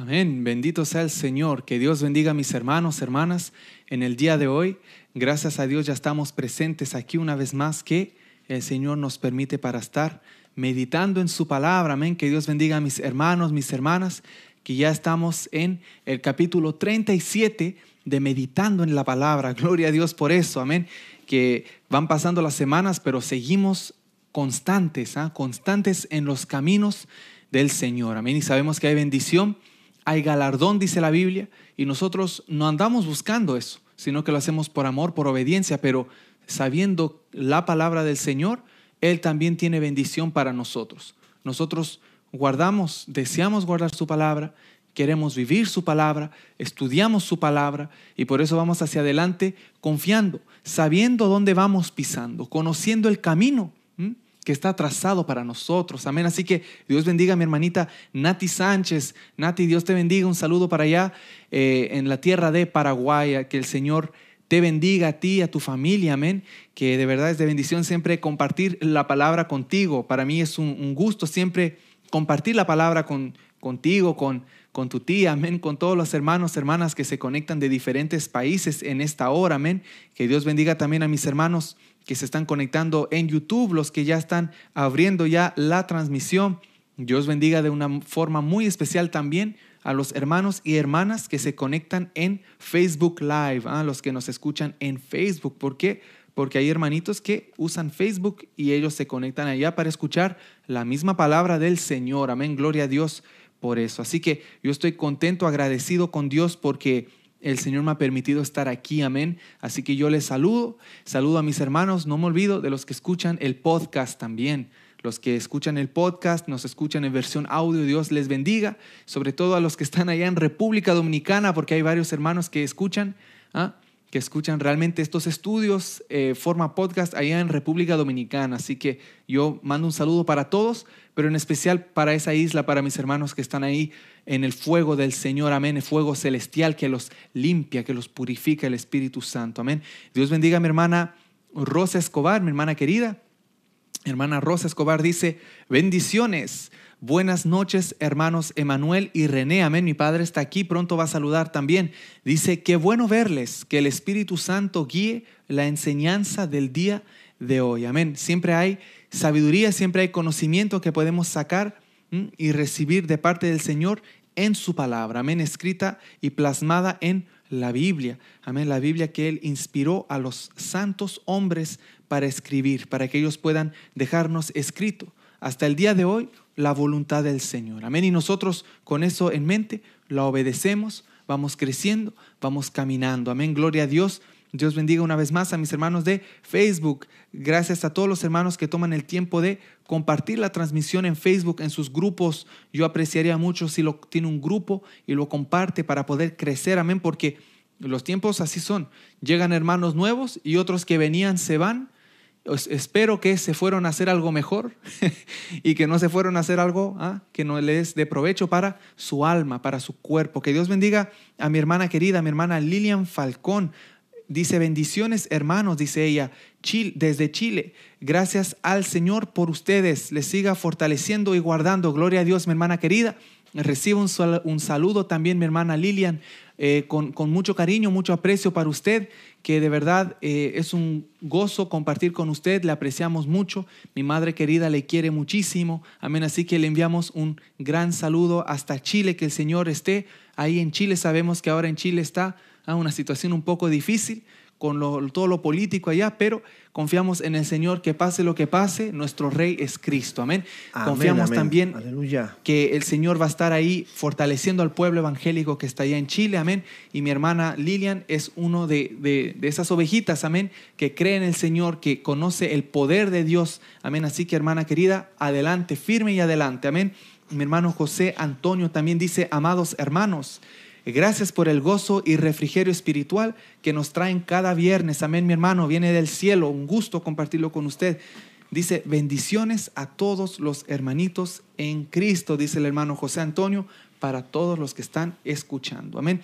Amén. Bendito sea el Señor. Que Dios bendiga a mis hermanos, hermanas. En el día de hoy, gracias a Dios ya estamos presentes aquí una vez más que el Señor nos permite para estar meditando en su palabra. Amén. Que Dios bendiga a mis hermanos, mis hermanas, que ya estamos en el capítulo 37 de meditando en la palabra. Gloria a Dios por eso. Amén. Que van pasando las semanas, pero seguimos constantes, ¿ah? constantes en los caminos del Señor. Amén. Y sabemos que hay bendición, hay galardón, dice la Biblia, y nosotros no andamos buscando eso, sino que lo hacemos por amor, por obediencia, pero sabiendo la palabra del Señor, Él también tiene bendición para nosotros. Nosotros guardamos, deseamos guardar su palabra, queremos vivir su palabra, estudiamos su palabra y por eso vamos hacia adelante confiando, sabiendo dónde vamos pisando, conociendo el camino que está trazado para nosotros. Amén. Así que Dios bendiga a mi hermanita Nati Sánchez. Nati, Dios te bendiga. Un saludo para allá eh, en la tierra de Paraguay. Que el Señor te bendiga a ti, a tu familia. Amén. Que de verdad es de bendición siempre compartir la palabra contigo. Para mí es un, gusto siempre compartir la palabra con, contigo, con, con tu tía, amén, con todos los hermanos, hermanas que se conectan de diferentes países en esta hora, amén. Que Dios bendiga también a mis hermanos que se están conectando en YouTube, los que ya están abriendo ya la transmisión. Dios bendiga de una forma muy especial también a los hermanos y hermanas que se conectan en Facebook Live, a ¿ah? los que nos escuchan en Facebook. ¿Por qué? Porque hay hermanitos que usan Facebook y ellos se conectan allá para escuchar la misma palabra del Señor. Amén, gloria a Dios por eso. Así que yo estoy contento, agradecido con Dios porque el Señor me ha permitido estar aquí, amén. Así que yo les saludo, saludo a mis hermanos, no me olvido de los que escuchan el podcast también. Los que escuchan el podcast, nos escuchan en versión audio, Dios les bendiga, sobre todo a los que están allá en República Dominicana, porque hay varios hermanos que escuchan. ¿ah? Que escuchan realmente estos estudios, eh, forma podcast allá en República Dominicana. Así que yo mando un saludo para todos, pero en especial para esa isla, para mis hermanos que están ahí en el fuego del Señor, amén, el fuego celestial que los limpia, que los purifica el Espíritu Santo, amén. Dios bendiga a mi hermana Rosa Escobar, mi hermana querida. Hermana Rosa Escobar dice, bendiciones. Buenas noches, hermanos Emanuel y René. Amén. Mi padre está aquí, pronto va a saludar también. Dice, qué bueno verles, que el Espíritu Santo guíe la enseñanza del día de hoy. Amén. Siempre hay sabiduría, siempre hay conocimiento que podemos sacar y recibir de parte del Señor en su palabra. Amén. Escrita y plasmada en la Biblia. Amén. La Biblia que Él inspiró a los santos hombres para escribir, para que ellos puedan dejarnos escrito. Hasta el día de hoy la voluntad del Señor. Amén. Y nosotros con eso en mente la obedecemos, vamos creciendo, vamos caminando. Amén. Gloria a Dios. Dios bendiga una vez más a mis hermanos de Facebook. Gracias a todos los hermanos que toman el tiempo de compartir la transmisión en Facebook, en sus grupos. Yo apreciaría mucho si lo tiene un grupo y lo comparte para poder crecer. Amén. Porque los tiempos así son. Llegan hermanos nuevos y otros que venían se van espero que se fueron a hacer algo mejor y que no se fueron a hacer algo ¿ah? que no les dé provecho para su alma, para su cuerpo. Que Dios bendiga a mi hermana querida, a mi hermana Lilian Falcón. Dice, bendiciones hermanos, dice ella, desde Chile. Gracias al Señor por ustedes. Les siga fortaleciendo y guardando. Gloria a Dios, mi hermana querida. Recibo un, saludo también, mi hermana Lilian, eh, con, mucho cariño, mucho aprecio para usted que de verdad eh, es un gozo compartir con usted, le apreciamos mucho, mi madre querida le quiere muchísimo, amén, así que le enviamos un gran saludo hasta Chile, que el Señor esté ahí en Chile, sabemos que ahora en Chile está a ah, una situación un poco difícil, con todo lo político allá, pero confiamos en el Señor que pase lo que pase, nuestro Rey es Cristo. Amén. confiamos también que el Señor va a estar ahí fortaleciendo al pueblo evangélico que está allá en Chile. Amén. Y mi hermana Lilian es uno de, de esas ovejitas, amén, que cree en el Señor, que conoce el poder de Dios. Amén. Así que hermana querida, adelante, firme y adelante. Amén. Mi hermano José Antonio también dice, amados hermanos, Gracias por el gozo y refrigerio espiritual que nos traen cada viernes. Amén, mi hermano, viene del cielo. Un gusto compartirlo con usted. Dice, bendiciones a todos los hermanitos en Cristo, dice el hermano José Antonio, para todos los que están escuchando. Amén.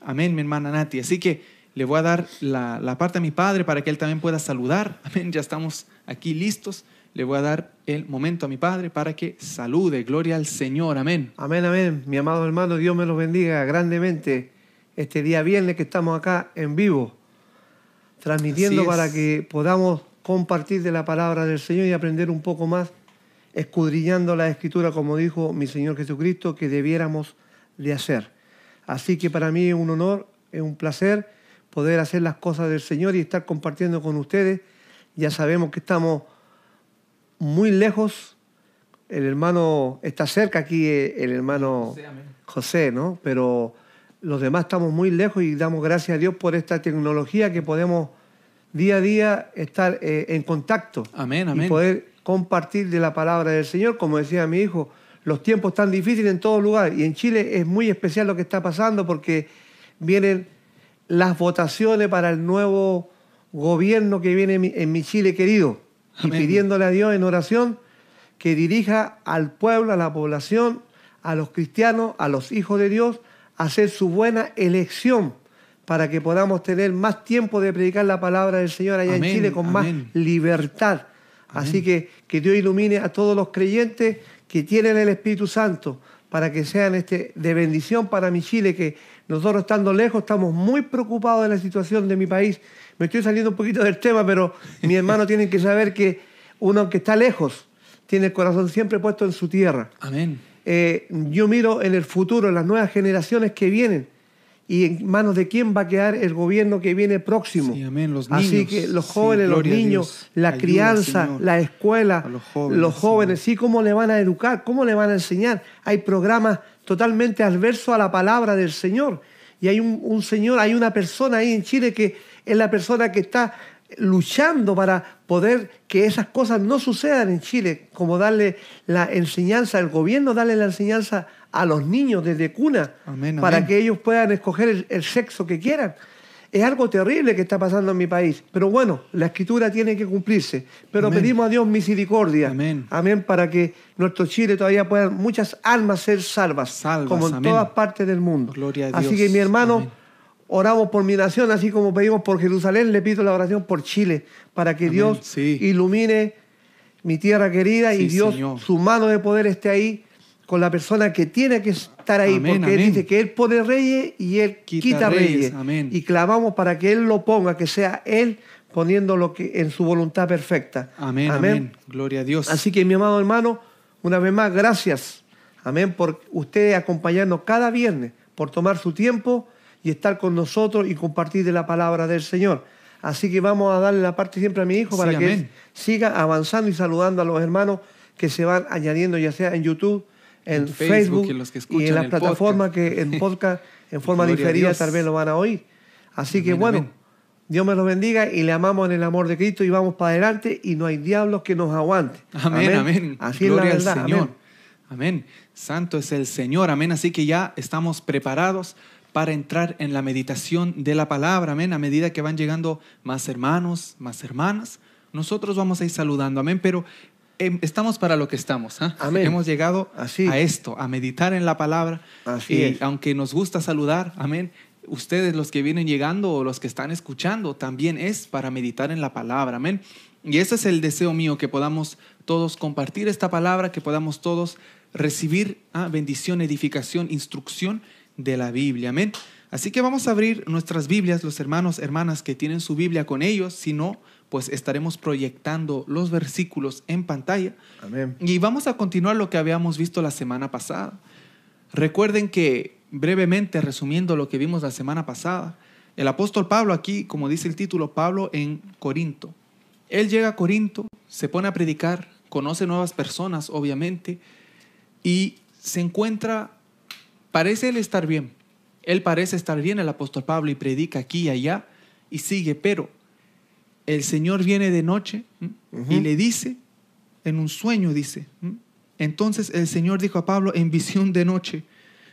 Amén, mi hermana Nati. Así que le voy a dar la, la parte a mi padre para que él también pueda saludar. Amén, ya estamos aquí listos le voy a dar el momento a mi padre para que salude. Gloria al Señor. Amén. Amén, amén. Mi amado hermano, Dios me los bendiga grandemente este día viernes que estamos acá en vivo, transmitiendo para que podamos compartir de la palabra del Señor y aprender un poco más, escudriñando la escritura, como dijo mi Señor Jesucristo, que debiéramos de hacer. Así que para mí es un honor, es un placer poder hacer las cosas del Señor y estar compartiendo con ustedes. Ya sabemos que estamos muy lejos. El hermano está cerca aquí, eh, el hermano José, ¿no? Pero los demás estamos muy lejos y damos gracias a Dios por esta tecnología que podemos día a día estar eh, en contacto. Amén, amén. Y poder compartir de la palabra del Señor. Como decía mi hijo, los tiempos están difíciles en todo lugar y en Chile es muy especial lo que está pasando porque vienen las votaciones para el nuevo gobierno que viene en mi Chile querido y pidiéndole a Dios en oración que dirija al pueblo, a la población, a los cristianos, a los hijos de Dios, a hacer su buena elección para que podamos tener más tiempo de predicar la palabra del Señor allá en Chile con más libertad. Así que que Dios ilumine a todos los creyentes que tienen el Espíritu Santo para que sean este, de bendición para mi Chile, que nosotros estando lejos estamos muy preocupados de la situación de mi país me estoy saliendo un poquito del tema, pero mi hermano tiene que saber que uno que está lejos tiene el corazón siempre puesto en su tierra. Amén. Eh, yo miro en el futuro, en las nuevas generaciones que vienen, y en manos de quién va a quedar el gobierno que viene próximo. Sí, amén. Los niños. Así que los jóvenes, los niños, la crianza, la escuela, los jóvenes, los jóvenes sí, cómo le van a educar, cómo le van a enseñar. Hay programas totalmente adversos a la palabra del Señor. Y hay un Señor, hay una persona ahí en Chile que es la persona que está luchando para poder que esas cosas no sucedan en Chile, como darle la enseñanza, al gobierno darle la enseñanza a los niños desde cuna, para que ellos puedan escoger el, sexo que quieran. Es algo terrible que está pasando en mi país, pero bueno, la escritura tiene que cumplirse. Pero pedimos a Dios misericordia. Amén. Para que nuestro Chile todavía puedan muchas almas ser salvas, como en todas partes del mundo. Gloria a Dios. Así que mi hermano oramos por mi nación, así como pedimos por Jerusalén, le pido la oración por Chile, para que Dios ilumine mi tierra querida y Dios, su mano de poder esté ahí con la persona que tiene que estar ahí, porque Él dice que Él pone reyes y Él quita, reyes. Y clamamos para que Él lo ponga, que sea Él poniendo lo que en su voluntad perfecta. Amén, amén. Gloria a Dios. Así que mi amado hermano, una vez más, gracias. Amén por usted acompañarnos cada viernes, por tomar su tiempo y estar con nosotros y compartir de la palabra del Señor. Así que vamos a darle la parte siempre a mi hijo para que siga avanzando y saludando a los hermanos que se van añadiendo, ya sea en YouTube, en, Facebook, y, en las plataformas que en podcast, en forma diferida, tal vez lo van a oír. Así que bueno, Dios me los bendiga y le amamos en el amor de Cristo y vamos para adelante y no hay diablos que nos aguante. Amén, amén. Así es la verdad. Señor. amén. Santo es el Señor. Amén. Así que ya estamos preparados para entrar en la meditación de la palabra, amén. A medida que van llegando más hermanos, más hermanas, nosotros vamos a ir saludando, amén. Pero em, estamos para lo que estamos. ¿ah? Hemos llegado a esto, a meditar en la palabra. y aunque nos gusta saludar, amén. Ustedes, los que vienen llegando o los que están escuchando, también es para meditar en la palabra, amén. Y ese es el deseo mío, que podamos todos compartir esta palabra, que podamos todos recibir ¿ah? bendición, edificación, instrucción de la Biblia. Amén. Así que vamos a abrir nuestras Biblias, los hermanos, hermanas que tienen su Biblia con ellos. Si no, pues estaremos proyectando los versículos en pantalla. Amén. Y vamos a continuar lo que habíamos visto la semana pasada. Recuerden que, brevemente resumiendo lo que vimos la semana pasada, el apóstol Pablo aquí, como dice el título, Pablo en Corinto. Él llega a Corinto, se pone a predicar, conoce nuevas personas, obviamente, y se encuentra Parece él estar bien. Él parece estar bien, el apóstol Pablo, y predica aquí y allá y sigue, pero el Señor viene de noche y le dice, en un sueño dice, entonces el Señor dijo a Pablo en visión de noche,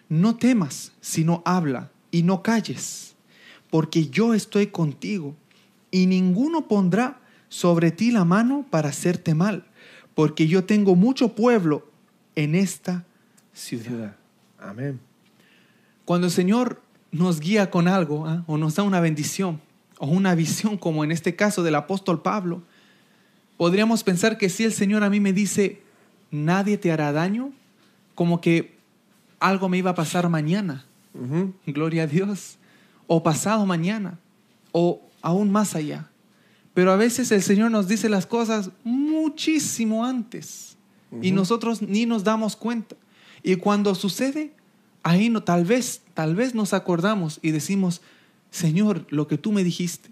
no temas, sino habla y no calles, porque yo estoy contigo y ninguno pondrá sobre ti la mano para hacerte mal, porque yo tengo mucho pueblo en esta ciudad. Amén. Cuando el Señor nos guía con algo ¿ah? o nos da una bendición o una visión, como en este caso del apóstol Pablo, podríamos pensar que si el Señor a mí me dice, nadie te hará daño, como que algo me iba a pasar mañana. Gloria a Dios. O pasado mañana. O aún más allá. Pero a veces el Señor nos dice las cosas muchísimo antes. Y nosotros ni nos damos cuenta. Y cuando sucede, ahí no, tal vez, tal vez nos acordamos y decimos, Señor, lo que tú me dijiste.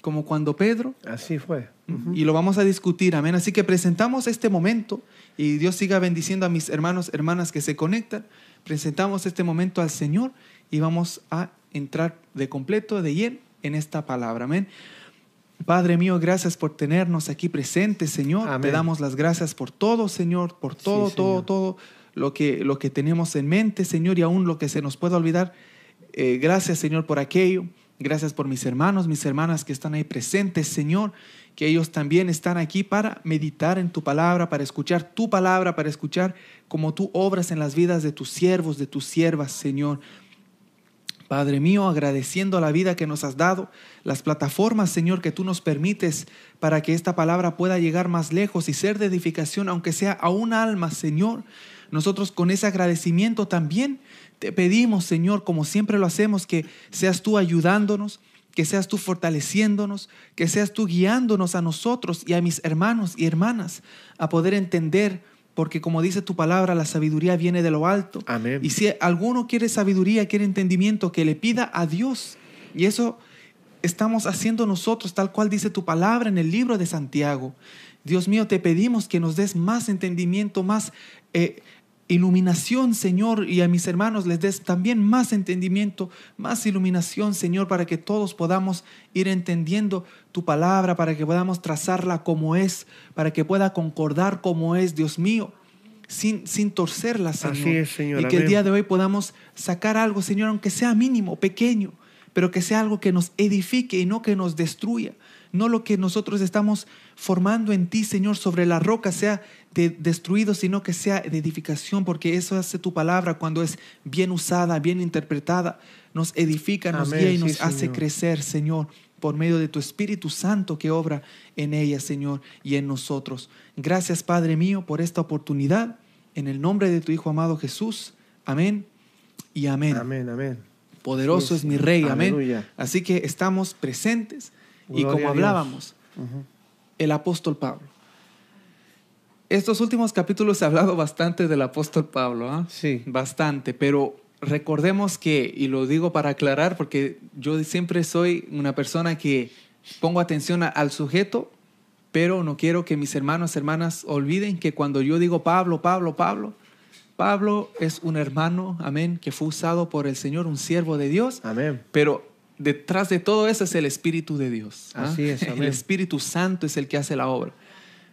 Como cuando Pedro Así fue. Y lo vamos a discutir, amén. Así que presentamos este momento y Dios siga bendiciendo a mis hermanos, hermanas que se conectan. Presentamos este momento al Señor y vamos a entrar de completo, de lleno en esta palabra, amén. Padre mío, gracias por tenernos aquí presentes, Señor. Te Amén. damos las gracias por todo, Señor, por todo, Sí, todo, Señor. todo lo que, lo que tenemos en mente, Señor, y aún lo que se nos pueda olvidar. Eh, gracias, Señor, por aquello. Gracias por mis hermanos, mis hermanas que están ahí presentes, Señor, que ellos también están aquí para meditar en tu palabra, para escuchar tu palabra, para escuchar cómo tú obras en las vidas de tus siervos, de tus siervas, Señor. Padre mío, agradeciendo la vida que nos has dado, las plataformas, Señor, que tú nos permites para que esta palabra pueda llegar más lejos y ser de edificación, aunque sea a un alma, Señor. Nosotros con ese agradecimiento también te pedimos, Señor, como siempre lo hacemos, que seas tú ayudándonos, que seas tú fortaleciéndonos, que seas tú guiándonos a nosotros y a mis hermanos y hermanas a poder entender, porque como dice tu palabra, la sabiduría viene de lo alto. Amén. Y si alguno quiere sabiduría, quiere entendimiento, que le pida a Dios. Y eso estamos haciendo nosotros, tal cual dice tu palabra en el libro de Santiago. Dios mío, te pedimos que nos des más entendimiento, más eh, iluminación, Señor, y a mis hermanos les des también más entendimiento, más iluminación, Señor, para que todos podamos ir entendiendo tu palabra, para que podamos trazarla como es, para que pueda concordar como es, Dios mío, sin, sin torcerla, Señor. Así es, Señor, Y que el día de hoy podamos sacar algo, Señor, aunque sea mínimo, pequeño, pero que sea algo que nos edifique y no que nos destruya. No lo que nosotros estamos formando en ti, Señor, sobre la roca sea de destruido, sino que sea de edificación, porque eso hace tu palabra cuando es bien usada, bien interpretada, nos edifica, nos Amén, guía y sí, nos hace Señor. crecer, Señor, por medio de tu Espíritu Santo que obra en ella, Señor, y en nosotros. Gracias, Padre mío, por esta oportunidad. En el nombre de tu Hijo amado Jesús. Amén y amén. Amén, amén. Poderoso Sí, es mi. Rey. Amén. Aleluya. Así que estamos presentes. y como hablábamos, el apóstol Pablo. Estos últimos capítulos he hablado bastante del apóstol Pablo. ¿ah? Sí. Bastante, pero recordemos que, y lo digo para aclarar, porque yo siempre soy una persona que pongo atención a- al sujeto, pero no quiero que mis hermanos, hermanas olviden que cuando yo digo Pablo, Pablo, Pablo, Pablo es un hermano, amén, que fue usado por el Señor, un siervo de Dios, Amén. pero detrás de todo eso es el Espíritu de Dios. ¿ah? Así es, El amén. Espíritu Santo es el que hace la obra.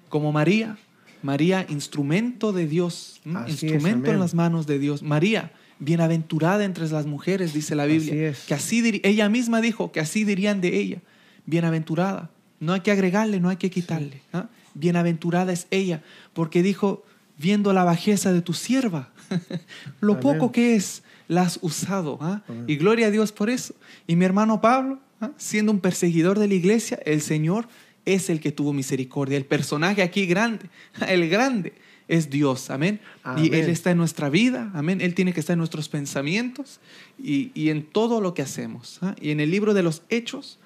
Como María, María, instrumento de Dios, instrumento en las manos de Dios. María, bienaventurada entre las mujeres, dice la Biblia. Así es. Que así ella misma dijo que así dirían de ella, bienaventurada. No hay que agregarle, no hay que quitarle. ¿ah? Bienaventurada es ella, porque dijo, viendo la bajeza de tu sierva, lo Amén. poco que es, la has usado. ¿ah? Y gloria a Dios por eso. Y mi hermano Pablo, ¿ah? siendo un perseguidor de la iglesia, el Señor es el que tuvo misericordia. El personaje aquí grande, el grande, es Dios. Amén. Y. Él está en nuestra vida. Amén. Él tiene que estar en nuestros pensamientos y, y en todo lo que hacemos. ¿ah? Y en el libro de los Hechos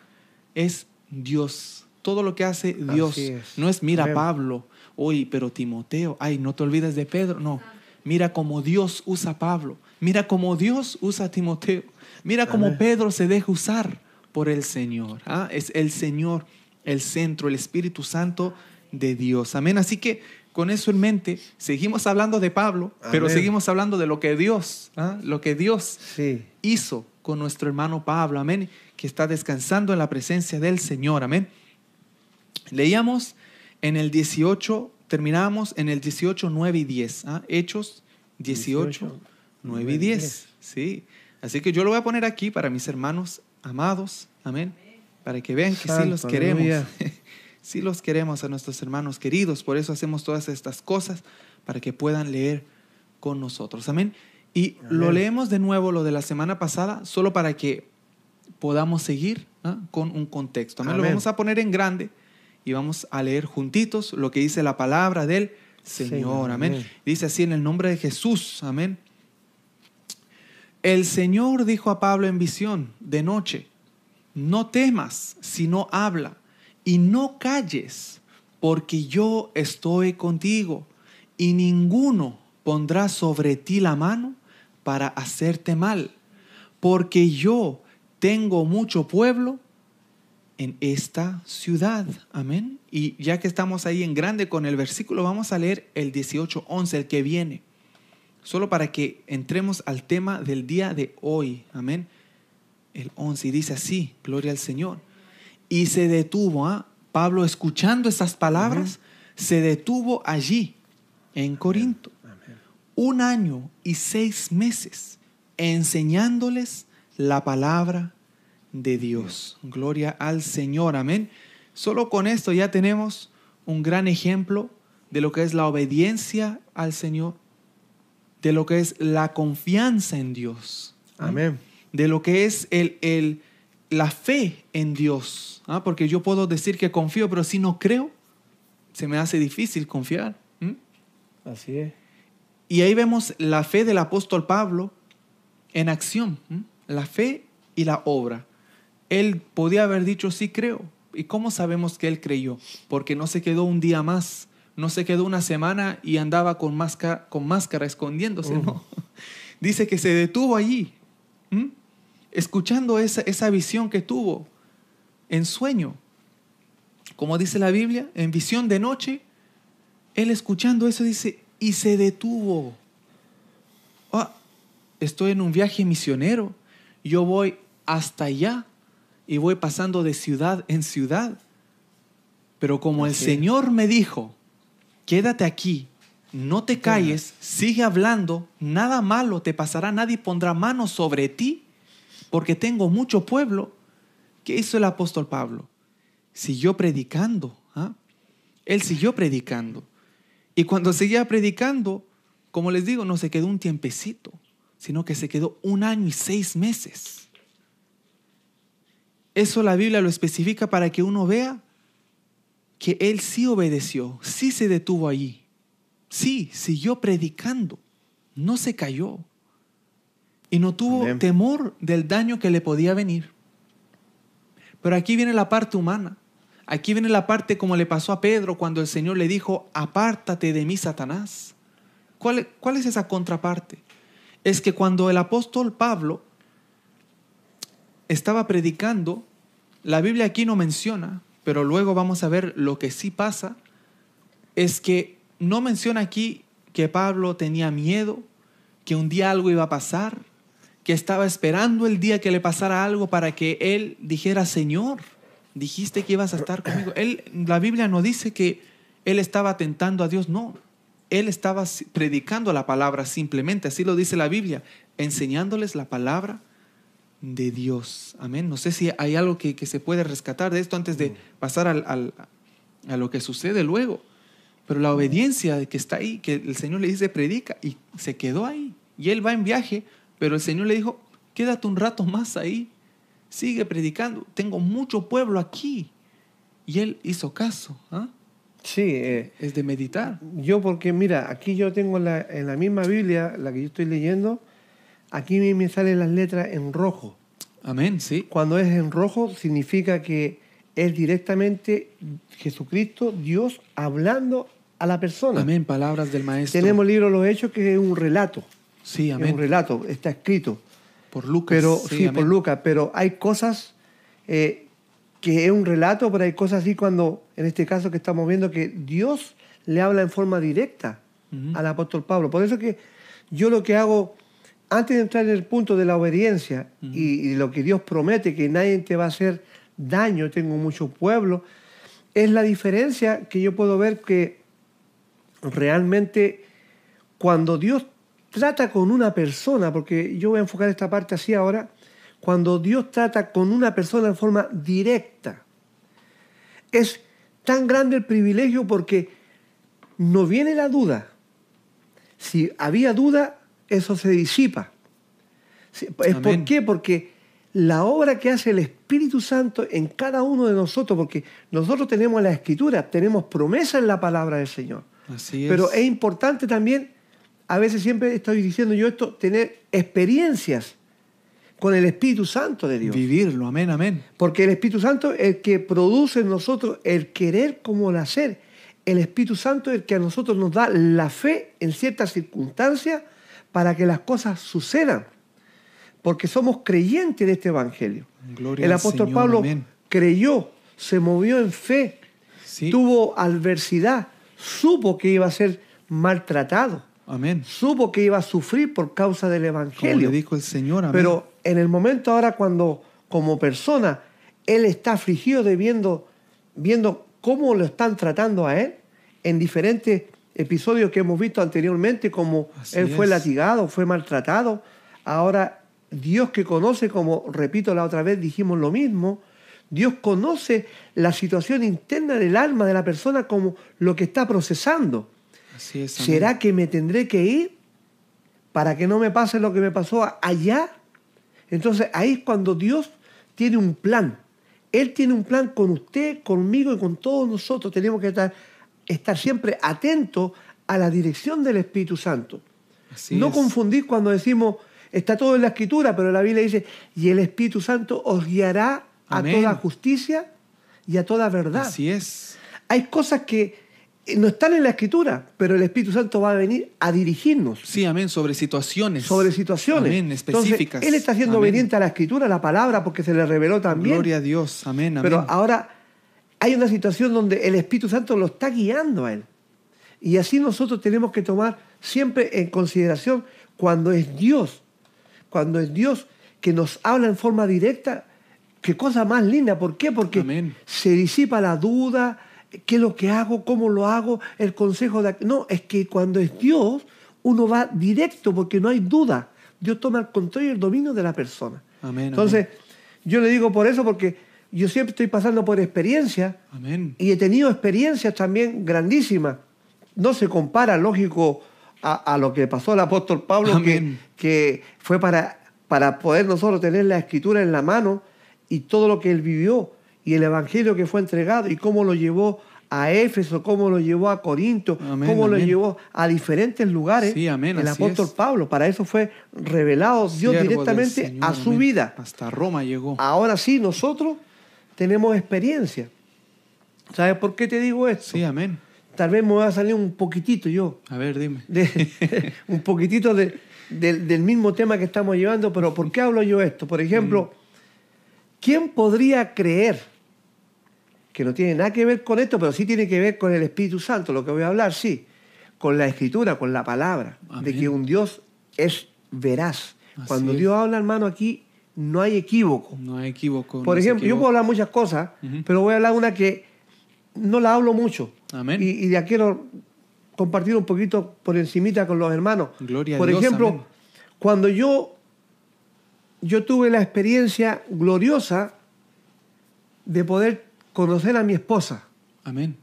es Dios. Todo lo que hace Dios. Es. No es mira Amén. Pablo, oye, pero Timoteo, ay, no te olvides de Pedro. No. Mira cómo Dios usa a Pablo. Mira cómo Dios usa a Timoteo. Mira cómo. Pedro se deja usar por el Señor. ¿ah? Es el Señor, el centro, el Espíritu Santo de Dios. Amén. Así que con eso en mente, seguimos hablando de Pablo, pero seguimos hablando de lo que Dios, ¿ah? lo que Dios Sí. hizo con nuestro hermano Pablo, amén, que está descansando en la presencia del Señor, amén. Leíamos en el 18, terminamos en el 18, 9 y 10, ¿ah? Hechos 18, 18, 9 y 10, sí. Así que yo lo voy a poner aquí para mis hermanos amados, amén, para que vean que sí los queremos, sí los queremos a nuestros hermanos queridos, por eso hacemos todas estas cosas, para que puedan leer con nosotros, amén. Y lo leemos de nuevo lo de la semana pasada, solo para que podamos seguir con un contexto. Amén. Lo vamos a poner en grande y vamos a leer juntitos lo que dice la palabra del Señor. Señor, amén. amén. Dice así en el nombre de Jesús. Amén. El Señor dijo a Pablo en visión de noche, no temas, sino habla, y no calles, porque yo estoy contigo, y ninguno pondrá sobre ti la mano para hacerte mal, porque yo tengo mucho pueblo en esta ciudad. Amén. Y ya que estamos ahí en grande con el versículo, vamos a leer el 18.11, el que viene. Solo para que entremos al tema del día de hoy. Amén. El 11 y dice así, gloria al Señor. Y se detuvo, ¿ah? Pablo escuchando estas palabras, se detuvo allí, en Corinto, un año y seis meses, enseñándoles la palabra de Dios. Gloria al Señor, amén. Solo con esto ya tenemos un gran ejemplo de lo que es la obediencia al Señor, de lo que es la confianza en Dios. Amén. De lo que es el, el- la fe en Dios. ¿ah? Porque yo puedo decir que confío, pero si no creo, se me hace difícil confiar. Así es. Y ahí vemos la fe del apóstol Pablo en acción, la fe y la obra. Él podía haber dicho, sí creo. ¿Y cómo sabemos que él creyó? Porque no se quedó un día más, no se quedó una semana y andaba con máscara, con máscara escondiéndose. ¿no? Dice que se detuvo allí. Escuchando esa, esa visión que tuvo en sueño. Como dice la Biblia, en visión de noche, él escuchando eso dice, y se detuvo. Ah, estoy en un viaje misionero. Yo voy hasta allá y voy pasando de ciudad en ciudad. Pero como el. Señor me dijo, quédate aquí, no te calles, sigue hablando, nada malo te pasará, nadie pondrá mano sobre ti, porque tengo mucho pueblo. ¿Qué hizo el apóstol Pablo? Siguió predicando. ¿ah? Él siguió predicando. Y cuando seguía predicando, como les digo, no se quedó un tiempecito, sino que se quedó un año y seis meses. Eso la Biblia lo especifica para que uno vea que él sí obedeció, sí se detuvo allí, sí siguió predicando, no se cayó y no tuvo Amén. temor del daño que le podía venir. Pero aquí viene la parte humana. Aquí viene la parte como le pasó a Pedro cuando el Señor le dijo, apártate de mí, Satanás. ¿Cuál, cuál es esa contraparte? Es que cuando el apóstol Pablo estaba predicando, la Biblia aquí no menciona, pero luego vamos a ver lo que sí pasa, es que no menciona aquí que Pablo tenía miedo, que un día algo iba a pasar, que estaba esperando el día que le pasara algo para que él dijera, Señor, dijiste que ibas a estar conmigo. Él, la Biblia no dice que él estaba tentando a Dios, no. Él estaba predicando la palabra simplemente, así lo dice la Biblia, enseñándoles la palabra de Dios. Amén. No sé si hay algo que, que se puede rescatar de esto antes de pasar al- al- a lo que sucede luego. Pero la obediencia que está ahí, que el Señor le dice predica y se quedó ahí. Y él va en viaje, pero el Señor le dijo, quédate un rato más ahí, sigue predicando, tengo mucho pueblo aquí. Y él hizo caso. ¿ah? Sí, eh, Es de meditar. yo porque mira, aquí yo tengo la- en la misma Biblia, la que yo estoy leyendo, aquí me me salen las letras en rojo. Amén, sí. Cuando es en rojo significa que es directamente Jesucristo, Dios, hablando a la persona. Amén, palabras del Maestro. Tenemos el libro Los Hechos que es un relato. Sí, Es un amén. relato, está escrito. Por Lucas. Pero sí, amén. por Lucas, pero hay cosas eh, que es un relato, pero hay cosas así cuando, en este caso que estamos viendo, que Dios le habla en forma directa al apóstol Pablo. Por eso que yo lo que hago, antes de entrar en el punto de la obediencia y, y lo que Dios promete, que nadie te va a hacer daño, tengo mucho pueblo, es la diferencia que yo puedo ver que realmente cuando Dios trata con una persona, porque yo voy a enfocar esta parte así ahora, cuando Dios trata con una persona en forma directa, es tan grande el privilegio porque no viene la duda. Si había duda, eso se disipa. ¿Es ¿Por qué? Porque la obra que hace el Espíritu Santo en cada uno de nosotros, porque nosotros tenemos la escritura, tenemos promesa en la palabra del Señor. Así es. Pero es importante también, a veces siempre estoy diciendo yo esto, tener experiencias con el Espíritu Santo de Dios. Vivirlo, amén, amén. Porque el Espíritu Santo es el que produce en nosotros el querer como el hacer. El Espíritu Santo es el que a nosotros nos da la fe en ciertas circunstancias para que las cosas sucedan. Porque somos creyentes de este Evangelio. Gloria el apóstol Señor, Pablo amén. creyó, se movió en fe, Sí. tuvo adversidad, supo que iba a ser maltratado, Amén. supo que iba a sufrir por causa del Como Evangelio. le dijo el Señor, amén. Pero en el momento ahora cuando como persona él está afligido de viendo, viendo cómo lo están tratando a él en diferentes episodios que hemos visto anteriormente, como Así él fue es. latigado, fue maltratado. Ahora Dios que conoce, como repito la otra vez, dijimos lo mismo, Dios conoce la situación interna del alma de la persona como lo que está procesando. Así es, amén. ¿Será que me tendré que ir para que no me pase lo que me pasó allá? Entonces ahí es cuando Dios tiene un plan. Él tiene un plan con usted, conmigo y con todos nosotros. Tenemos que estar, estar siempre atentos a la dirección del Espíritu Santo. Así no es. confundir cuando decimos, está todo en la Escritura, pero la Biblia dice, y el Espíritu Santo os guiará a toda justicia y a toda verdad. Así es. Hay cosas que no están en la escritura, pero el Espíritu Santo va a venir a dirigirnos Sí, amén. Sobre situaciones. sobre situaciones. Amén. Específicas. Entonces, él está siendo Amén. obediente a la escritura, a la palabra, porque se le reveló también. Gloria a Dios. Amén, amén. pero ahora hay una situación donde el Espíritu Santo lo está guiando a él. Y así nosotros tenemos que tomar siempre en consideración cuando es Dios, cuando es Dios que nos habla en forma directa, qué cosa más linda. ¿Por qué? Porque Amén. se disipa la duda, qué es lo que hago, cómo lo hago, el consejo de... No, es que cuando es Dios, uno va directo porque no hay duda. Dios toma el control y el dominio de la persona. Amén, Entonces, yo le digo por eso porque yo siempre estoy pasando por experiencias Amén. y he tenido experiencias también grandísimas. No se compara, lógico, a, a lo que pasó al apóstol Pablo, que, que fue para, para poder nosotros tener la escritura en la mano y todo lo que él vivió y el evangelio que fue entregado y cómo lo llevó a Éfeso, cómo lo llevó a Corinto, Amén, cómo lo llevó a diferentes lugares. Sí, amén, el apóstol es. Pablo, para eso fue revelado Dios Siervo directamente Señor, a su vida. Hasta Roma llegó. Ahora sí, nosotros tenemos experiencia. ¿Sabes por qué te digo esto? Sí, amén. Tal vez me va a salir un poquitito yo, A ver, dime. de- un poquitito de- del- del mismo tema que estamos llevando, pero ¿por qué hablo yo esto? Por ejemplo, ¿quién podría creer que no tiene nada que ver con esto, pero sí tiene que ver con el Espíritu Santo, lo que voy a hablar, sí, con la Escritura, con la palabra, de que un Dios es veraz. Así Cuando es. Dios habla, hermano, aquí no hay equívoco. No hay equivoco. Por no ejemplo, yo puedo hablar muchas cosas, pero voy a hablar una que no la hablo mucho. Amén. Y, y la quiero compartir un poquito por encimita con los hermanos. Gloria a por Dios, ejemplo, amén. cuando yo, yo tuve la experiencia gloriosa de poder conocer a mi esposa. Amén.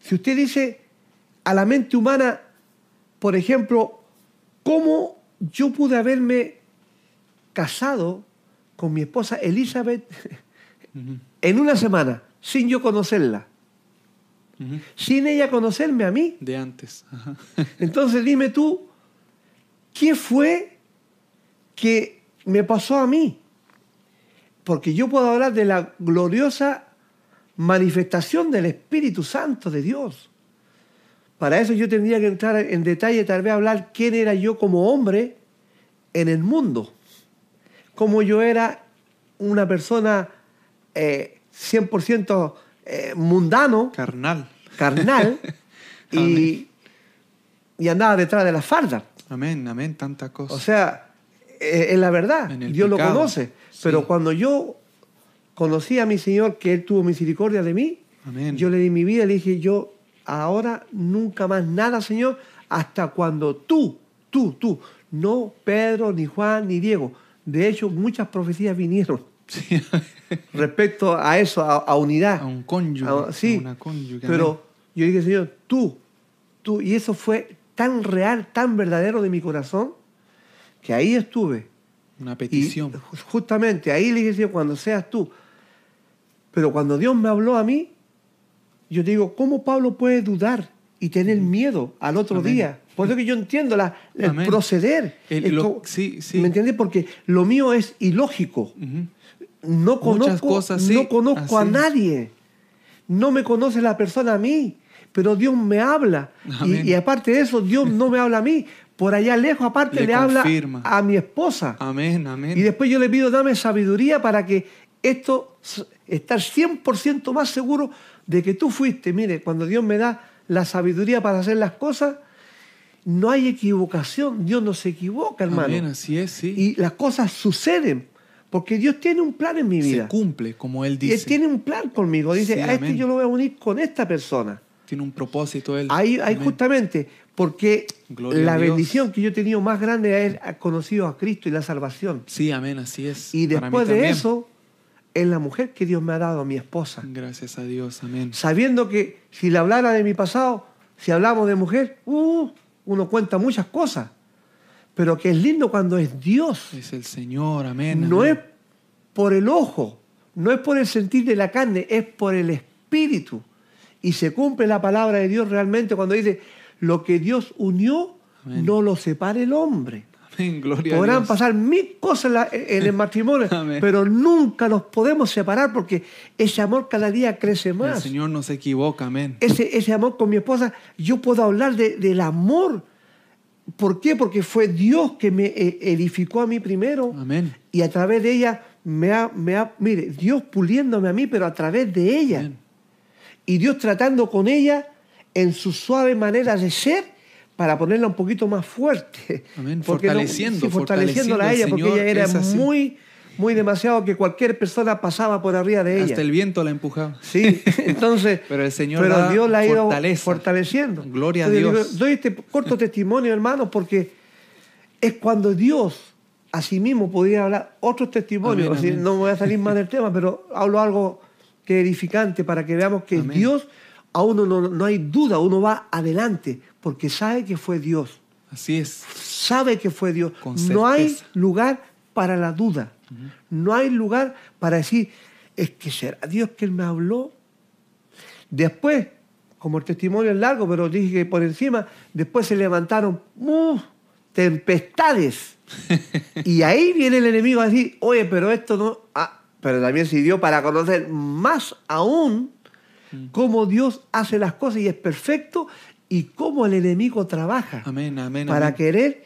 Si usted dice a la mente humana, por ejemplo, ¿cómo yo pude haberme casado con mi esposa Elizabeth en una semana sin yo conocerla? Sin ella conocerme a mí. De antes. Ajá. Entonces dime tú, ¿qué fue que me pasó a mí? Porque yo puedo hablar de la gloriosa manifestación del Espíritu Santo de Dios. Para eso yo tendría que entrar en detalle, tal vez hablar quién era yo como hombre en el mundo. Cómo yo era una persona eh, 100% eh, mundano, Carnal. carnal, y, y andaba detrás de la falda. Amén, amén. Tanta cosa. O sea, eh, es la verdad, Dios lo conoce. Pero cuando yo conocí a mi Señor, que Él tuvo misericordia de mí, Amén. yo le di mi vida, le dije, yo ahora nunca más nada, Señor, hasta cuando tú, tú, tú, no Pedro, ni Juan, ni Diego. De hecho, muchas profecías vinieron Sí, respecto a eso, a, a unidad. a un cónyuge. Ah, sí, a una cónyuge. pero yo dije, Señor, tú, tú, y eso fue tan real, tan verdadero de mi corazón, que ahí estuve Una petición. ju- justamente ahí le dije, cuando seas tú. Pero cuando Dios me habló a mí, yo digo, ¿cómo Pablo puede dudar y tener miedo al otro Amén. día? Por eso que yo entiendo la, el Amén. proceder. El- El lo- co- sí, sí. ¿Me entiendes? Porque lo mío es ilógico. Ujú. No conozco, cosas, sí, no conozco a nadie. No me conoce la persona a mí, pero Dios me habla. Y aparte de eso, Dios no me habla a mí. Por allá lejos, aparte, Le le, habla a mi esposa. Amén, amén. Y después yo le pido, dame sabiduría para que esto, estar 100% más seguro de que tú fuiste. Mire, cuando Dios me da la sabiduría para hacer las cosas, no hay equivocación. Dios no se equivoca, hermano. Amén, así es, sí. Y las cosas suceden porque Dios tiene un plan en mi vida. Se cumple, como Él Y Él dice. tiene un plan conmigo. Dice, Sí, a este yo lo voy a unir con esta persona. Tiene un propósito Él. Ahí, ahí justamente, porque Gloria la a bendición que yo he tenido más grande es haber conocido a Cristo y la salvación. Sí, amén, así es. Y después de también. eso, es la mujer que Dios me ha dado, mi esposa. Gracias a Dios, amén. Sabiendo que si le hablara de mi pasado, si hablamos de mujer, uh, uno cuenta muchas cosas. Pero que es lindo cuando es Dios. Es el Señor, amén. No es por el ojo, no es por el sentir de la carne, es por el espíritu. Y se cumple la palabra de Dios realmente cuando dice, lo que Dios unió, Amén. no lo separe el hombre. Amén, gloria a Podrán Dios. pasar mil cosas en, el matrimonio, pero nunca nos podemos separar porque ese amor cada día crece El más. Señor no se equivoca, amén. Ese, ese amor con mi esposa, yo puedo hablar de- del amor. ¿Por qué? Porque fue Dios que me eh, edificó a mí primero Amén. y a través de ella me ha, me ha- mire, Dios puliéndome a mí, pero a través de ella. Amén. Y Dios tratando con ella en su suave manera de ser para ponerla un poquito más fuerte. Amén. Porque no- Fortaleciendo, sí, fortaleciéndola a fortaleciendo ella, porque ella era muy, muy demasiado que cualquier persona pasaba por arriba de ella. Hasta el viento la empujaba. Sí, entonces, Pero el Señor pero da Dios la ha ido fortaleza. fortaleciendo. Gloria a Dios. digo, doy este corto testimonio, hermano, porque es cuando Dios a sí mismo podría hablar otros testimonios. Amén, Así, amén. No voy a salir más del tema, pero hablo algo que edificante para que veamos que Amén. Dios, a uno no, no hay duda, uno va adelante, porque sabe que fue Dios. Así es. Sabe que fue Dios. Con No hay lugar para la duda. No hay lugar para decir, es que será Dios que me habló. Después, como el testimonio es largo, pero dije que por encima, después se levantaron ¡uh! tempestades. y ahí viene el enemigo a decir, oye, pero esto no... Ah, pero también sirvió para conocer más aún cómo Dios hace las cosas y es perfecto y cómo el enemigo trabaja Amén, amén. para amén. querer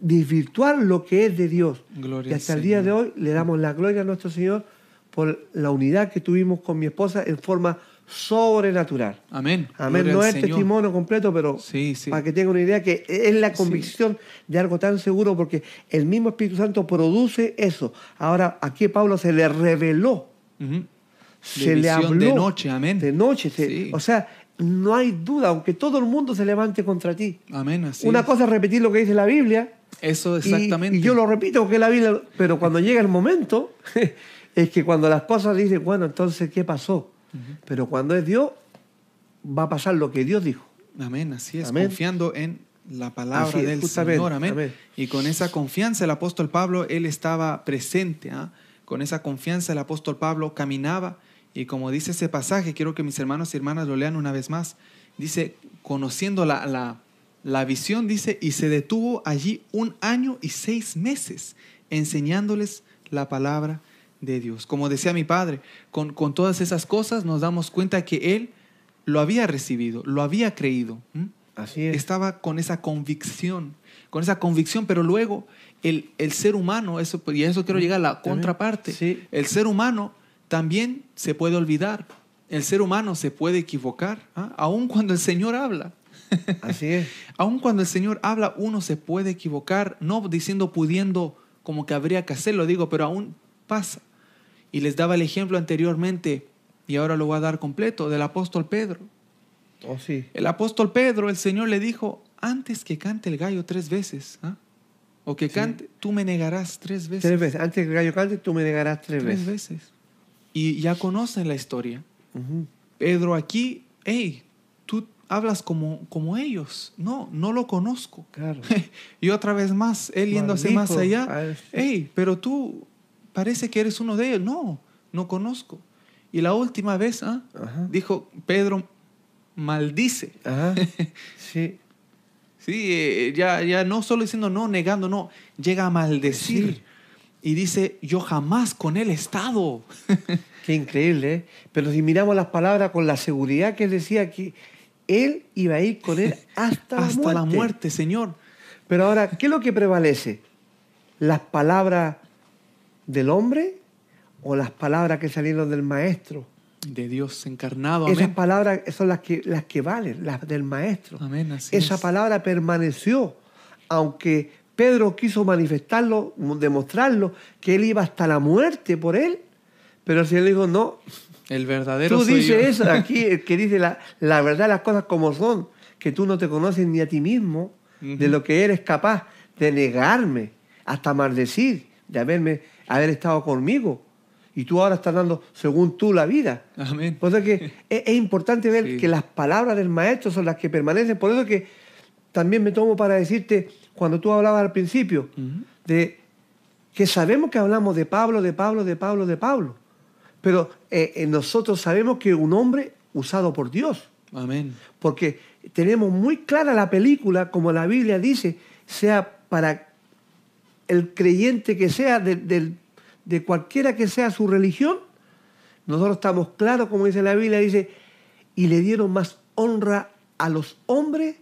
desvirtuar lo que es de Dios. Gloria y hasta el día de hoy le damos la gloria a nuestro Señor por la unidad que tuvimos con mi esposa en forma sobrenatural. Amén. Amén. Gloria No es Señor. testimonio completo, pero Sí, sí. para que tengan una idea que es la convicción de algo tan seguro porque el mismo Espíritu Santo produce eso. Ahora aquí Pablo se le reveló Se le habló de noche, amén. De noche, se- Sí. o sea, no hay duda, aunque todo el mundo se levante contra ti. Amén, así Una es. cosa es repetir lo que dice la Biblia, Eso exactamente. Y, yo lo repito porque la Biblia, pero cuando llega el momento, es que cuando las cosas dicen, bueno, entonces, ¿qué pasó? Pero cuando es Dios, va a pasar lo que Dios dijo. Amén, así es, Amén. confiando en la palabra es, del justamente, Señor, amén. amén. Y con esa confianza el apóstol Pablo, él estaba presente, ¿ah? con esa confianza el apóstol Pablo caminaba y como dice ese pasaje, quiero que mis hermanos y hermanas lo lean una vez más, dice, conociendo la, la, la visión, dice, y se detuvo allí un año y seis meses enseñándoles la palabra de Dios. Como decía mi padre, con, con todas esas cosas nos damos cuenta que él lo había recibido, lo había creído. Así es. Estaba con esa convicción, con esa convicción, pero luego el, el ser humano, eso, y a eso quiero llegar a la contraparte, sí. el ser humano también se puede olvidar, el ser humano se puede equivocar, ¿ah? aun cuando el Señor habla. Así es. Aun cuando el Señor habla, uno se puede equivocar, no diciendo, pudiendo, como que habría que hacerlo, digo, pero aún pasa. Y les daba el ejemplo anteriormente, y ahora lo voy a dar completo, del apóstol Pedro. Oh, sí. El apóstol Pedro, el Señor le dijo, antes que cante el gallo tres veces, ¿ah? o que cante, tú me negarás tres veces. Tres veces. Antes que el gallo cante, tú me negarás tres, Tres veces. veces. Y ya conocen la historia. Pedro aquí, hey, tú hablas como, como ellos. No, no lo conozco. Claro. y otra vez más, él yéndose más allá. a este. Hey, pero tú parece que eres uno de ellos. No, no conozco. Y la última vez, ¿ah? Dijo Pedro, maldice. Ajá. Sí. Sí, eh, ya, ya no solo diciendo no, negando, no, llega a maldecir. Sí. Y dice, yo jamás con él he estado. Qué increíble, ¿eh? Pero si miramos las palabras con la seguridad que él decía que él iba a ir con él hasta, Hasta la, la muerte. muerte, Señor. Pero ahora, ¿qué es lo que prevalece? ¿Las palabras del hombre o las palabras que salieron del maestro? De Dios encarnado. Esas Amén. palabras son las que, las que valen, las del maestro. Amén, así Esa es. palabra permaneció, aunque Pedro quiso manifestarlo, demostrarlo, que él iba hasta la muerte por él, pero el Señor le dijo, no, El verdadero tú soy dices yo. eso aquí, el que dice la, la verdad, las cosas como son, que tú no te conoces ni a ti mismo, de lo que eres capaz de negarme, hasta maldecir, de haberme, haber estado conmigo. Y tú ahora estás dando, según tú, la vida. Amén. Por eso que es, es importante ver Sí. que las palabras del maestro son las que permanecen. Por eso que también me tomo para decirte, cuando tú hablabas al principio, de que sabemos que hablamos de Pablo, de Pablo, de Pablo, de Pablo. Pero eh, eh, nosotros sabemos que un hombre usado por Dios. Amén. Porque tenemos muy clara la película, como la Biblia dice, sea para el creyente que sea, de cualquiera que sea su religión, nosotros estamos claros, como dice la Biblia, dice, y le dieron más honra a los hombres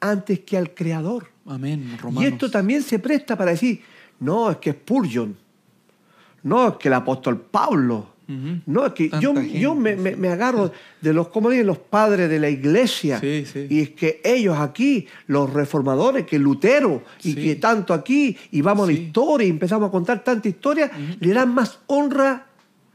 antes que al Creador. Amén. Y esto también se presta para decir, no, es que es Spurgeon, no, es que el apóstol Pablo, no, es que Tanta yo, gente, yo me, me- me agarro de los, como dicen, los padres de la iglesia. Sí, sí. Y es que ellos aquí, los reformadores, que Lutero, y Sí. que tanto aquí, y vamos a la historia, y empezamos a contar tanta historia, le dan más honra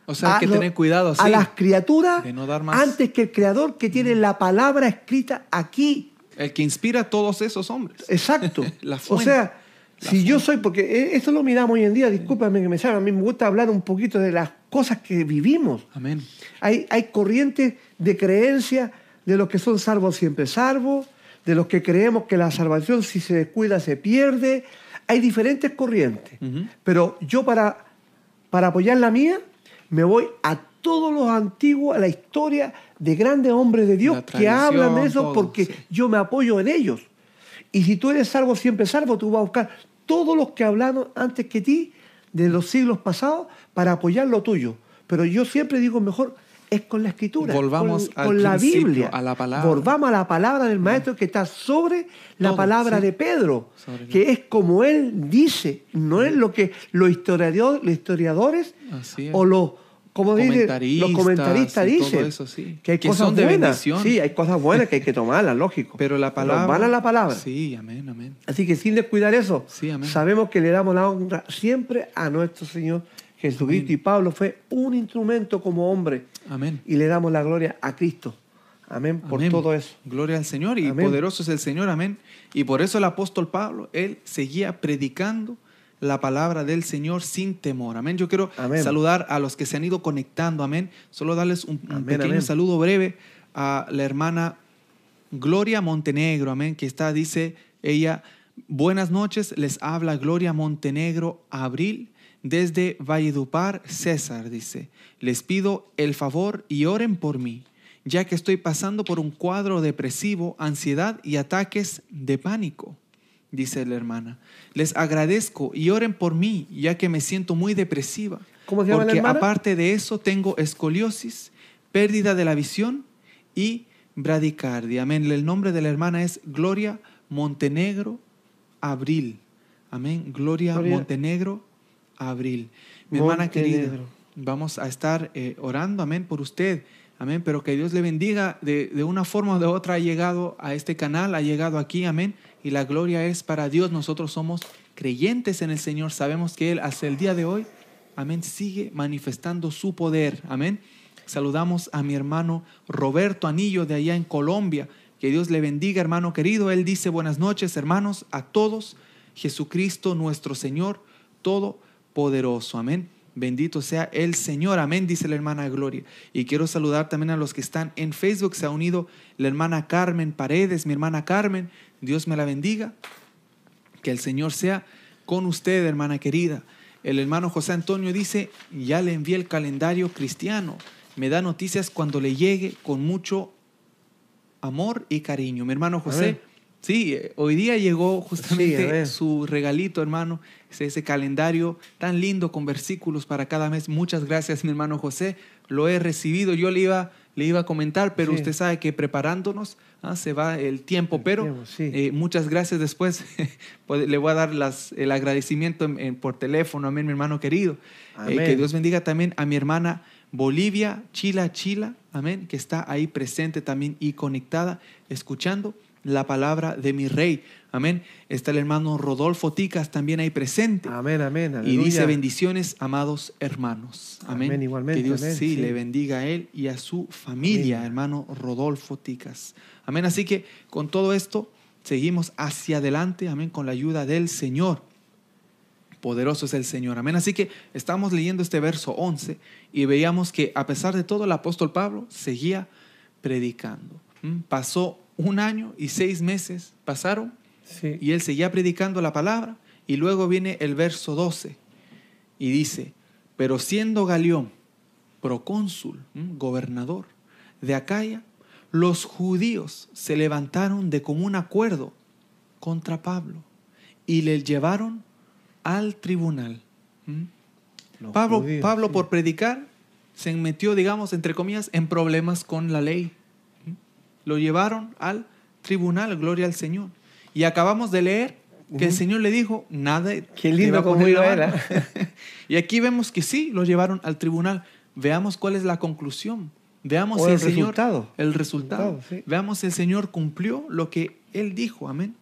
O sea, hay a que lo- tener cuidado, a sí. las criaturas De no dar más. antes que el creador que tiene la palabra escrita aquí. El que inspira a todos esos hombres. Exacto. La o sea, La si yo soy, porque e- esto lo miramos hoy en día, discúlpame que me salga, a mí me gusta hablar un poquito de las cosas que vivimos. Amén. Hay, hay corrientes de creencia de los que son salvos siempre salvos, de los que creemos que la salvación si se descuida se pierde. Hay diferentes corrientes. Pero yo para, para apoyar la mía, me voy a todos los antiguos, a la historia de grandes hombres de Dios que hablan de eso todo, porque sí. yo me apoyo en ellos. Y si tú eres salvo, siempre salvo, tú vas a buscar todos los que hablaron antes que ti de los siglos pasados para apoyar lo tuyo. Pero yo siempre digo mejor es con la escritura, Volvamos con, al con la Biblia, a la palabra. Volvamos a la palabra del maestro que está sobre la Todo, palabra sí. de Pedro, Sobre que es como él dice, no es lo que los historiadores, los historiadores o los como dice, los Comentaristas dicen eso, sí. que hay Que cosas de buenas. bendición. Sí, hay cosas buenas que hay que tomarlas, lógico. Pero la palabra. van a la palabra. Sí, amén, amén. Así que sin descuidar eso, Sí, amén. sabemos que le damos la honra siempre a nuestro Señor Jesucristo. Y Pablo fue un instrumento como hombre. Amén. Y le damos la gloria a Cristo. Amén. Por Amén. todo eso. Gloria al Señor y Amén. poderoso es el Señor, amén. Y por eso el apóstol Pablo, él seguía predicando la palabra del Señor sin temor, amén. Yo quiero Amén. saludar a los que se han ido conectando, amén. Solo darles un, pequeño amén. saludo breve a la hermana Gloria Montenegro, amén, que está, dice ella, buenas noches, les habla Gloria Montenegro Abril desde Valledupar, César, dice, les pido el favor y oren por mí, ya que estoy pasando por un cuadro depresivo, ansiedad y ataques de pánico, dice la hermana. Les agradezco y oren por mí, ya que me siento muy depresiva. ¿Cómo se llama la porque hermana? aparte de eso tengo escoliosis, pérdida de la visión y bradicardia. Amén. El nombre de la hermana es Gloria Montenegro Abril. Amén. Gloria, Gloria. Montenegro Abril. Mi hermana querida, vamos a estar eh, orando, amén, por usted. Amén. Pero que Dios le bendiga de, de una forma o de otra. Ha llegado a este canal, ha llegado aquí, amén. Y la gloria es para Dios. Nosotros somos creyentes en el Señor. Sabemos que Él hasta el día de hoy, amén, sigue manifestando su poder. Amén. Saludamos a mi hermano Roberto Anillo de allá en Colombia. Que Dios le bendiga, hermano querido. Él dice buenas noches, hermanos, a todos. Jesucristo nuestro Señor, todopoderoso. Amén. Bendito sea el Señor. Amén, dice la hermana Gloria. Y quiero saludar también a los que están en Facebook. Se ha unido la hermana Carmen Paredes, mi hermana Carmen. Dios me la bendiga. Que el Señor sea con usted, hermana querida. El hermano José Antonio dice, ya le envié el calendario cristiano. Me da noticias cuando le llegue con mucho amor y cariño. Mi hermano José, sí, hoy día llegó justamente su regalito, hermano, ese calendario tan lindo con versículos para cada mes. Muchas gracias, mi hermano José. Lo he recibido. Yo le iba, le iba a comentar, pero usted sabe que preparándonos ah, se va el tiempo. pero eh, muchas gracias después. Pues, le voy a dar las, el agradecimiento por teléfono. Amén, mi hermano querido. Eh, que Dios bendiga también a mi hermana Bolivia, Chila, Chila, amén, que está ahí presente también y conectada, escuchando la palabra de mi rey. Amén. Está el hermano Rodolfo Ticas también ahí presente. Amén, amén. Y dice bendiciones, amados hermanos. Amén. igualmente. Que Dios sí, le bendiga a él y a su familia, hermano Rodolfo Ticas. Amén. Así que con todo esto seguimos hacia adelante, amén, con la ayuda del Señor. Poderoso es el Señor. Amén. Así que estamos leyendo este verso 11 y veíamos que a pesar de todo el apóstol Pablo seguía predicando. ¿Mm? Pasó un año y seis meses, pasaron, y él seguía predicando la palabra. Y luego viene el verso 12 y dice, pero siendo Galión procónsul, gobernador de Acaya, los judíos se levantaron de común acuerdo contra Pablo y le llevaron al tribunal. ¿Mm? Pablo, Pablo por predicar se metió, digamos, entre comillas, en problemas con la ley. ¿Mm? Lo llevaron al tribunal, gloria al Señor. Y acabamos de leer que el Señor le dijo, nada. Qué lindo como era. y aquí vemos que sí, lo llevaron al tribunal. Veamos cuál es la conclusión. Veamos si el, Señor, resultado. El resultado. Veamos si el Señor cumplió lo que Él dijo. Amén.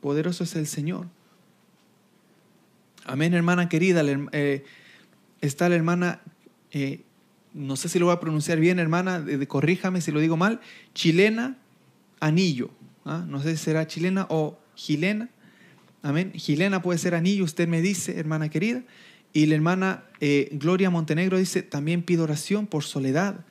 Poderoso es el Señor. Amén, hermana querida. Eh, está la hermana, eh, no sé si lo voy a pronunciar bien, hermana, corríjame si lo digo mal, chilena anillo. ¿ah? No sé si será chilena o gilena. Amén. Gilena puede ser anillo, usted me dice, hermana querida. Y la hermana eh, Gloria Montenegro dice, también pido oración por soledad,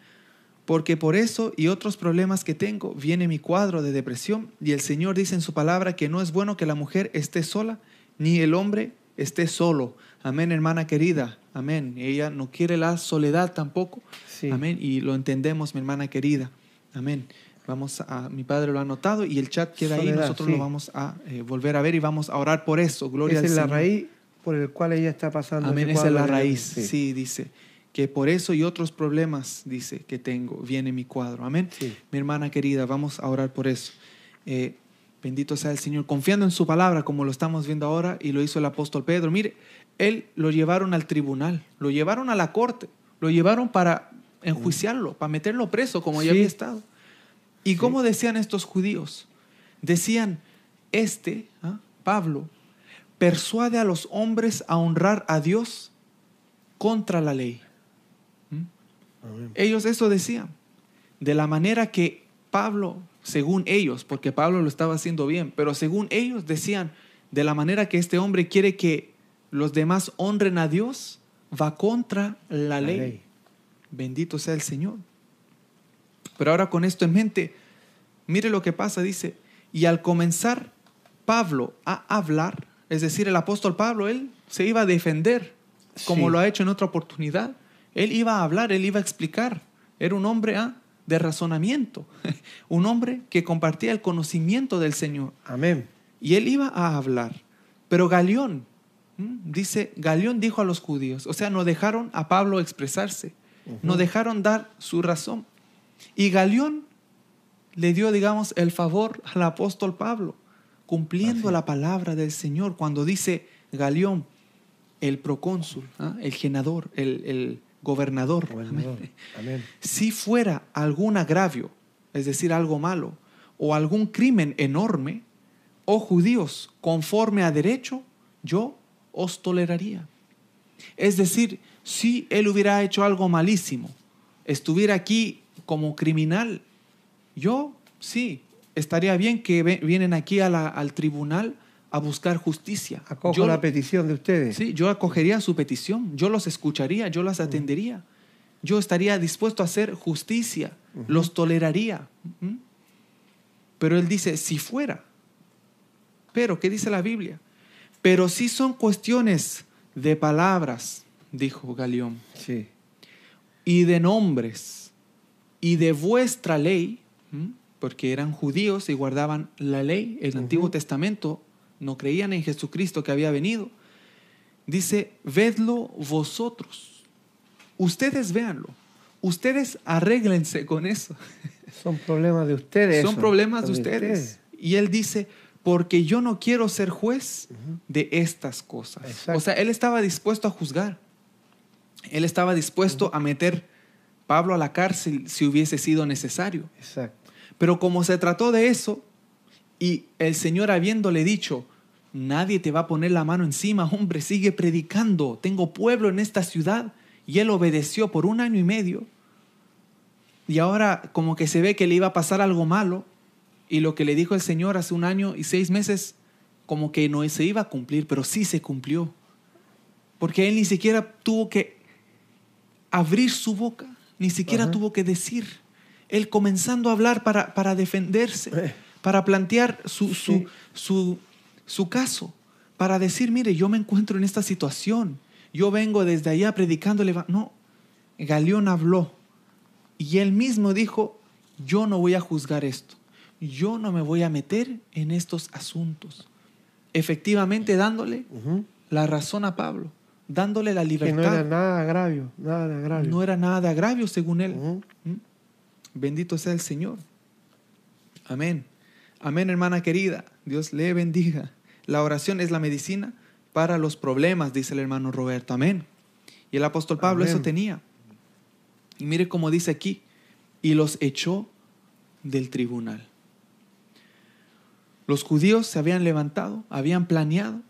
porque por eso y otros problemas que tengo viene mi cuadro de depresión. Y el Señor dice en su palabra que no es bueno que la mujer esté sola, ni el hombre esté solo. Amén, hermana querida. Amén. Ella no quiere la soledad tampoco. Amén. Y lo entendemos, mi hermana querida. Amén. Vamos a, mi padre lo ha notado y el chat queda ahí. Nosotros lo vamos a eh, volver a ver y vamos a orar por eso. Gloria Esa es la raíz por el cual ella está pasando. Amén. Esa es la raíz. Sí. dice que por eso y otros problemas, dice, que tengo, viene mi cuadro. Amén. Mi hermana querida, vamos a orar por eso. Eh, Bendito sea el Señor, confiando en su palabra como lo estamos viendo ahora y lo hizo el apóstol Pedro. Mire, él lo llevaron al tribunal, lo llevaron a la corte, lo llevaron para enjuiciarlo, para meterlo preso como ya había estado. ¿Y cómo decían estos judíos? Decían, este, ¿ah? Pablo, persuade a los hombres a honrar a Dios contra la ley. Ellos eso decían. De la manera que Pablo según ellos, porque Pablo lo estaba haciendo bien, pero según ellos decían, de la manera que este hombre quiere que los demás honren a Dios, va contra la, ley. Bendito sea el Señor. Pero ahora con esto en mente, mire lo que pasa, dice, y al comenzar Pablo a hablar, es decir, el apóstol Pablo, él se iba a defender, como lo ha hecho en otra oportunidad. Él iba a hablar, él iba a explicar. Era un hombre ¿ah? de razonamiento, un hombre que compartía el conocimiento del Señor. Amén. Y él iba a hablar. Pero Galeón, dice, Galeón dijo a los judíos, o sea, no dejaron a Pablo expresarse, no dejaron dar su razón. Y Galeón le dio, digamos, el favor al apóstol Pablo, cumpliendo la palabra del Señor, cuando dice Galeón, el procónsul, ¿ah? el genador, el gobernador. Si fuera algún agravio, es decir, algo malo, o algún crimen enorme, oh judíos, conforme a derecho, yo os toleraría. Es decir, si él hubiera hecho algo malísimo, estuviera aquí como criminal, yo sí, estaría bien que vienen aquí al tribunal a buscar justicia. Acojo Yo- la petición de ustedes. Sí, yo acogería su petición, yo los escucharía, yo las atendería. Yo estaría dispuesto a hacer justicia, los toleraría. ¿Mm? Pero él dice, si fuera. Pero, ¿qué dice la Biblia? Pero si son cuestiones de palabras, dijo Galeón, Sí. y de nombres, y de vuestra ley, porque eran judíos y guardaban la ley, el Antiguo Testamento, no creían en Jesucristo que había venido. Dice, vedlo vosotros. Ustedes véanlo. Ustedes arréglense con eso. Son problemas de ustedes. Son eso. problemas de ustedes. Y él dice, porque yo no quiero ser juez de estas cosas. Exacto. O sea, él estaba dispuesto a juzgar. Él estaba dispuesto a meter Pablo a la cárcel si hubiese sido necesario. Exacto. Pero como se trató de eso, y el Señor habiéndole dicho, nadie te va a poner la mano encima, hombre, sigue predicando, tengo pueblo en esta ciudad, y él obedeció por un año y medio, y ahora como que se ve que le iba a pasar algo malo, y lo que le dijo el Señor hace un año y seis meses, como que no se iba a cumplir, pero sí se cumplió, porque él ni siquiera tuvo que abrir su boca, ni siquiera Ajá. tuvo que decir. Él comenzando a hablar para, para defenderse, Eh. Para plantear su, su, Sí. su, su caso, para decir, mire, yo me encuentro en esta situación, yo vengo desde allá predicando. el eva-". No, Galeón habló y él mismo dijo, yo no voy a juzgar esto, yo no me voy a meter en estos asuntos. Efectivamente dándole la razón a Pablo, dándole la Que libertad. no era nada de agravio, nada de agravio. No era nada de agravio según él. ¿Mm? Bendito sea el Señor. Amén. Amén, hermana querida. Dios le bendiga. La oración es la medicina para los problemas, dice el hermano Roberto. Amén. Y el apóstol Pablo Amén. eso tenía. Y mire cómo dice aquí, y los echó del tribunal. Los judíos se habían levantado, habían planeado,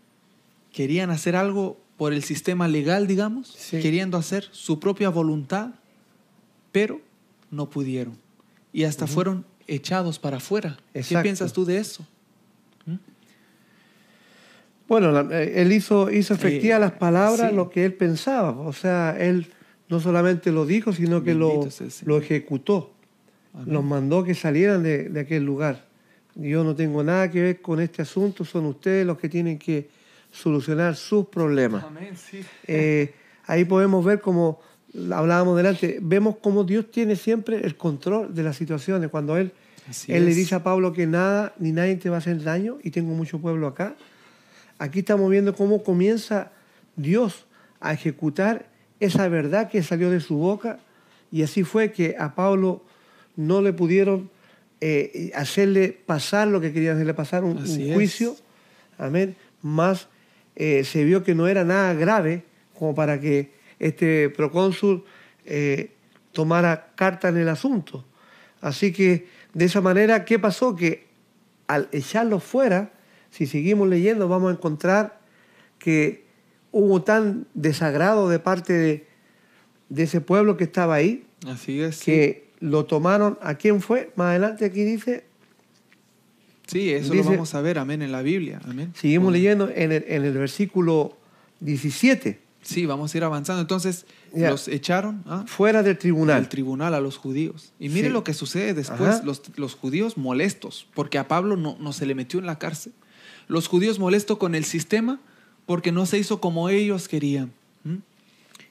querían hacer algo por el sistema legal, digamos, Sí. queriendo hacer su propia voluntad, pero no pudieron. Y hasta fueron echados para afuera. ¿Qué Exacto. piensas tú de eso? Bueno, la- eh, él hizo, hizo efectiva Eh, las palabras, sí. lo que él pensaba. O sea, él no solamente lo dijo, sino que lo, lo ejecutó. Amén. Los mandó que salieran de, de aquel lugar. Yo no tengo nada que ver con este asunto, son ustedes los que tienen que solucionar sus problemas. Amén, sí. Eh, ahí podemos ver como hablábamos delante, vemos cómo Dios tiene siempre el control de las situaciones. Cuando Él, Así él le dice a Pablo que nada ni nadie te va a hacer daño y tengo mucho pueblo acá. Aquí estamos viendo cómo comienza Dios a ejecutar esa verdad que salió de su boca y así fue que a Pablo no le pudieron eh, hacerle pasar lo que querían hacerle pasar, un, un Así es. juicio. Amén. Más eh, se vio que no era nada grave como para que este procónsul eh, tomara carta en el asunto. Así que de esa manera, ¿qué pasó? Que al echarlo fuera, si seguimos leyendo, vamos a encontrar que hubo tan desagrado de parte de, de ese pueblo que estaba ahí, Así es. sí. que lo tomaron. ¿A quién fue? Más adelante aquí dice, Sí, eso Dice- lo vamos a ver, amén, en la Biblia. Amén. seguimos leyendo en el, en el versículo 17, Sí, vamos a ir avanzando. Entonces, Los echaron ¿ah? fuera del tribunal. del tribunal a los judíos. Y mire Sí. lo que sucede después, los, los judíos molestos, porque a Pablo no, no se le metió en la cárcel. Los judíos molestos con el sistema porque no se hizo como ellos querían.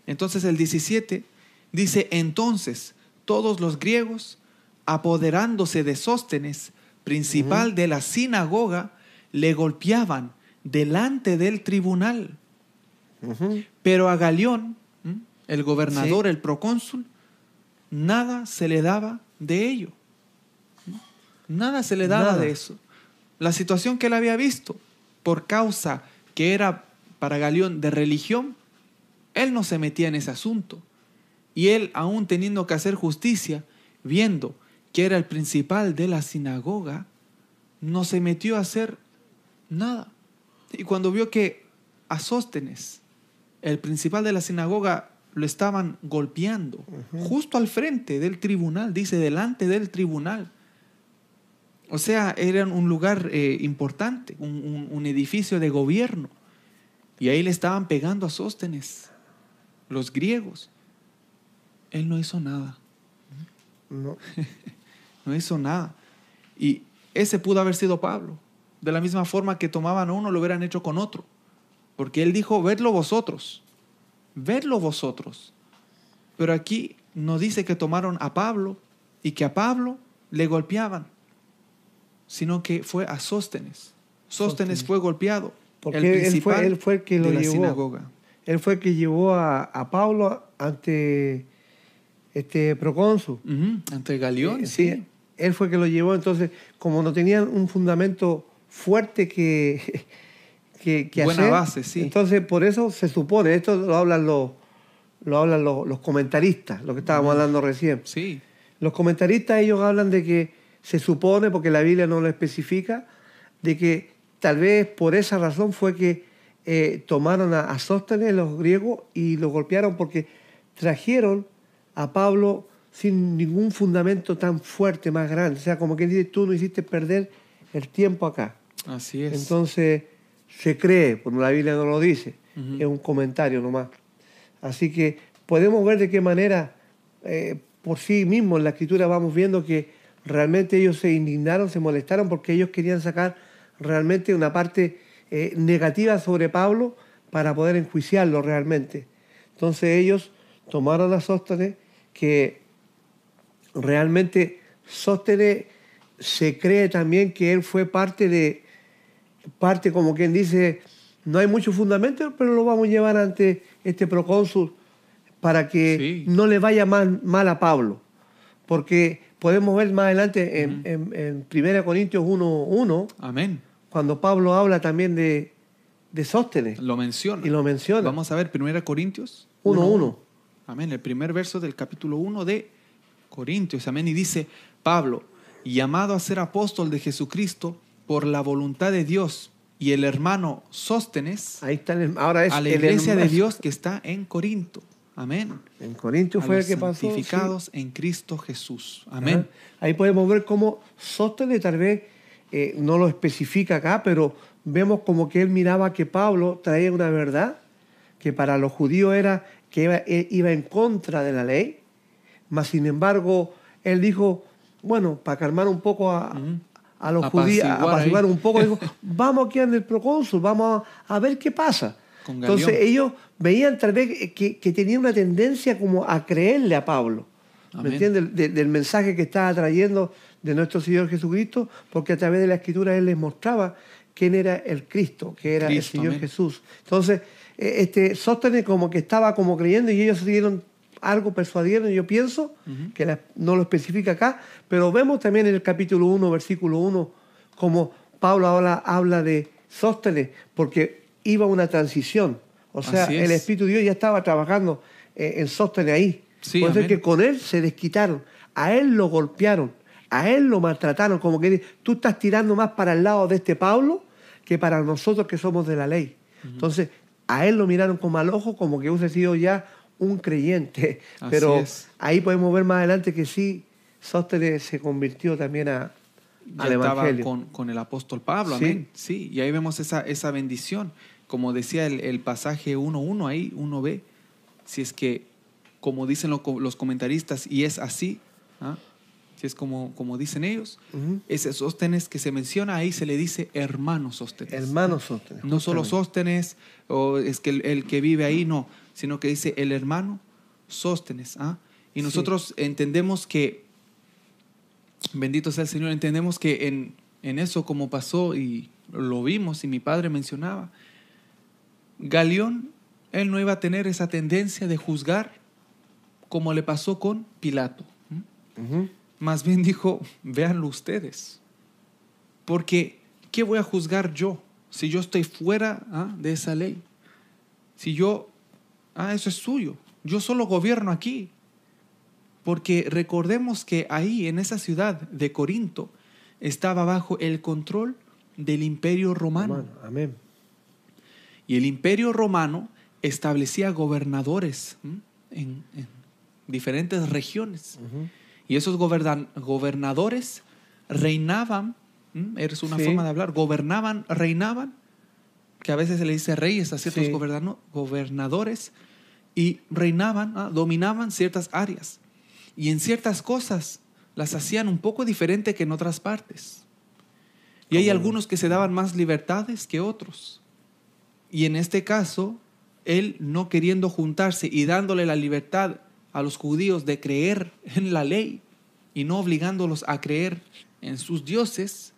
Entonces el 17 dice, entonces todos los griegos, apoderándose de Sóstenes, principal de la sinagoga, le golpeaban delante del tribunal. Pero a Galión. El gobernador, Sí. el procónsul, nada se le daba de ello. Nada se le daba Nada. de eso. La situación que él había visto, por causa que era para Galión de religión, él no se metía en ese asunto. Y él, aún teniendo que hacer justicia, viendo que era el principal de la sinagoga, no se metió a hacer nada. Y cuando vio que a Sóstenes, el principal de la sinagoga, lo estaban golpeando, justo al frente del tribunal, dice, delante del tribunal. O sea, era un lugar eh, importante, un, un- un edificio de gobierno. Y ahí le estaban pegando a Sóstenes, los griegos. Él no hizo nada, No. no hizo nada. Y ese pudo haber sido Pablo. De la misma forma que tomaban a uno, lo hubieran hecho con otro. Porque él dijo, vedlo vosotros, vedlo vosotros. Pero aquí no dice que tomaron a Pablo y que a Pablo le golpeaban, sino que fue a Sóstenes. Sóstenes Sóstenes. fue golpeado. Porque el él fue- principal él fue el que lo de la llevó. sinagoga. Él fue el que llevó a, a Pablo ante este procónsul. Ante Galeón, Eh, sí. Él fue el que lo llevó. Entonces, como no tenían un fundamento fuerte que, que, que Buena hacer, base, sí. entonces por eso se supone, esto lo hablan los, lo hablan los, los comentaristas, lo que estábamos hablando recién. Sí, Los comentaristas ellos hablan de que se supone, porque la Biblia no lo especifica, de que tal vez por esa razón fue que eh, tomaron a, a Sóstenes los griegos y lo golpearon porque trajeron a Pablo sin ningún fundamento tan fuerte, más grande. O sea, como que dice, tú no hiciste perder el tiempo acá. así es. Entonces, se cree, porque la Biblia no lo dice, es un comentario nomás. Así que podemos ver de qué manera, eh, por sí mismos, en la escritura vamos viendo que realmente ellos se indignaron, se molestaron, porque ellos querían sacar realmente una parte eh, negativa sobre Pablo para poder enjuiciarlo realmente. Entonces ellos tomaron a Sóstenes, que realmente Sóstenes se cree también que él fue parte de, parte como quien dice, no hay mucho fundamento, pero lo vamos a llevar ante este procónsul para que Sí. no le vaya mal, mal a Pablo. Porque podemos ver más adelante en, en, en 1 Corintios 1.1, Amén. cuando Pablo habla también de, de Sóstenes Lo menciona. y lo menciona. Vamos a ver 1 Corintios 1.1. Amén. El primer verso del capítulo 1 de Corintios. Amén. Y dice, Pablo, llamado a ser apóstol de Jesucristo por la voluntad de Dios, y el hermano Sóstenes, Ahí está, el- ahora es a la el iglesia de hermano- Dios que está en Corinto. Amén. En Corintios A fue el los que pasó. sí. santificados en Cristo Jesús. Ajá. Amén. Ahí podemos ver cómo Sóstenes tal vez eh, no lo especifica acá, pero vemos como que él miraba que Pablo traía una verdad que para los judíos era que iba, eh, iba en contra de la ley, mas sin embargo él dijo, bueno, para calmar un poco a, Ujú. A los judíos, ahí. apaciguar un poco, dijo, vamos aquí en el procónsul, vamos a, a ver qué pasa. Entonces ellos veían tal vez que, que tenían una tendencia como a creerle a Pablo. Amén. ¿Me entiendes? De- del mensaje que estaba trayendo de nuestro Señor Jesucristo, porque a través de la Escritura Él les mostraba quién era el Cristo, que era Cristo, el Señor amén. Jesús. Entonces, eh, este, Sóstenes como que estaba como creyendo y ellos se dieron algo, persuadieron, yo pienso, que la- no lo especifica acá, pero vemos también en el capítulo 1, versículo 1, como Pablo ahora habla de Sóstenes, porque iba una transición. O sea, el es. Espíritu de Dios ya estaba trabajando eh, en Sóstenes ahí. Sí, Puede ser que con él se desquitaron, a él lo golpearon, a él lo maltrataron, como que tú estás tirando más para el lado de este Pablo que para nosotros que somos de la ley. Entonces, a él lo miraron con mal ojo, como que hubiese sido ya un creyente. Así Pero es. ahí podemos ver más adelante que sí, Sóstenes se convirtió también a, ya al estaba Evangelio. con, con el apóstol Pablo, Sí. amén. Sí, y ahí vemos esa, esa bendición. Como decía el, el pasaje 1.1 ahí, 1b, si es que, como dicen lo- los comentaristas, y es así, ¿ah? si es como, como dicen ellos, Ujú. ese sóstenes que se menciona ahí se le dice hermano sóstenes. Hermano Sóstenes. No solo sóstenes, o es que el, el que vive ahí, no, sino que dice el hermano sóstenes. ¿ah? Y Sí. nosotros entendemos que, bendito sea el Señor, entendemos que en, en eso como pasó y lo vimos y mi padre mencionaba, Galeón, él no iba a tener esa tendencia de juzgar como le pasó con Pilato. Más bien dijo, véanlo ustedes. Porque, ¿qué voy a juzgar yo si yo estoy fuera ah, de esa ley? Si yo, ah, eso es suyo. Yo solo gobierno aquí. Porque recordemos que ahí, en esa ciudad de Corinto, estaba bajo el control del imperio romano. Amén. Y el imperio romano establecía gobernadores en, en diferentes regiones. Y esos gobernan- gobernadores reinaban es una Sí. forma de hablar, gobernaban, reinaban, que a veces se le dice reyes a ciertos Sí. gobernadores, y reinaban, ¿ah? dominaban ciertas áreas. Y en ciertas cosas las hacían un poco diferente que en otras partes. Y hay algunos que se daban más libertades que otros. Y en este caso, él no queriendo juntarse y dándole la libertad a los judíos de creer en la ley y no obligándolos a creer en sus dioses,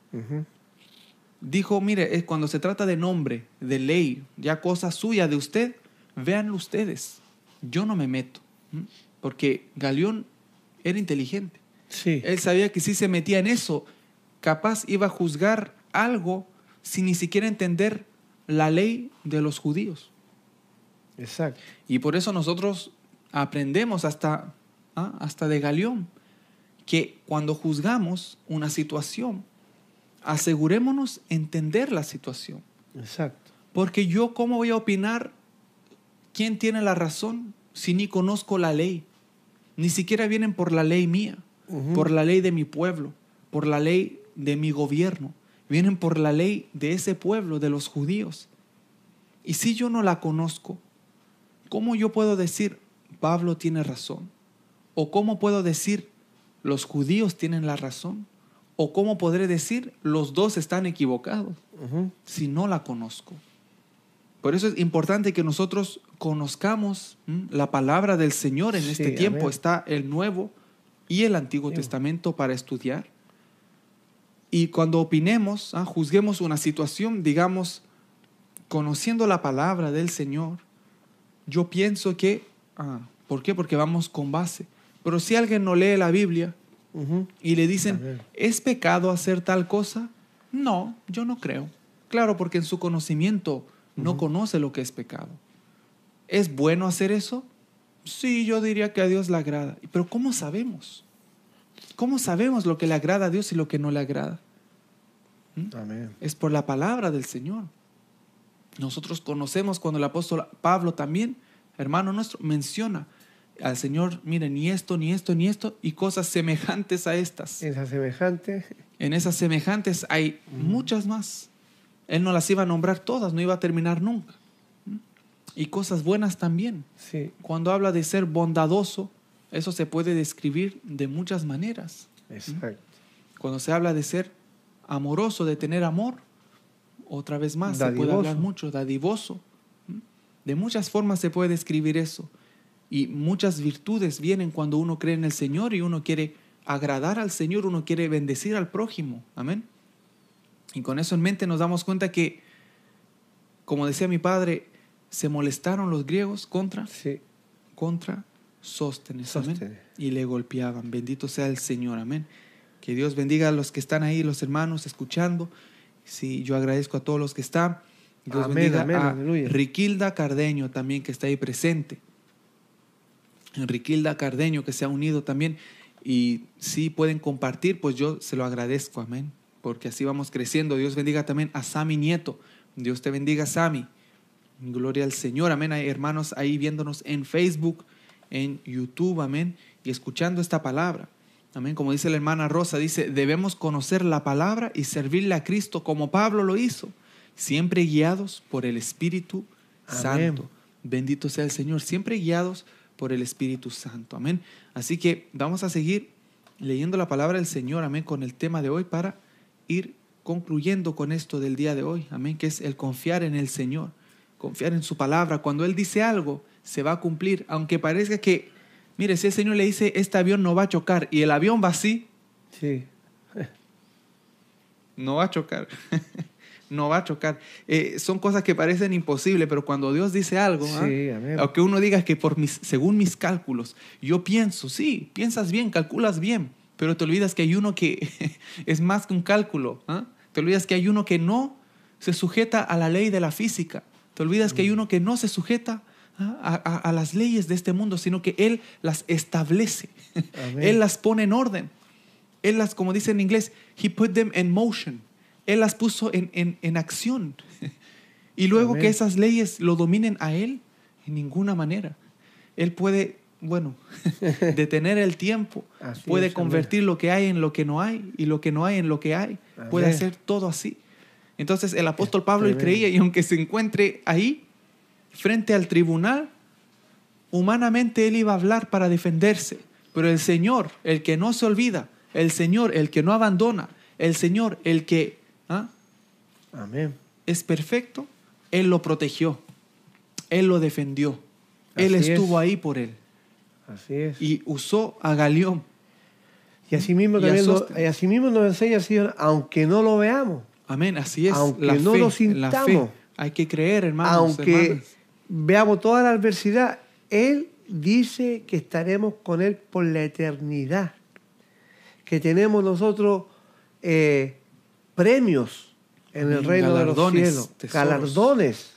dijo, mire, eh, cuando se trata de nombre, de ley, ya cosa suya de usted, véanlo ustedes. Yo no me meto. ¿m? Porque Galeón era inteligente. Sí. Él sabía que si se metía en eso, capaz iba a juzgar algo sin ni siquiera entender la ley de los judíos. Exacto. Y por eso nosotros aprendemos hasta, ¿ah? hasta de Galeón que cuando juzgamos una situación, asegurémonos entender la situación. Exacto. Porque yo, ¿cómo voy a opinar quién tiene la razón si ni conozco la ley? Ni siquiera vienen por la ley mía, por la ley de mi pueblo, por la ley de mi gobierno. Vienen por la ley de ese pueblo, de los judíos. Y si yo no la conozco, ¿cómo yo puedo decir Pablo tiene razón? ¿O cómo puedo decir los judíos tienen la razón? ¿O cómo podré decir los dos están equivocados? Si no la conozco. Por eso es importante que nosotros conozcamos ¿m? la palabra del Señor en Sí, este tiempo. Está el Nuevo y el Antiguo Sí. Testamento para estudiar. Y cuando opinemos, ah, juzguemos una situación, digamos, conociendo la palabra del Señor, yo pienso que, ah, ¿por qué? Porque vamos con base. Pero si alguien no lee la Biblia y le dicen. ¿es pecado hacer tal cosa? No, yo no creo. Claro, porque en su conocimiento no conoce lo que es pecado. ¿Es bueno hacer eso? Sí, yo diría que a Dios le agrada. Pero ¿cómo sabemos? ¿Cómo sabemos lo que le agrada a Dios y lo que no le agrada? ¿Mm? Amén. Es por la palabra del Señor. Nosotros conocemos cuando el apóstol Pablo también, hermano nuestro, menciona al Señor, miren, ni esto, ni esto, ni esto, y cosas semejantes a estas. Esa semejante. En esas semejantes hay muchas más. Él no las iba a nombrar todas, no iba a terminar nunca. Y cosas buenas también. Sí. Cuando habla de ser bondadoso, eso se puede describir de muchas maneras. Exacto. Cuando se habla de ser amoroso, de tener amor, otra vez más, se puede hablar mucho, dadivoso. De muchas formas se puede describir eso. Y muchas virtudes vienen cuando uno cree en el Señor y uno quiere agradar al Señor, uno quiere bendecir al prójimo. Amén. Y con eso en mente nos damos cuenta que, como decía mi padre, se molestaron los griegos contra Sí. contra Sóstenes. Amén. Y le golpeaban. Bendito sea el Señor. Amén. Que Dios bendiga a los que están ahí, los hermanos, escuchando. Sí, yo agradezco a todos los que están. Dios Amén, bendiga amén, a aleluya. Riquilda Cardeño también, que está ahí presente. Riquilda Cardeño, que se ha unido también. Y si pueden compartir, pues yo se lo agradezco. Amén. Porque así vamos creciendo. Dios bendiga también a Sami Nieto. Dios te bendiga, Sami. Gloria al Señor, amén. Hay hermanos ahí viéndonos en Facebook, en YouTube, amén, y escuchando esta palabra. Amén. Como dice la hermana Rosa, dice, debemos conocer la palabra y servirle a Cristo como Pablo lo hizo, siempre guiados por el Espíritu Amén. Santo. Bendito sea el Señor, siempre guiados por el Espíritu Santo. Amén. Así que vamos a seguir leyendo la palabra del Señor, amén, con el tema de hoy para ir concluyendo con esto del día de hoy, amén, que es el confiar en el Señor, confiar en su palabra. Cuando Él dice algo, se va a cumplir, aunque parezca que, mire, si el Señor le dice, este avión no va a chocar y el avión va así, Sí. no va a chocar. no va a chocar. Eh, son cosas que parecen imposibles, pero cuando Dios dice algo, ¿ah? Sí, aunque uno diga que por mis, según mis cálculos, yo pienso, sí, piensas bien, calculas bien, pero te olvidas que hay uno que es más que un cálculo. ¿ah? Te olvidas que hay uno que no se sujeta a la ley de la física. Te olvidas que hay uno que no se sujeta ¿ah? a, a- a las leyes de este mundo, sino que Él las establece. Amén. Él las pone en orden. Él las, como dice en inglés, He put them in motion. Él las puso en, en- en acción. Y luego Amén. que esas leyes lo dominen a Él, en ninguna manera. Él puede bueno, detener el tiempo. Así puede es, convertir lo que hay en lo que no hay y lo que no hay en lo que hay. Puede hacer todo así. Entonces el apóstol Pablo él creía y aunque se encuentre ahí, frente al tribunal, humanamente él iba a hablar para defenderse. Pero el Señor, el que no se olvida, el Señor, el que no abandona, el Señor, el que ¿ah? Amén. es perfecto, Él lo protegió, Él lo defendió, Él estuvo es. ahí por Él Así es. y usó a Galeón. Y así mismo, también lo- y así mismo nos enseña el Señor, aunque no lo veamos, Amén, así es. Aunque la no fe, lo la fe. sintamos. Hay que creer, hermanos. aunque veamos toda la adversidad, Él dice que estaremos con Él por la eternidad. Que tenemos nosotros eh, premios en el reino de los cielos, tesoros. galardones.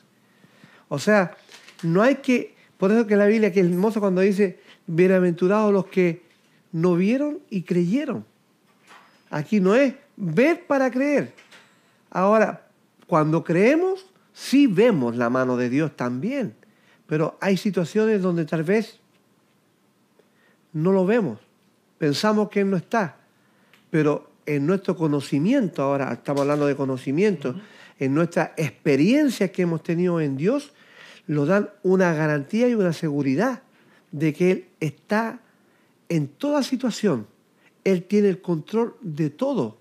O sea, no hay que, por eso que la Biblia, que es hermosa cuando dice, bienaventurados los que no vieron y creyeron. Aquí no es ver para creer. Ahora, cuando creemos, sí vemos la mano de Dios también. Pero hay situaciones donde tal vez no lo vemos. Pensamos que Él no está. Pero en nuestro conocimiento, ahora estamos hablando de conocimiento, en nuestra experiencia que hemos tenido en Dios, nos dan una garantía y una seguridad de que Él está en toda situación. Él tiene el control de todo.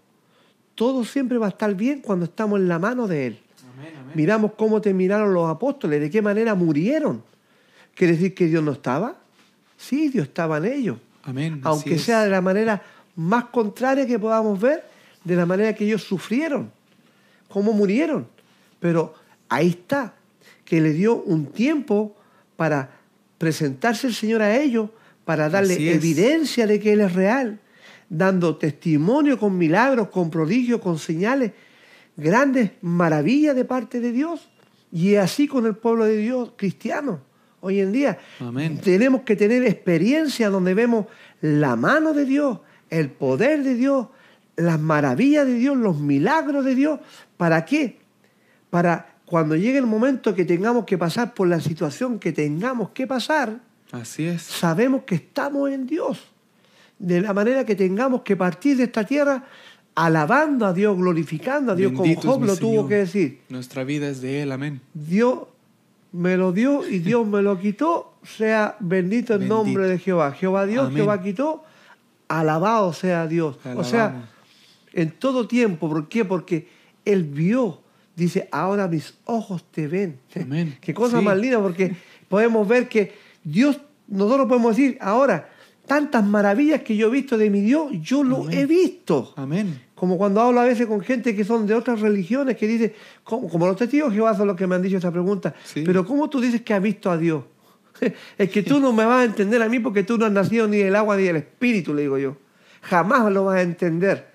Todo siempre va a estar bien cuando estamos en la mano de Él. Amén, amén. Miramos cómo terminaron los apóstoles, de qué manera murieron. ¿Quiere decir que Dios no estaba? Sí, Dios estaba en ellos. Amén, Aunque sea de la manera más contraria que podamos ver, de la manera que ellos sufrieron, cómo murieron. Pero ahí está, que le dio un tiempo para presentarse el Señor a ellos, para darle evidencia de que Él es real, dando testimonio con milagros, con prodigios, con señales, grandes maravillas de parte de Dios. Y es así con el pueblo de Dios cristiano. Hoy en día Amén. tenemos que tener experiencia donde vemos la mano de Dios, el poder de Dios, las maravillas de Dios, los milagros de Dios. ¿Para qué? Para cuando llegue el momento que tengamos que pasar por la situación que tengamos que pasar, Así es. sabemos que estamos en Dios. De la manera que tengamos que partir de esta tierra alabando a Dios, glorificando a Dios, Bendito como Job lo tuvo Señor. que decir. Nuestra vida es de Él, amén. Dios me lo dio y Dios me lo quitó, sea bendito el Bendito. nombre de Jehová. Jehová Dios, Amén. Jehová quitó, alabado sea Dios. O sea, en todo tiempo, ¿por qué? Porque Él vio, dice, ahora mis ojos te ven. Amén. Qué cosa Sí. más linda, porque podemos ver que Dios, nosotros podemos decir, ahora, tantas maravillas que yo he visto de mi Dios, yo lo he visto. Amén. Como cuando hablo a veces con gente que son de otras religiones, que dice, como, como los testigos de Jehová son los que me han dicho esta pregunta, Sí. pero ¿cómo tú dices que has visto a Dios? es que tú no me vas a entender a mí porque tú no has nacido ni del agua ni del espíritu, le digo yo. Jamás lo vas a entender.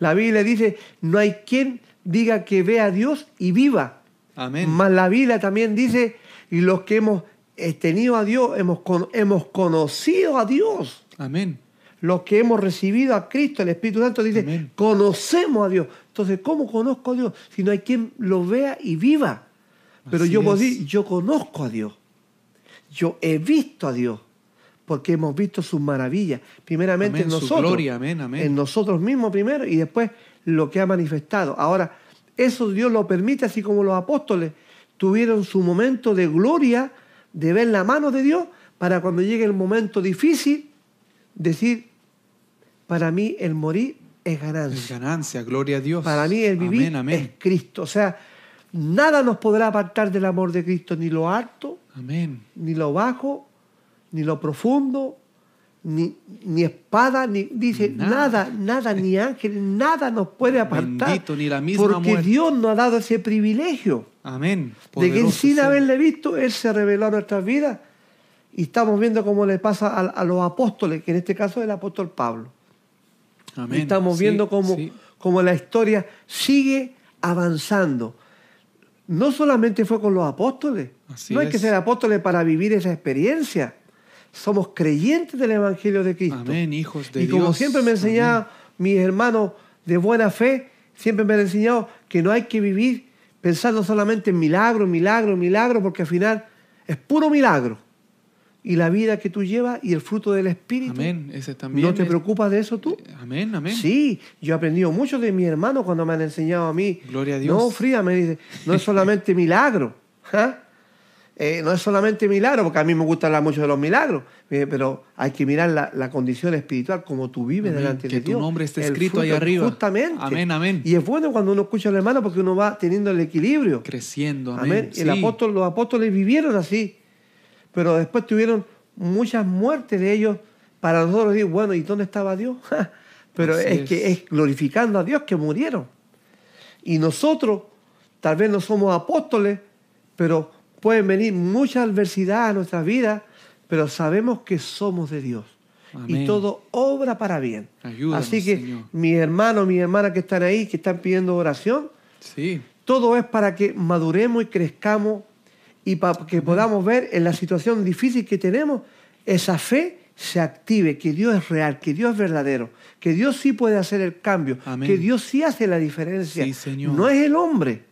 La Biblia dice, no hay quien diga que ve a Dios y viva. Amén. Más la Biblia también dice, y los que hemos eh, tenido a Dios, hemos, hemos conocido a Dios Amén. los que hemos recibido a Cristo, el Espíritu Santo dice, Amén. conocemos a Dios. Entonces, ¿cómo conozco a Dios? Si no hay quien lo vea y viva. Pero Así yo puedo decir, yo conozco a Dios. Yo he visto a Dios. Porque hemos visto sus maravillas. Primeramente Amén, en nosotros. gloria, amén, amén. En nosotros mismos primero y después lo que ha manifestado. Ahora, eso Dios lo permite, así como los apóstoles tuvieron su momento de gloria, de ver la mano de Dios, para cuando llegue el momento difícil, decir, para mí el morir es Es ganancia. ganancia, gloria a Dios. Para mí el vivir Amén, amén. es Cristo. O sea, nada nos podrá apartar del amor de Cristo, ni lo alto, Amén. ni lo bajo, ni lo profundo, ni, ni espada, ni dice Nada. nada, nada, ni ángel, nada nos puede apartar. Bendito, ni la misma porque muerte. Dios nos ha dado ese privilegio Amén. de que sin haberle visto, Él se reveló a nuestras vidas. Y estamos viendo cómo le pasa a, a los apóstoles, que en este caso es el apóstol Pablo. Amén. Y estamos Sí, viendo cómo, sí. cómo la historia sigue avanzando. No solamente fue con los apóstoles. Así no hay es. que ser apóstoles para vivir esa experiencia. Somos creyentes del Evangelio de Cristo. Amén, hijos de y como Dios. siempre me enseñaba mis hermanos de buena fe, siempre me han enseñado que no hay que vivir pensando solamente en milagro, milagro, milagro, porque al final es puro milagro. y la vida que tú llevas y el fruto del Espíritu. Amén. Ese también. ¿No te es- preocupas de eso tú? Amén, amén. Sí, yo he aprendido mucho de mis hermanos cuando me han enseñado a mí. Gloria a Dios. No, Frida me dice, no es solamente milagro. ¿ah? Eh, no es solamente milagro, porque a mí me gusta hablar mucho de los milagros, eh, pero hay que mirar la, la condición espiritual, como tú vives Amén. delante Que de tu Dios. nombre esté escrito ahí arriba. Justamente. Amén, amén. Y es bueno cuando uno escucha al hermano porque uno va teniendo el equilibrio. Creciendo, amén. Amén. Sí. El apóstol, los apóstoles vivieron así, pero después tuvieron muchas muertes de ellos para nosotros decir, bueno, ¿y dónde estaba Dios? pero es. que es glorificando a Dios que murieron. Y nosotros, tal vez no somos apóstoles, pero pueden venir mucha adversidad a nuestra vida, pero sabemos que somos de Dios. Amén. Y todo obra para bien. Ayúdanos, Así que Señor. mis hermanos, mis hermanas que están ahí, que están pidiendo oración, Sí. todo es para que maduremos y crezcamos y para que podamos ver en la situación difícil que tenemos, esa fe se active, que Dios es real, que Dios es verdadero, que Dios sí puede hacer el cambio, Amén. que Dios sí hace la diferencia. Sí, Señor. No es el hombre,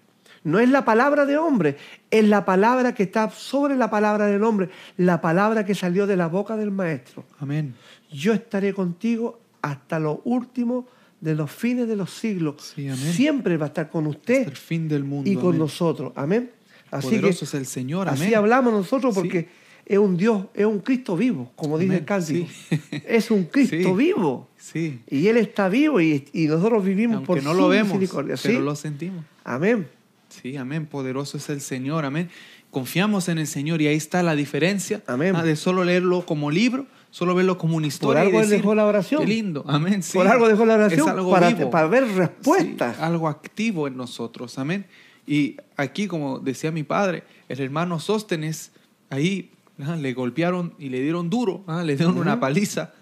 no es la palabra de hombre, es la palabra que está sobre la palabra del hombre, la palabra que salió de la boca del maestro. Amén. Yo estaré contigo hasta lo último de los fines de los siglos. Sí, amén. Siempre va a estar con usted Hasta el fin del mundo. y con amén. nosotros. Amén. Así Poderoso que es el Señor. Amén. así hablamos nosotros Sí. porque es un Dios, es un Cristo vivo, como dice el cántico. sí. Es un Cristo vivo. Sí. Y Él está vivo y, y nosotros vivimos Aunque por no su lo vemos, misericordia. pero lo sentimos. Amén. Sí, amén. Poderoso es el Señor. Amén. Confiamos en el Señor y ahí está la diferencia Amén. ah, de solo leerlo como libro, solo verlo como una historia. y algo decir, dejó la oración. Qué lindo. Amén. sí. Por algo dejó la oración Es algo para, vivo. para ver Sí, respuestas. algo activo en nosotros. Amén. Y aquí, como decía mi padre, el hermano Sóstenes, ahí ah, le golpearon y le dieron duro, ah, le dieron una paliza,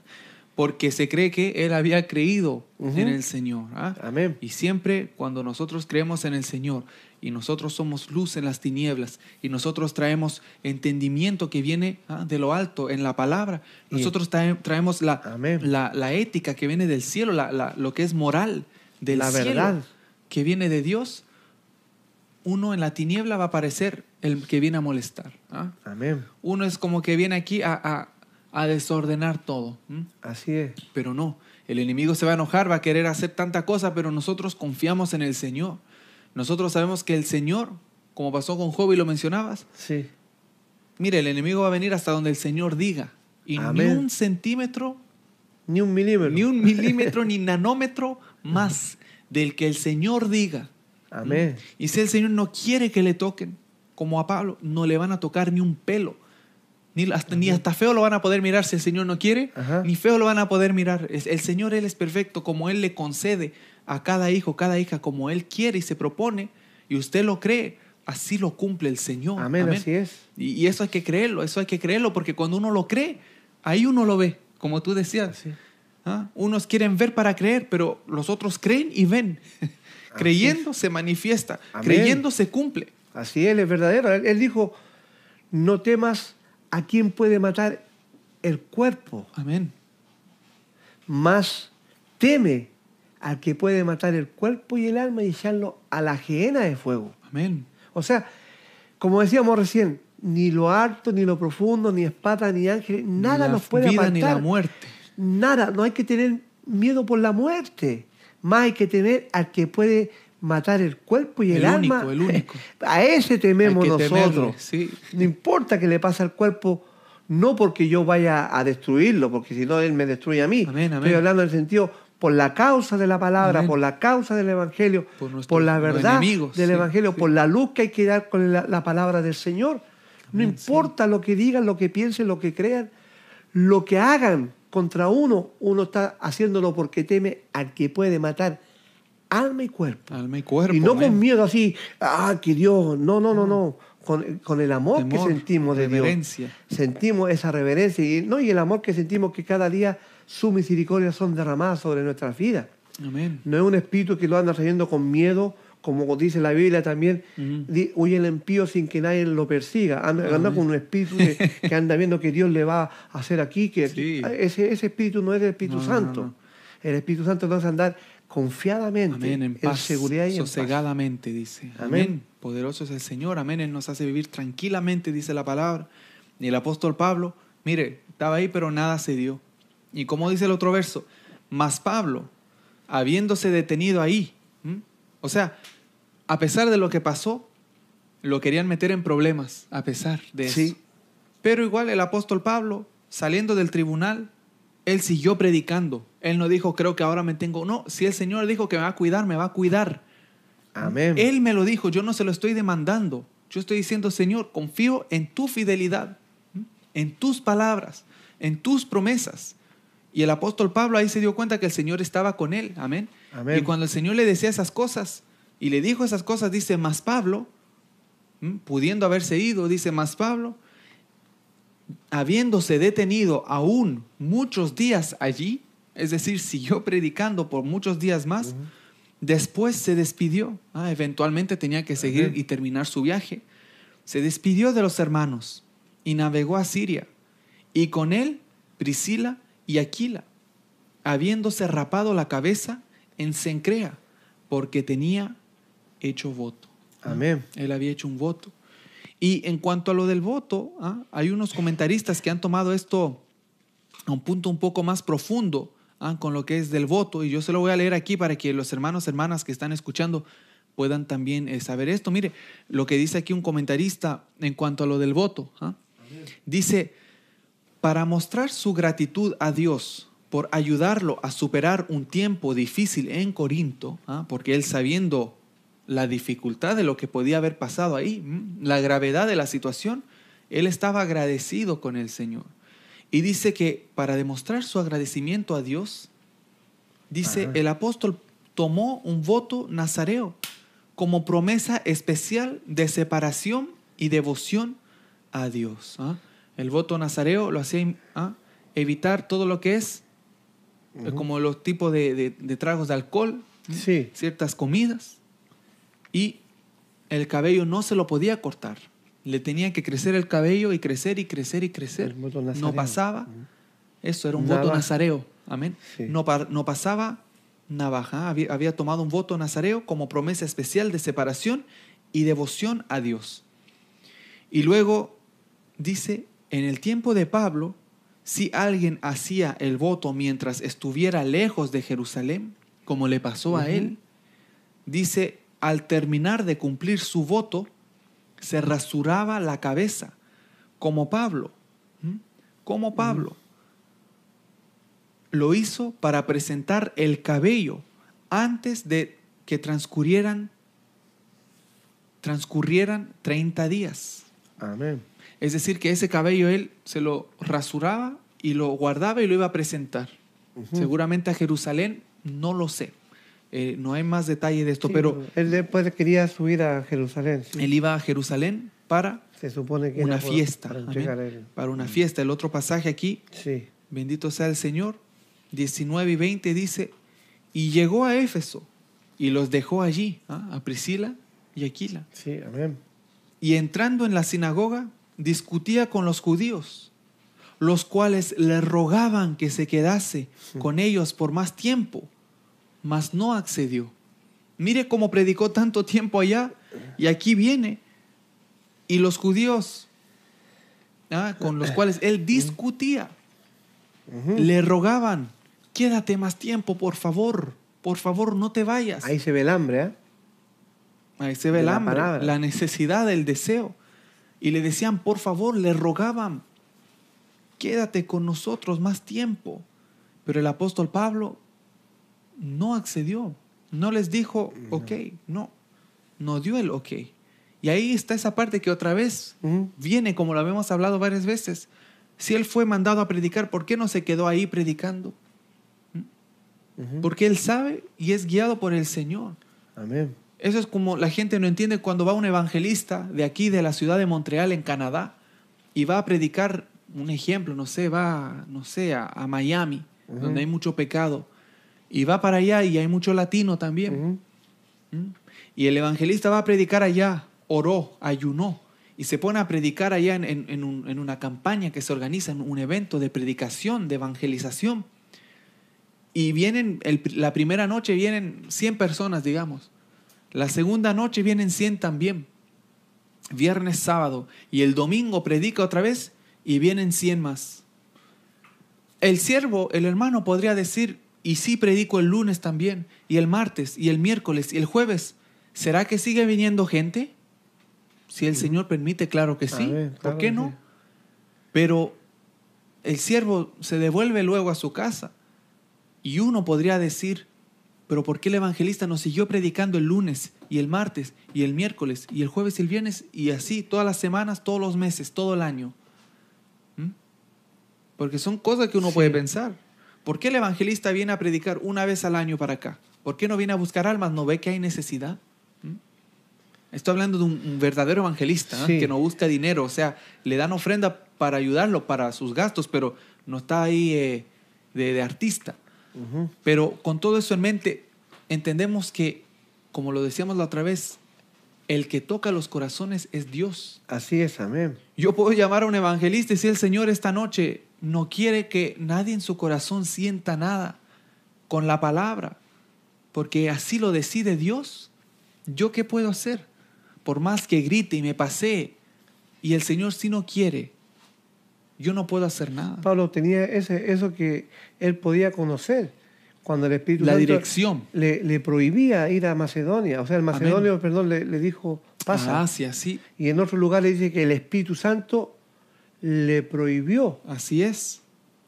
porque se cree que él había creído en el Señor. ah. Amén. Y siempre cuando nosotros creemos en el Señor y nosotros somos luz en las tinieblas y nosotros traemos entendimiento que viene ah, de lo alto en la palabra, nosotros trae- traemos la, la, la ética que viene del cielo, la, la- lo que es moral del La cielo, verdad. que viene de Dios, uno en la tiniebla va a parecer el que viene a molestar. ¿ah? Amén. Uno es como que viene aquí a, a- a desordenar todo. ¿m? Así es. Pero no, el enemigo se va a enojar, va a querer hacer tanta cosa, pero nosotros confiamos en el Señor. Nosotros sabemos que el Señor, como pasó con Job y lo mencionabas, Sí. mire, el enemigo va a venir hasta donde el Señor diga. Y ni un centímetro, Ni un milímetro. ni un milímetro, ni nanómetro más del que el Señor diga. Amén. Y si el Señor no quiere que le toquen, como a Pablo, no le van a tocar ni un pelo. Ni hasta, ni hasta feo lo van a poder mirar si el Señor no quiere, Ajá. ni feo lo van a poder mirar. El Señor, Él es perfecto, como Él le concede a cada hijo, cada hija, como Él quiere y se propone, y usted lo cree, así lo cumple el Señor. Amén, así es. Y, y eso hay que creerlo, eso hay que creerlo, porque cuando uno lo cree, ahí uno lo ve, como tú decías. ¿Ah? Unos quieren ver para creer, pero los otros creen y ven. Creyendo se manifiesta, Amén. creyendo se cumple. Así es, es verdadero. Él, él dijo, no temas a quien puede matar el cuerpo, Amén. más teme al que puede matar el cuerpo y el alma y echarlo a la gehenna de fuego. Amén. O sea, como decíamos recién, ni lo alto, ni lo profundo, ni espada, ni ángel, nada la nos puede vida apartar. ni la muerte. Nada, no hay que tener miedo por la muerte. Más hay que temer al que puede matar el cuerpo y el, El alma. único, el único. A ese tememos temerle, nosotros. sí. No importa que le pase al cuerpo, no porque yo vaya a destruirlo, porque si no él me destruye a mí. Amén, amén. Estoy hablando en el sentido por la causa de la palabra, Amén. por la causa del evangelio, Por la verdad enemigos, del sí, evangelio, sí. por la luz que hay que dar con la, la palabra del Señor. No sí. importa lo que digan, lo que piensen, lo que crean, lo que hagan contra uno, uno está haciéndolo porque teme al que puede matar alma y cuerpo. Alma y cuerpo. Y no amén. con miedo así, ah, que Dios, no, no, no, no, con, con el amor Temor, que sentimos de reverencia. Dios. Sentimos esa reverencia y, no, y el amor que sentimos que cada día su misericordia son derramadas sobre nuestras vidas. Amén. No es un espíritu que lo anda trayendo con miedo, como dice la Biblia también, di- huye el impío sin que nadie lo persiga. Anda, con un espíritu que, que anda viendo que Dios le va a hacer aquí, que Sí. ese, ese espíritu no es del Espíritu No, no, Santo. no. El Espíritu Santo nos hace andar confiadamente, Amén. En paz. seguridad y en paz. sosegadamente, dice. Amén. Amén. Poderoso es el Señor. Amén. Él nos hace vivir tranquilamente, dice la palabra. Y el apóstol Pablo Mire, estaba ahí, pero nada se dio. Y como dice el otro verso, más Pablo, habiéndose detenido ahí, o sea, a pesar de lo que pasó, lo querían meter en problemas, a pesar de eso. Pero igual el apóstol Pablo, saliendo del tribunal, él siguió predicando. Él no dijo, creo que ahora me tengo. No, si el Señor dijo que me va a cuidar, me va a cuidar. Amén. Él me lo dijo, yo no se lo estoy demandando. Yo estoy diciendo, Señor, confío en tu fidelidad, en tus palabras, en tus promesas. Y el apóstol Pablo ahí se dio cuenta que el Señor estaba con él. Amén. Amén. Y cuando el Señor le decía esas cosas y le dijo esas cosas, dice, más Pablo, pudiendo haberse ido, dice, más Pablo, habiéndose detenido aún muchos días allí, es decir, siguió predicando por muchos días más, después se despidió. Ah, eventualmente tenía que seguir y terminar su viaje. Se despidió de los hermanos y navegó a Siria. Y con él Priscila y Aquila, habiéndose rapado la cabeza en Sencrea, porque tenía hecho voto. Amén. Él había hecho un voto. Y en cuanto a lo del voto, ¿ah? hay unos comentaristas que han tomado esto a un punto un poco más profundo ¿ah? con lo que es del voto. Y yo se lo voy a leer aquí para que los hermanos, hermanas que están escuchando puedan también eh, saber esto. Mire, lo que dice aquí un comentarista en cuanto a lo del voto. ¿ah? Dice, para mostrar su gratitud a Dios por ayudarlo a superar un tiempo difícil en Corinto, porque él sabiendo la dificultad de lo que podía haber pasado ahí, la gravedad de la situación, él estaba agradecido con el Señor. Y dice que para demostrar su agradecimiento a Dios, dice, el apóstol tomó un voto nazareo como promesa especial de separación y devoción a Dios. ¿ah? El voto nazareo lo hacía ¿ah? evitar todo lo que es como los tipos de, tragos de alcohol, ciertas comidas y el cabello no se lo podía cortar. Le tenía que crecer el cabello y crecer y crecer y crecer. No pasaba. Eso era un voto nazareo. Amén. No, no, pasaba navaja. Había, había tomado un voto nazareo como promesa especial de separación y devoción a Dios. Y luego dice, en el tiempo de Pablo, si alguien hacía el voto mientras estuviera lejos de Jerusalén, como le pasó a él, dice, al terminar de cumplir su voto, se rasuraba la cabeza, como Pablo. Como Pablo. Lo hizo para presentar el cabello antes de que transcurrieran, transcurrieran 30 días. Amén. Es decir, que ese cabello él se lo rasuraba y lo guardaba y lo iba a presentar. Seguramente a Jerusalén, no lo sé. Eh, no hay más detalle de esto, pero... Él después quería subir a Jerusalén. Él iba a Jerusalén para Se supone que una fiesta. Para, una fiesta. El otro pasaje aquí, sí. bendito sea el Señor, 19 y 20 dice, y llegó a Éfeso y los dejó allí, ¿ah? a Priscila y Aquila. Sí, amén. Y entrando en la sinagoga, discutía con los judíos, los cuales le rogaban que se quedase con ellos por más tiempo mas no accedió. Mire cómo predicó tanto tiempo allá y aquí viene. Y los judíos ¿ah? con los cuales él discutía, le rogaban, quédate más tiempo, por favor, por favor, no te vayas. Ahí se ve el hambre, ¿eh? Ahí se ve el hambre, la, necesidad, el deseo. Y le decían, por favor, le rogaban, quédate con nosotros más tiempo. Pero el apóstol Pablo no accedió, no les dijo, ok, no, no dio el ok. Y ahí está esa parte que otra vez viene, como lo habíamos hablado varias veces. Si él fue mandado a predicar, ¿por qué no se quedó ahí predicando? ¿Mm? Porque él sabe y es guiado por el Señor. Amén. Eso es como la gente no entiende cuando va un evangelista de aquí, de la ciudad de Montreal, en Canadá, y va a predicar, un ejemplo, no sé, va, no sé, a, Miami, donde hay mucho pecado y va para allá y hay mucho latino también. ¿Mm? Y el evangelista va a predicar allá, oró, ayunó y se pone a predicar allá en, una campaña que se organiza, en un evento de predicación, de evangelización. Y vienen, la primera noche vienen 100 personas, digamos. La segunda noche vienen 100 también. Viernes, sábado. Y el domingo predica otra vez y vienen 100 más. El siervo, el hermano podría decir, y sí predico el lunes también, y el martes, y el miércoles, y el jueves. ¿Será que sigue viniendo gente? Si el Señor permite, claro que sí. ¿Por qué no? sí. Pero el siervo se devuelve luego a su casa. Y uno podría decir, pero ¿por qué el evangelista nos siguió predicando el lunes y el martes y el miércoles y el jueves y el viernes y así todas las semanas, todos los meses, todo el año? ¿Mm? Porque son cosas que uno Sí. puede pensar. ¿Por qué el evangelista viene a predicar una vez al año para acá? ¿Por qué no viene a buscar almas? ¿No ve que hay necesidad? ¿Mm? Estoy hablando de un, un verdadero evangelista ¿eh? Que no busca dinero, o sea, le dan ofrenda para ayudarlo, para sus gastos, pero no está ahí eh, de, de artista. Pero con todo eso en mente, entendemos que, como lo decíamos la otra vez, el que toca los corazones es Dios. Así es, amén. Yo puedo llamar a un evangelista y si el Señor esta noche no quiere que nadie en su corazón sienta nada con la palabra, porque así lo decide Dios, ¿yo qué puedo hacer? Por más que grite y me pasee, y el Señor si no quiere, yo no puedo hacer nada. Pablo tenía ese, eso que él podía conocer cuando el Espíritu La Santo dirección. le, le prohibía ir a Macedonia. O sea, el macedonio, perdón, le, le dijo, pasa. Ah, sí, así, Y en otro lugar le dice que el Espíritu Santo le prohibió, así es.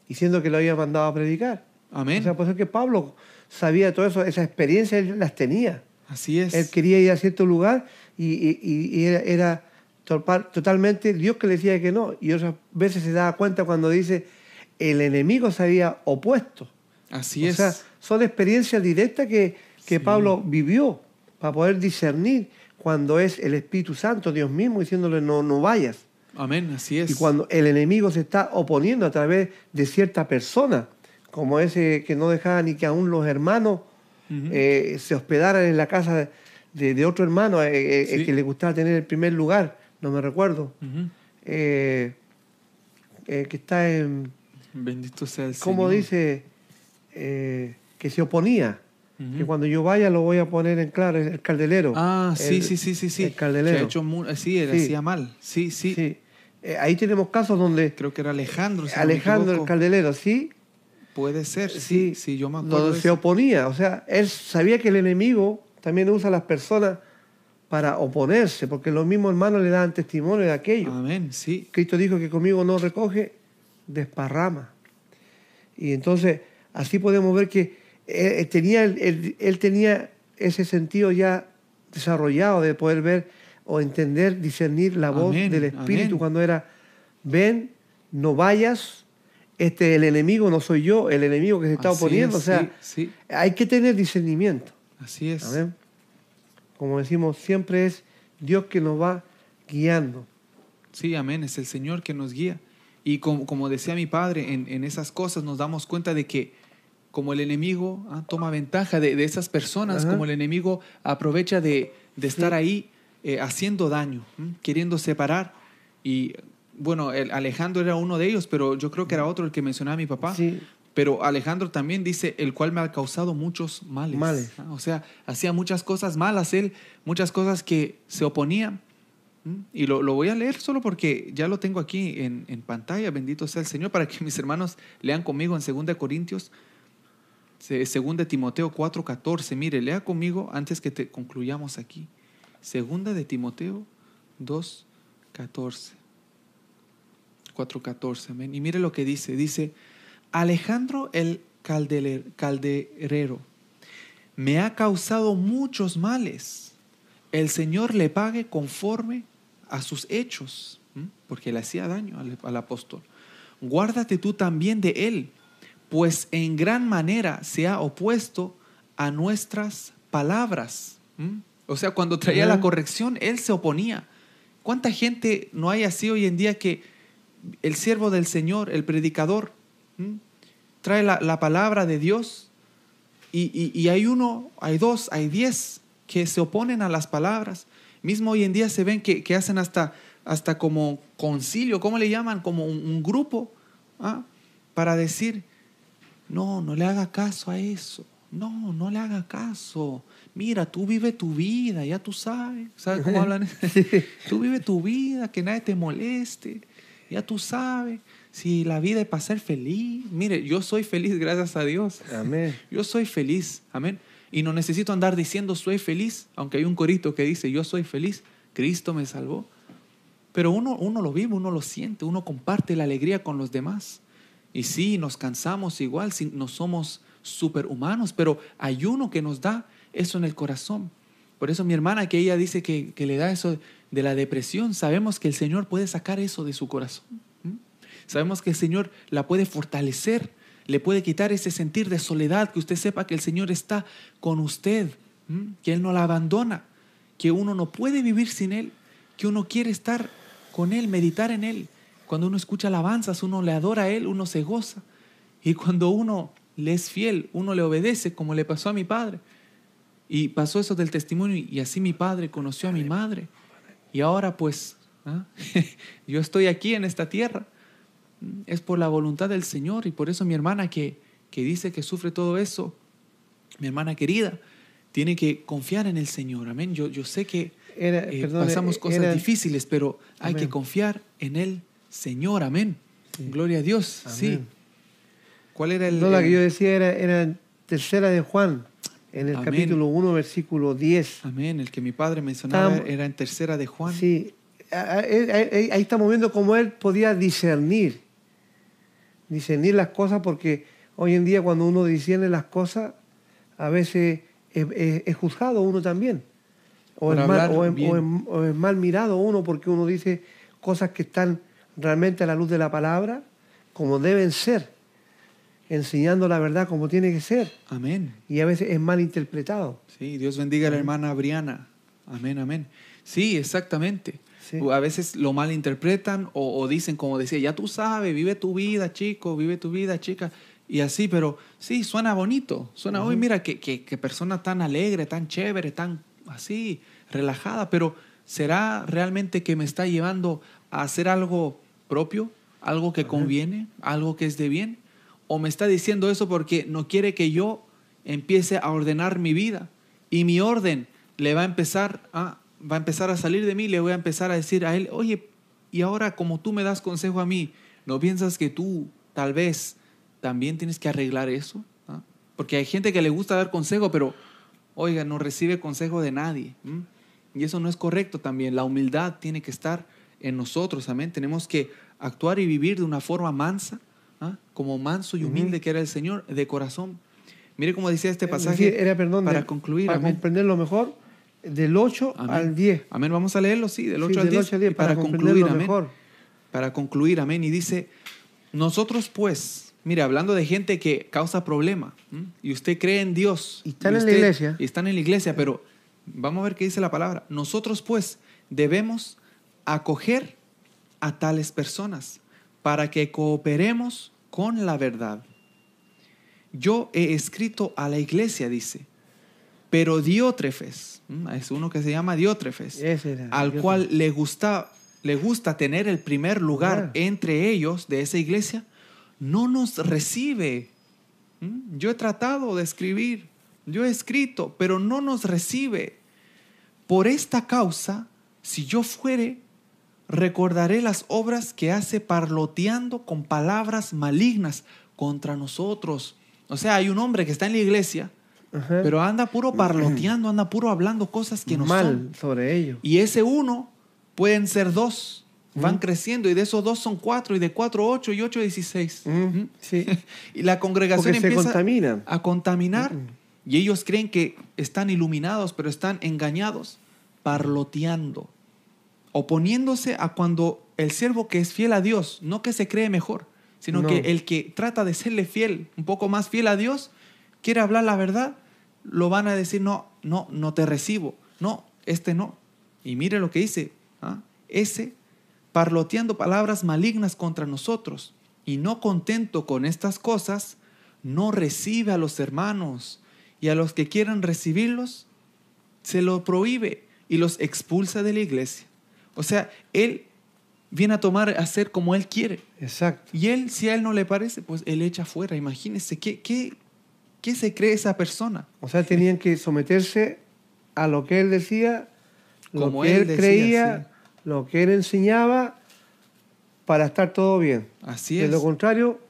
diciendo que lo había mandado a predicar. Amén. O sea, por eso que Pablo sabía todo eso, esa experiencia él las tenía. así es. Él quería ir a cierto lugar y, y- era, totalmente Dios que le decía que no. Y otras veces se daba cuenta cuando dice, el enemigo se había opuesto. así o es. sea, son experiencias directas que, que Pablo vivió para poder discernir cuando es el Espíritu Santo, Dios mismo, diciéndole no, no vayas. Amén, así es. Y cuando el enemigo se está oponiendo a través de cierta persona, como ese que no dejaba ni que aún los hermanos eh, se hospedaran en la casa de, de otro hermano, eh, eh, el que le gustaba tener el primer lugar, no me recuerdo, eh, eh, que está en, Bendito sea el ¿cómo Señor. dice? Eh, que se oponía. Que cuando yo vaya lo voy a poner en claro, el caldelero. Ah, sí, El- sí, sí, sí, sí. El caldelero. Que ha hecho sí, él Sí. hacía mal. Sí, sí. Sí. Ahí tenemos casos donde Creo que era Alejandro. si no me Alejandro el caldelero, sí, Puede ser, sí, sí, sí, yo me acuerdo. donde de se oponía. O sea, él sabía que el enemigo también usa a las personas para oponerse, porque los mismos hermanos le daban testimonio de aquello. Amén, sí. Cristo dijo que conmigo no recoge, desparrama. Y entonces, así podemos ver que él, tenía, él, él tenía ese sentido ya desarrollado de poder ver o entender, discernir la voz Amén, del Espíritu amén. cuando era, ven, no vayas, este el enemigo no soy yo, el enemigo que se está Así oponiendo. es, o sea, sí, sí, hay que tener discernimiento. así es. Amén. Como decimos, siempre es Dios que nos va guiando. Sí, amén, es el Señor que nos guía. Y como, como decía mi padre, en, en esas cosas nos damos cuenta de que como el enemigo ah, toma ventaja de, de esas personas, Ajá. como el enemigo aprovecha de, de estar Sí. ahí eh, haciendo daño, ¿m? queriendo separar. Y bueno, el Alejandro era uno de ellos, pero yo creo que era otro el que mencionaba mi papá. Sí. Pero Alejandro también dice, el cual me ha causado muchos males. Males. Ah, O sea, hacía muchas cosas malas él, muchas cosas que se oponían. Y lo, lo voy a leer solo porque ya lo tengo aquí en, en pantalla, bendito sea el Señor, para que mis hermanos lean conmigo en 2 Corintios, 2 Timoteo 4:14. Mire, lea conmigo antes que te concluyamos aquí. Segunda de Timoteo 2:14. 4:14, amén. Y mire lo que dice, dice, Alejandro el calderero me ha causado muchos males. El Señor le pague conforme a sus hechos, ¿m? porque le hacía daño al, al apóstol. Guárdate tú también de él, pues en gran manera se ha opuesto a nuestras palabras. ¿m? O sea, cuando traía la corrección, él se oponía. ¿Cuánta gente no hay así hoy en día que el siervo del Señor, el predicador, ¿m? trae la, la palabra de Dios y, y- y hay uno, hay dos, hay diez que se oponen a las palabras. Mismo hoy en día se ven que, que hacen hasta, hasta como concilio, ¿cómo le llaman? Como un, un grupo ¿ah? para decir, no, no le haga caso a eso. No, no le haga caso. Mira, tú vive tu vida, ya tú sabes. ¿Sabes cómo hablan? tú vive tu vida, que nadie te moleste. ya tú sabes, si la vida es para ser feliz, mire, yo soy feliz gracias a Dios. Amén. Yo soy feliz, amén. Y no necesito andar diciendo soy feliz, aunque hay un corito que dice yo soy feliz, Cristo me salvó. Pero uno, uno lo vive, uno lo siente, uno comparte la alegría con los demás. Y sí, nos cansamos igual, si no somos superhumanos, pero hay uno que nos da eso en el corazón. Por eso mi hermana que ella dice que, que le da eso de la depresión, sabemos que el Señor puede sacar eso de su corazón. Sabemos que el Señor la puede fortalecer, le puede quitar ese sentir de soledad, que usted sepa que el Señor está con usted, que Él no la abandona, que uno no puede vivir sin Él, que uno quiere estar con Él, meditar en Él. Cuando uno escucha alabanzas, uno le adora a Él, uno se goza. Y cuando uno le es fiel, uno le obedece, como le pasó a mi padre. Y pasó eso del testimonio y así mi padre conoció a mi madre. Y ahora pues ¿ah? yo estoy aquí en esta tierra es por la voluntad del Señor y por eso mi hermana que, que dice que sufre todo eso, mi hermana querida, tiene que confiar en el Señor. Amén. Yo, yo sé que eh, pasamos cosas difíciles, pero hay que confiar en el Señor. Amén. Gloria a Dios. Sí. ¿Cuál era el.? No, la que yo decía era, era tercera de Juan, en el capítulo 1, versículo 10. Amén. El que mi padre mencionaba era en tercera de Juan. Sí. Ahí estamos viendo cómo él podía discernir discernir las cosas porque hoy en día cuando uno discierne las cosas, a veces es, juzgado uno también. O es, mal, o, es, mal, mirado uno porque uno dice cosas que están realmente a la luz de la palabra como deben ser, enseñando la verdad como tiene que ser. Amén. Y a veces es mal interpretado. Sí, Dios bendiga a la hermana Briana. Amén, amén. Sí, exactamente. A veces lo malinterpretan o, o, dicen, como decía, ya tú sabes, vive tu vida, chico, vive tu vida, chica. Y así, pero sí, suena bonito. Suena, hoy mira, qué que, persona tan alegre, tan chévere, tan así, relajada. Pero ¿será realmente que me está llevando a hacer algo propio? ¿Algo que conviene? ¿Algo que es de bien? ¿O me está diciendo eso porque no quiere que yo empiece a ordenar mi vida? Y mi orden le va a empezar a va a empezar a salir de mí, le voy a empezar a decir a él, oye, y ahora como tú me das consejo a mí, ¿no piensas que tú tal vez también tienes que arreglar eso? ¿Ah? Porque hay gente que le gusta dar consejo, pero, oiga, no recibe consejo de nadie. Y eso no es correcto también. La humildad tiene que estar en nosotros, amén. Tenemos que actuar y vivir de una forma mansa, ¿ah? como manso y humilde que era el Señor, de corazón. Mire cómo decía este pasaje era, perdón, para concluir. Para comprenderlo mejor, del 8 al 10. Amén. Vamos a leerlo, sí, del 8 al 10. para, concluir, amén. Mejor. Para concluir, amén. Y dice, nosotros pues, mire, hablando de gente que causa problema, y usted cree en Dios. Y están en la iglesia. Y están en la iglesia, pero vamos a ver qué dice la palabra. Nosotros pues debemos acoger a tales personas para que cooperemos con la verdad. Yo he escrito a la iglesia, dice, pero Diótrefes, es uno que se llama Diótrefes, al cual le gusta, le gusta tener el primer lugar entre ellos de esa iglesia, no nos recibe. Yo he tratado de escribir, yo he escrito, pero no nos recibe. Por esta causa, si yo fuere, recordaré las obras que hace parloteando con palabras malignas contra nosotros. O sea, hay un hombre que está en la iglesia, pero anda puro parloteando, anda puro hablando cosas que no Mal sobre ellos. Y ese uno pueden ser dos. Van creciendo y de esos dos son cuatro y de cuatro ocho y ocho dieciséis. Sí. y la congregación empieza a contaminar y ellos creen que están iluminados, pero están engañados, parloteando, oponiéndose a cuando el siervo que es fiel a Dios, no que se cree mejor, sino que el que trata de serle fiel, un poco más fiel a Dios, quiere hablar la verdad, lo van a decir, no, no, no te recibo, no, este no. Y mire lo que dice, ¿ah? ese parloteando palabras malignas contra nosotros y no contento con estas cosas, no recibe a los hermanos y a los que quieran recibirlos, se lo prohíbe y los expulsa de la iglesia. O sea, él viene a tomar, a hacer como él quiere. Exacto. Y él, si a él no le parece, pues él echa fuera. Imagínense, ¿qué, qué, ¿Qué se cree esa persona? O sea, tenían que someterse a lo que él decía, lo que él, creía, lo que él enseñaba, para estar todo bien. Así De es. lo contrario,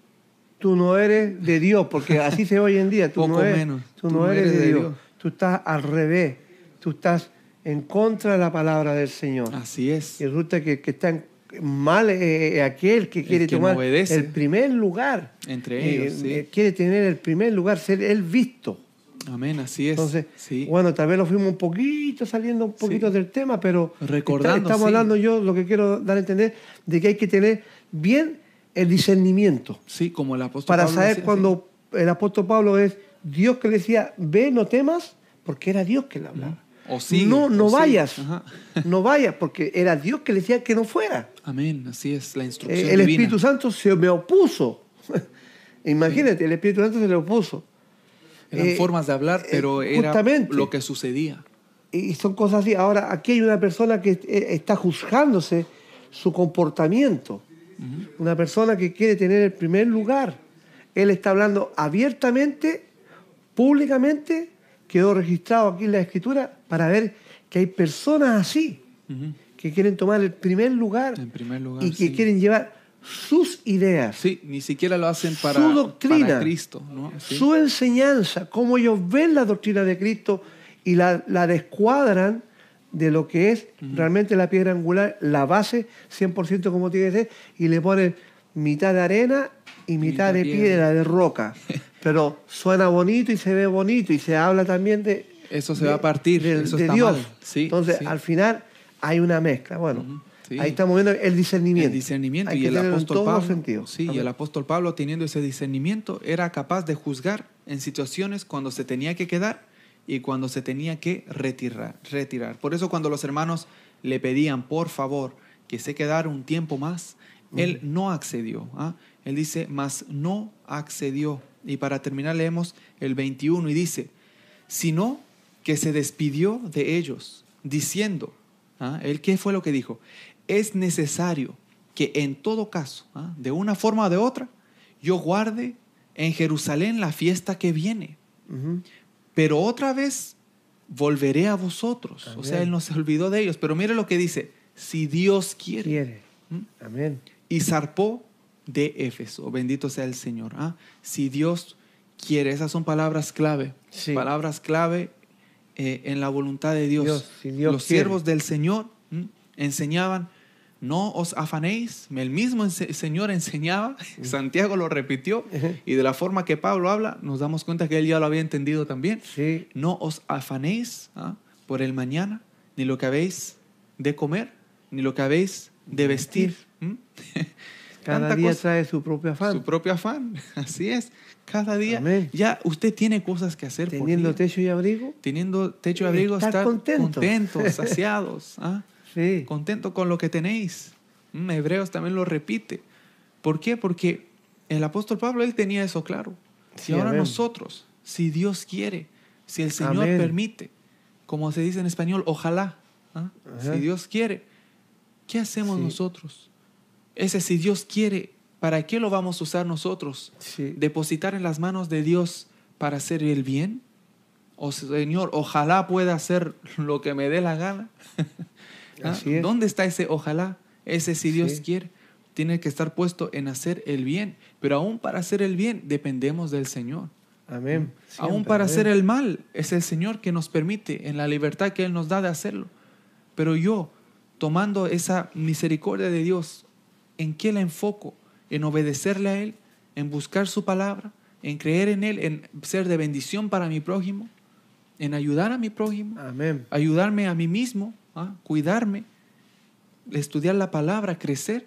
tú no eres de Dios, porque así se ve hoy en día. Tú, no Poco eres, menos. tú no eres de Dios. Tú estás al revés. Tú estás en contra de la palabra del Señor. Así es. Y resulta que, que está en- mal eh, eh, aquel que quiere que tomar el primer lugar. Entre Eh, ellos, sí. quiere tener el primer lugar, ser el visto. Amén, así es. Entonces, sí. bueno, tal vez lo fuimos un poquito saliendo un poquito Sí. del tema, pero Recordando, está- estamos hablando yo, lo que quiero dar a entender, de que hay que tener bien el discernimiento Sí, como el apóstol para Pablo saber decía, cuando el apóstol Pablo es Dios que le decía, ve, no temas, porque era Dios que le hablaba. O sigue, no, no o vayas, no vayas, porque era Dios que le decía que no fuera. Amén, así es, la Eh, instrucción el divina. Espíritu Santo se me opuso. Imagínate, el Espíritu Santo se le opuso. Eran Eh, formas de hablar, eh, pero era justamente. lo que sucedía. Y son cosas así. Ahora, aquí hay una persona que eh, está juzgándose su comportamiento. Una persona que quiere tener el primer lugar. Él está hablando abiertamente, públicamente, quedó registrado aquí en la escritura para ver que hay personas así que quieren tomar el primer lugar En primer lugar, y que sí. quieren llevar sus ideas, Sí, ni siquiera lo hacen para, su doctrina, para Cristo, ¿no? Sí. su enseñanza, cómo ellos ven la doctrina de Cristo y la, la descuadran de lo que es realmente la piedra angular, la base, 100% como tiene que ser, y le ponen mitad de arena y mitad, de piedra. de roca. Pero suena bonito y se ve bonito y se habla también de... Eso se de- va a partir, de, eso de está Dios. mal. Sí, Entonces, sí. al final hay una mezcla. Bueno, Ujú, sí. ahí estamos viendo el discernimiento. El discernimiento Hay y que el apóstol Pablo. sentidos. Sí, y el apóstol Pablo teniendo ese discernimiento era capaz de juzgar en situaciones cuando se tenía que quedar y cuando se tenía que retirar, retirar. Por eso cuando los hermanos le pedían, por favor, que se quedara un tiempo más, él no accedió. ¿ah? Él dice, mas no accedió. Y para terminar leemos el 21 y dice, sino que se despidió de ellos, diciendo, ¿ah? ¿él qué fue lo que dijo? Es necesario que en todo caso, ¿ah? de una forma o de otra, yo guarde en Jerusalén la fiesta que viene, pero otra vez volveré a vosotros. O sea, él no se olvidó de ellos, pero mire lo que dice, si Dios quiere. Quiere. ¿Mm? Amén. Y zarpó de Éfeso, bendito sea el Señor. ¿ah? Si Dios quiere, esas son palabras clave, Sí. palabras clave eh, en la voluntad de Dios. Dios, si Dios Los quiere. siervos del Señor ¿m? enseñaban, no os afanéis, el mismo ense- Señor enseñaba, Santiago lo repitió, y de la forma que Pablo habla, nos damos cuenta que él ya lo había entendido también. Sí. No os afanéis ¿ah? por el mañana, ni lo que habéis de comer, ni lo que habéis de vestir. Cada Tanta día cosa. trae su propio afán. Su propio afán, así es. Cada día Amén. ya usted tiene cosas que hacer. Teniendo techo y abrigo. Teniendo techo y abrigo, Estar estar contento. contentos, saciados. ¿ah? Sí. Contento con lo que tenéis. Mm, Hebreos también lo repite. ¿Por qué? Porque el apóstol Pablo, él tenía eso claro. Sí, y ahora amén. nosotros, si Dios quiere, si el Señor Amén. permite, como se dice en español, ojalá, ¿ah? Si Dios quiere, ¿qué hacemos Sí. nosotros? Ese si Dios quiere, ¿para qué lo vamos a usar nosotros? Sí. depositar en las manos de Dios para hacer el bien? O Señor, ojalá pueda hacer lo que me dé la gana. ¿Ah? Es. ¿Dónde está ese ojalá? Ese si Dios Sí. quiere. Tiene que estar puesto en hacer el bien. Pero aún para hacer el bien dependemos del Señor. Amén. aún para amén. hacer el mal es el Señor que nos permite en la libertad que Él nos da de hacerlo. Pero yo, tomando esa misericordia de Dios, ¿en qué la enfoco? En obedecerle a Él, en buscar su palabra, en creer en Él, en ser de bendición para mi prójimo, en ayudar a mi prójimo, Amén. ayudarme a mí mismo, ¿ah? cuidarme, estudiar la palabra, crecer,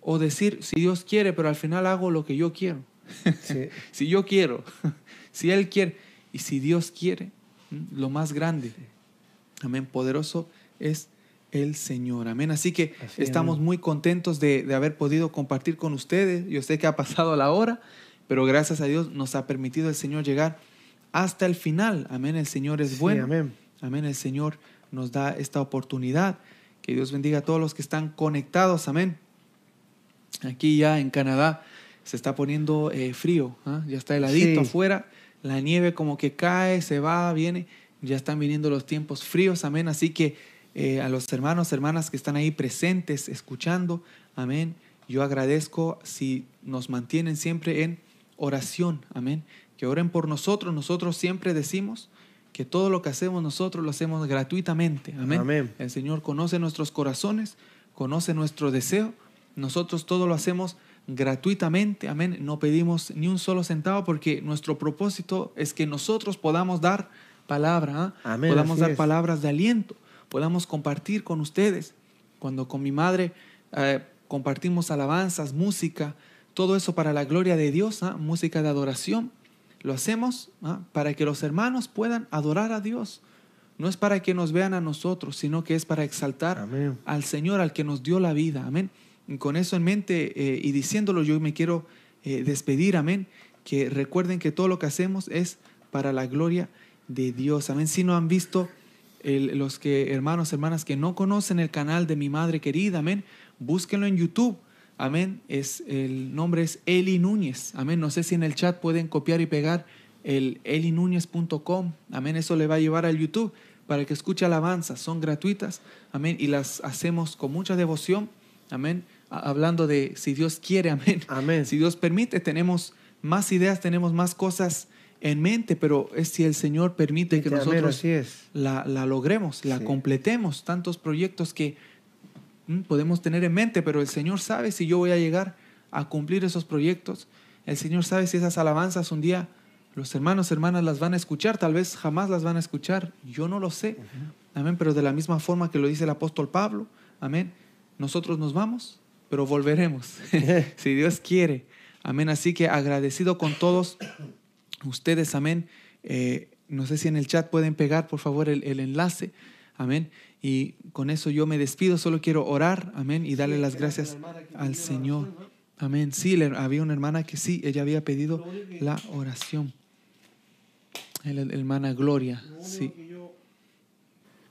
o decir, si Dios quiere, pero al final hago lo que yo quiero. Sí. si yo quiero, si Él quiere, y si Dios quiere, lo más grande, amén, poderoso es el Señor, amén. Así que Así, estamos amén. muy contentos de, de haber podido compartir con ustedes. Yo sé que ha pasado la hora, pero gracias a Dios nos ha permitido el Señor llegar hasta el final, amén. El Señor es Sí, bueno, amén. Amén. El Señor nos da esta oportunidad. Que Dios bendiga a todos los que están conectados. Amén. Aquí ya en Canadá se está poniendo eh, frío. ¿ah? Ya está heladito Sí. afuera. La nieve como que cae, se va, viene. Ya están viniendo los tiempos fríos. Amén. Así que eh, a los hermanos, hermanas que están ahí presentes, escuchando, amén. Yo agradezco si nos mantienen siempre en oración, amén. Que oren por nosotros. Nosotros siempre decimos que todo lo que hacemos nosotros lo hacemos gratuitamente, amén. Amén. El Señor conoce nuestros corazones, conoce nuestro deseo. Nosotros todo lo hacemos gratuitamente, amén. No pedimos ni un solo centavo porque nuestro propósito es que nosotros podamos dar palabra, ¿ah? Amén, podamos dar es. palabras de aliento, podamos compartir con ustedes. Cuando con mi madre eh, compartimos alabanzas, música, todo eso para la gloria de Dios, ¿ah? música de adoración, lo hacemos ¿ah? para que los hermanos puedan adorar a Dios. No es para que nos vean a nosotros, sino que es para exaltar Amén. al Señor, al que nos dio la vida. Amén. Y con eso en mente eh, y diciéndolo, yo me quiero eh, despedir. Amén. Que recuerden que todo lo que hacemos es para la gloria de Dios. Amén. Si no han visto el- los que hermanos, hermanas que no conocen el canal de mi madre querida, amén, búsquenlo en YouTube. Amén. Es, el nombre es Eli Núñez. Amén. No sé si en el chat pueden copiar y pegar el elinúñez.com. Amén. Eso le va a llevar al YouTube para que escuche alabanzas. Son gratuitas. Amén. Y las hacemos con mucha devoción. Amén. Hablando de si Dios quiere. Amén. Amén. Si Dios permite, tenemos más ideas, tenemos más cosas en mente, pero es si el Señor permite que nosotros así es. la, la logremos, la Sí. completemos. Tantos proyectos que mm, podemos tener en mente, pero el Señor sabe si yo voy a llegar a cumplir esos proyectos. El Señor sabe si esas alabanzas un día los hermanos, hermanas las van a escuchar, tal vez jamás las van a escuchar. Yo no lo sé. Amén, pero de la misma forma que lo dice el apóstol Pablo, amén, nosotros nos vamos, pero volveremos, si Dios quiere. Amén, así que agradecido con todos ustedes, amén. Eh, no sé si en el chat pueden pegar, por favor, el, el enlace, amén. Y con eso yo me despido, solo quiero orar, amén, y darle las gracias al Señor. Amén. Sí, le- había una hermana que sí, ella había pedido la oración. El, el- hermana Gloria, sí.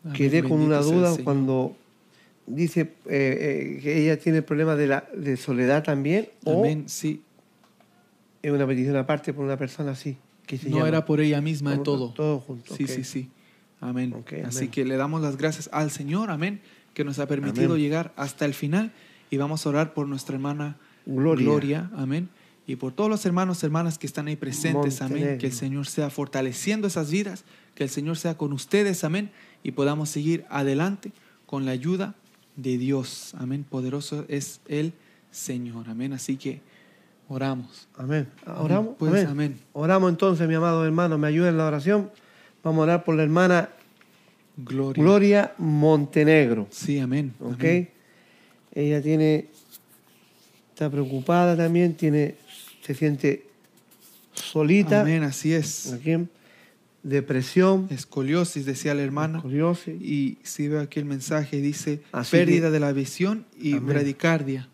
Amén, Quedé con una duda cuando dice eh, eh, que ella tiene problemas de, la, de soledad también o Amén, sí. Es una petición aparte por una persona así. Que se No llama. era por ella misma de Como todo. Todo junto. Sí, sí, sí. Amén. Así amén. que le damos las gracias al Señor, amén, que nos ha permitido Amén. llegar hasta el final y vamos a orar por nuestra hermana Gloria. Gloria, amén. Y por todos los hermanos, hermanas que están ahí presentes, amén. Que el Señor sea fortaleciendo esas vidas, que el Señor sea con ustedes, amén. Y podamos seguir adelante con la ayuda de Dios, amén. Poderoso es el Señor, amén. Así que oramos. Amén. Oramos. Pues, amén. amén. Oramos entonces, mi amado hermano. Me ayuda en la oración. Vamos a orar por la hermana Gloria. Gloria Montenegro. Sí, amén. ¿Ok? amén. Ella tiene, está preocupada también, tiene, se siente solita, Amén, así es. ¿ok? depresión, Escoliosis, decía la hermana. escoliosis. Y si veo aquí el mensaje, dice Así pérdida que- de la visión y Amén. bradicardia.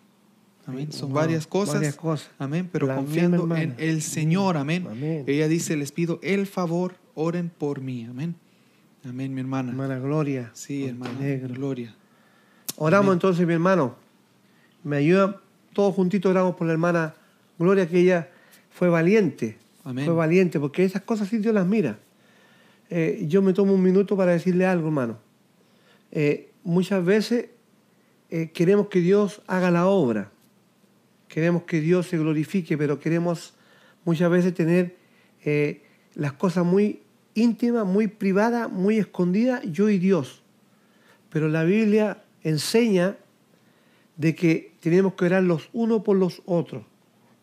Amén. Son Wow, varias cosas. varias cosas. Amén. Pero La confiando en el Señor. Amén. Amén. Ella dice, les pido el favor, oren por mí. Amén. Amén, mi hermana. Hermana Gloria. Sí, hermana. Gloria. Oramos Amén. entonces, mi hermano. Me ayuda, todos juntitos oramos por la hermana Gloria, que ella fue valiente. Amén. Fue valiente, porque esas cosas sí Dios las mira. Eh, yo me tomo un minuto para decirle algo, hermano. Eh, muchas veces eh, queremos que Dios haga la obra. Queremos que Dios se glorifique, pero queremos muchas veces tener eh, las cosas muy íntimas, muy privadas, muy escondidas, yo y Dios. Pero la Biblia enseña de que tenemos que orar los unos por los otros.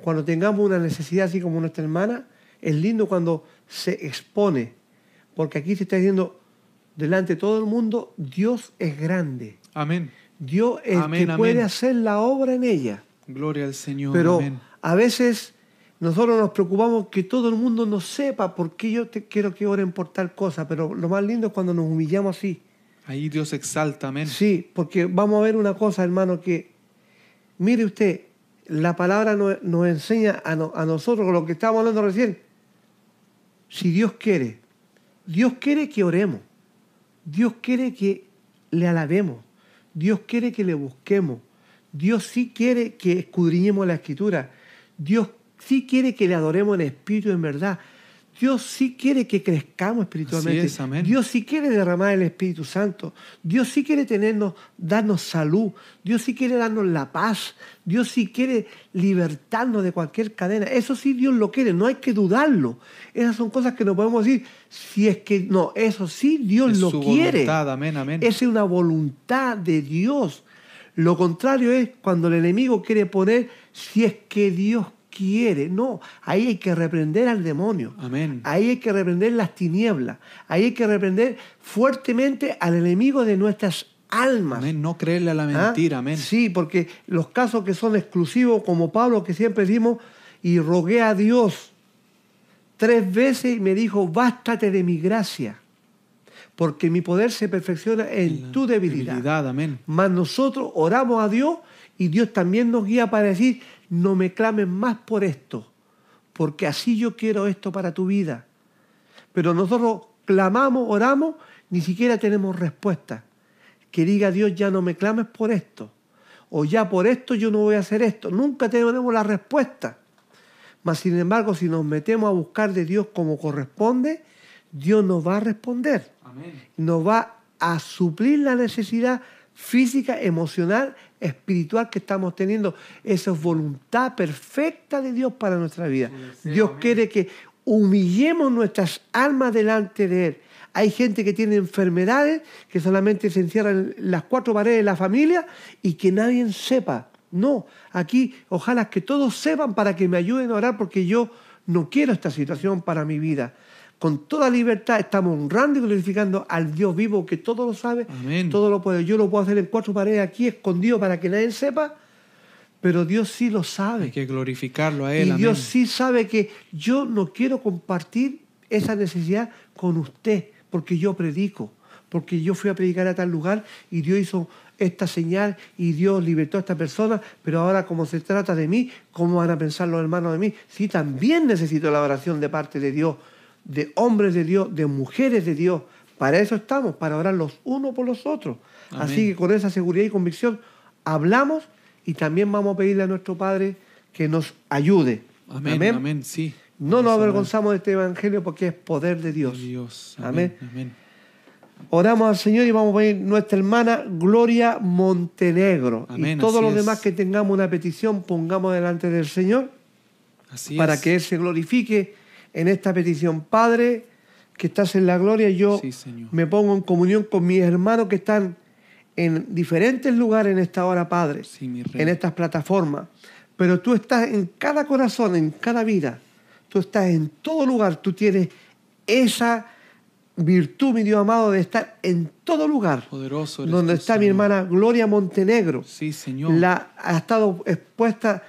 Cuando tengamos una necesidad así como nuestra hermana, es lindo cuando se expone, porque aquí se está diciendo delante de todo el mundo, Dios es grande. Amén. Dios es el Amén, que puede hacer la obra en ella. Gloria al Señor. Pero Amén. a veces nosotros nos preocupamos que todo el mundo nos sepa por qué yo te quiero que oren por tal cosa, pero lo más lindo es cuando nos humillamos así. Ahí Dios exalta. Amén. Sí, porque vamos a ver una cosa, hermano, que mire usted, la palabra nos, nos enseña a, no- a nosotros, con lo que estábamos hablando recién, si Dios quiere, Dios quiere que oremos, Dios quiere que le alabemos, Dios quiere que le busquemos, Dios sí quiere que escudriñemos la escritura, Dios sí quiere que le adoremos en espíritu y en verdad, Dios sí quiere que crezcamos espiritualmente. Es. Dios sí quiere derramar el Espíritu Santo. Dios sí quiere tenernos, darnos salud. Dios sí quiere darnos la paz. Dios sí quiere libertarnos de cualquier cadena. Eso sí Dios lo quiere, no hay que dudarlo. Esas son cosas que no podemos decir si es que no, eso sí Dios Es lo su quiere. voluntad, amén, amén. Esa es una voluntad de Dios. Lo contrario es cuando el enemigo quiere poner si es que Dios quiere. No, ahí hay que reprender al demonio. Amén. Ahí hay que reprender las tinieblas. Ahí hay que reprender fuertemente al enemigo de nuestras almas. Amén. No creerle a la ¿Ah? mentira, amén. Sí, porque los casos que son exclusivos, como Pablo, que siempre decimos, y rogué a Dios tres veces y me dijo, bástate de mi gracia, porque mi poder se perfecciona en tu debilidad. amén. Mas nosotros oramos a Dios y Dios también nos guía para decir, no me clames más por esto, porque así yo quiero esto para tu vida. Pero nosotros clamamos, oramos, ni siquiera tenemos respuesta. Que diga Dios, ya no me clames por esto, o ya por esto yo no voy a hacer esto. Nunca tenemos la respuesta. Mas sin embargo, si nos metemos a buscar de Dios como corresponde, Dios nos va a responder Amén. nos va a suplir la necesidad física, emocional, espiritual que estamos teniendo. Esa es voluntad perfecta de Dios para nuestra vida. Dios amén. quiere que humillemos nuestras almas delante de Él. Hay gente que tiene enfermedades que solamente se encierran en las cuatro paredes de la familia y que nadie sepa. No, aquí ojalá que todos sepan para que me ayuden a orar porque yo no quiero esta situación para mi vida. Con toda libertad estamos honrando y glorificando al Dios vivo que todo lo sabe, Amén. todo lo puede. Yo lo puedo hacer en cuatro paredes aquí escondido para que nadie sepa, pero Dios sí lo sabe. Hay que glorificarlo a Él, Y amén. Dios sí sabe que yo no quiero compartir esa necesidad con usted, porque yo predico, porque yo fui a predicar a tal lugar y Dios hizo esta señal y Dios libertó a esta persona, pero ahora como se trata de mí, ¿cómo van a pensar los hermanos de mí? Sí, también necesito la oración de parte de Dios, de hombres de Dios, de mujeres de Dios. Para eso estamos, para orar los unos por los otros. Amén. Así que con esa seguridad y convicción hablamos y también vamos a pedirle a nuestro Padre que nos ayude. Amén, amén, sí. No nos avergonzamos de este evangelio porque es poder de Dios. Dios. Amén. Amén. Oramos al Señor y vamos a pedir nuestra hermana Gloria Montenegro. Amén, y todos los es. demás que tengamos una petición, pongamos delante del Señor Así para es. que Él se glorifique en esta petición. Padre, que estás en la gloria, yo Sí, me pongo en comunión con mis hermanos que están en diferentes lugares en esta hora, Padre, Sí, en estas plataformas. Pero tú estás en cada corazón, en cada vida. Tú estás en todo lugar. Tú tienes esa virtud, mi Dios amado, de estar en todo lugar. Poderoso eres Donde tú, está mi hermana Gloria Montenegro. Sí, Señor. La, ha estado expuesta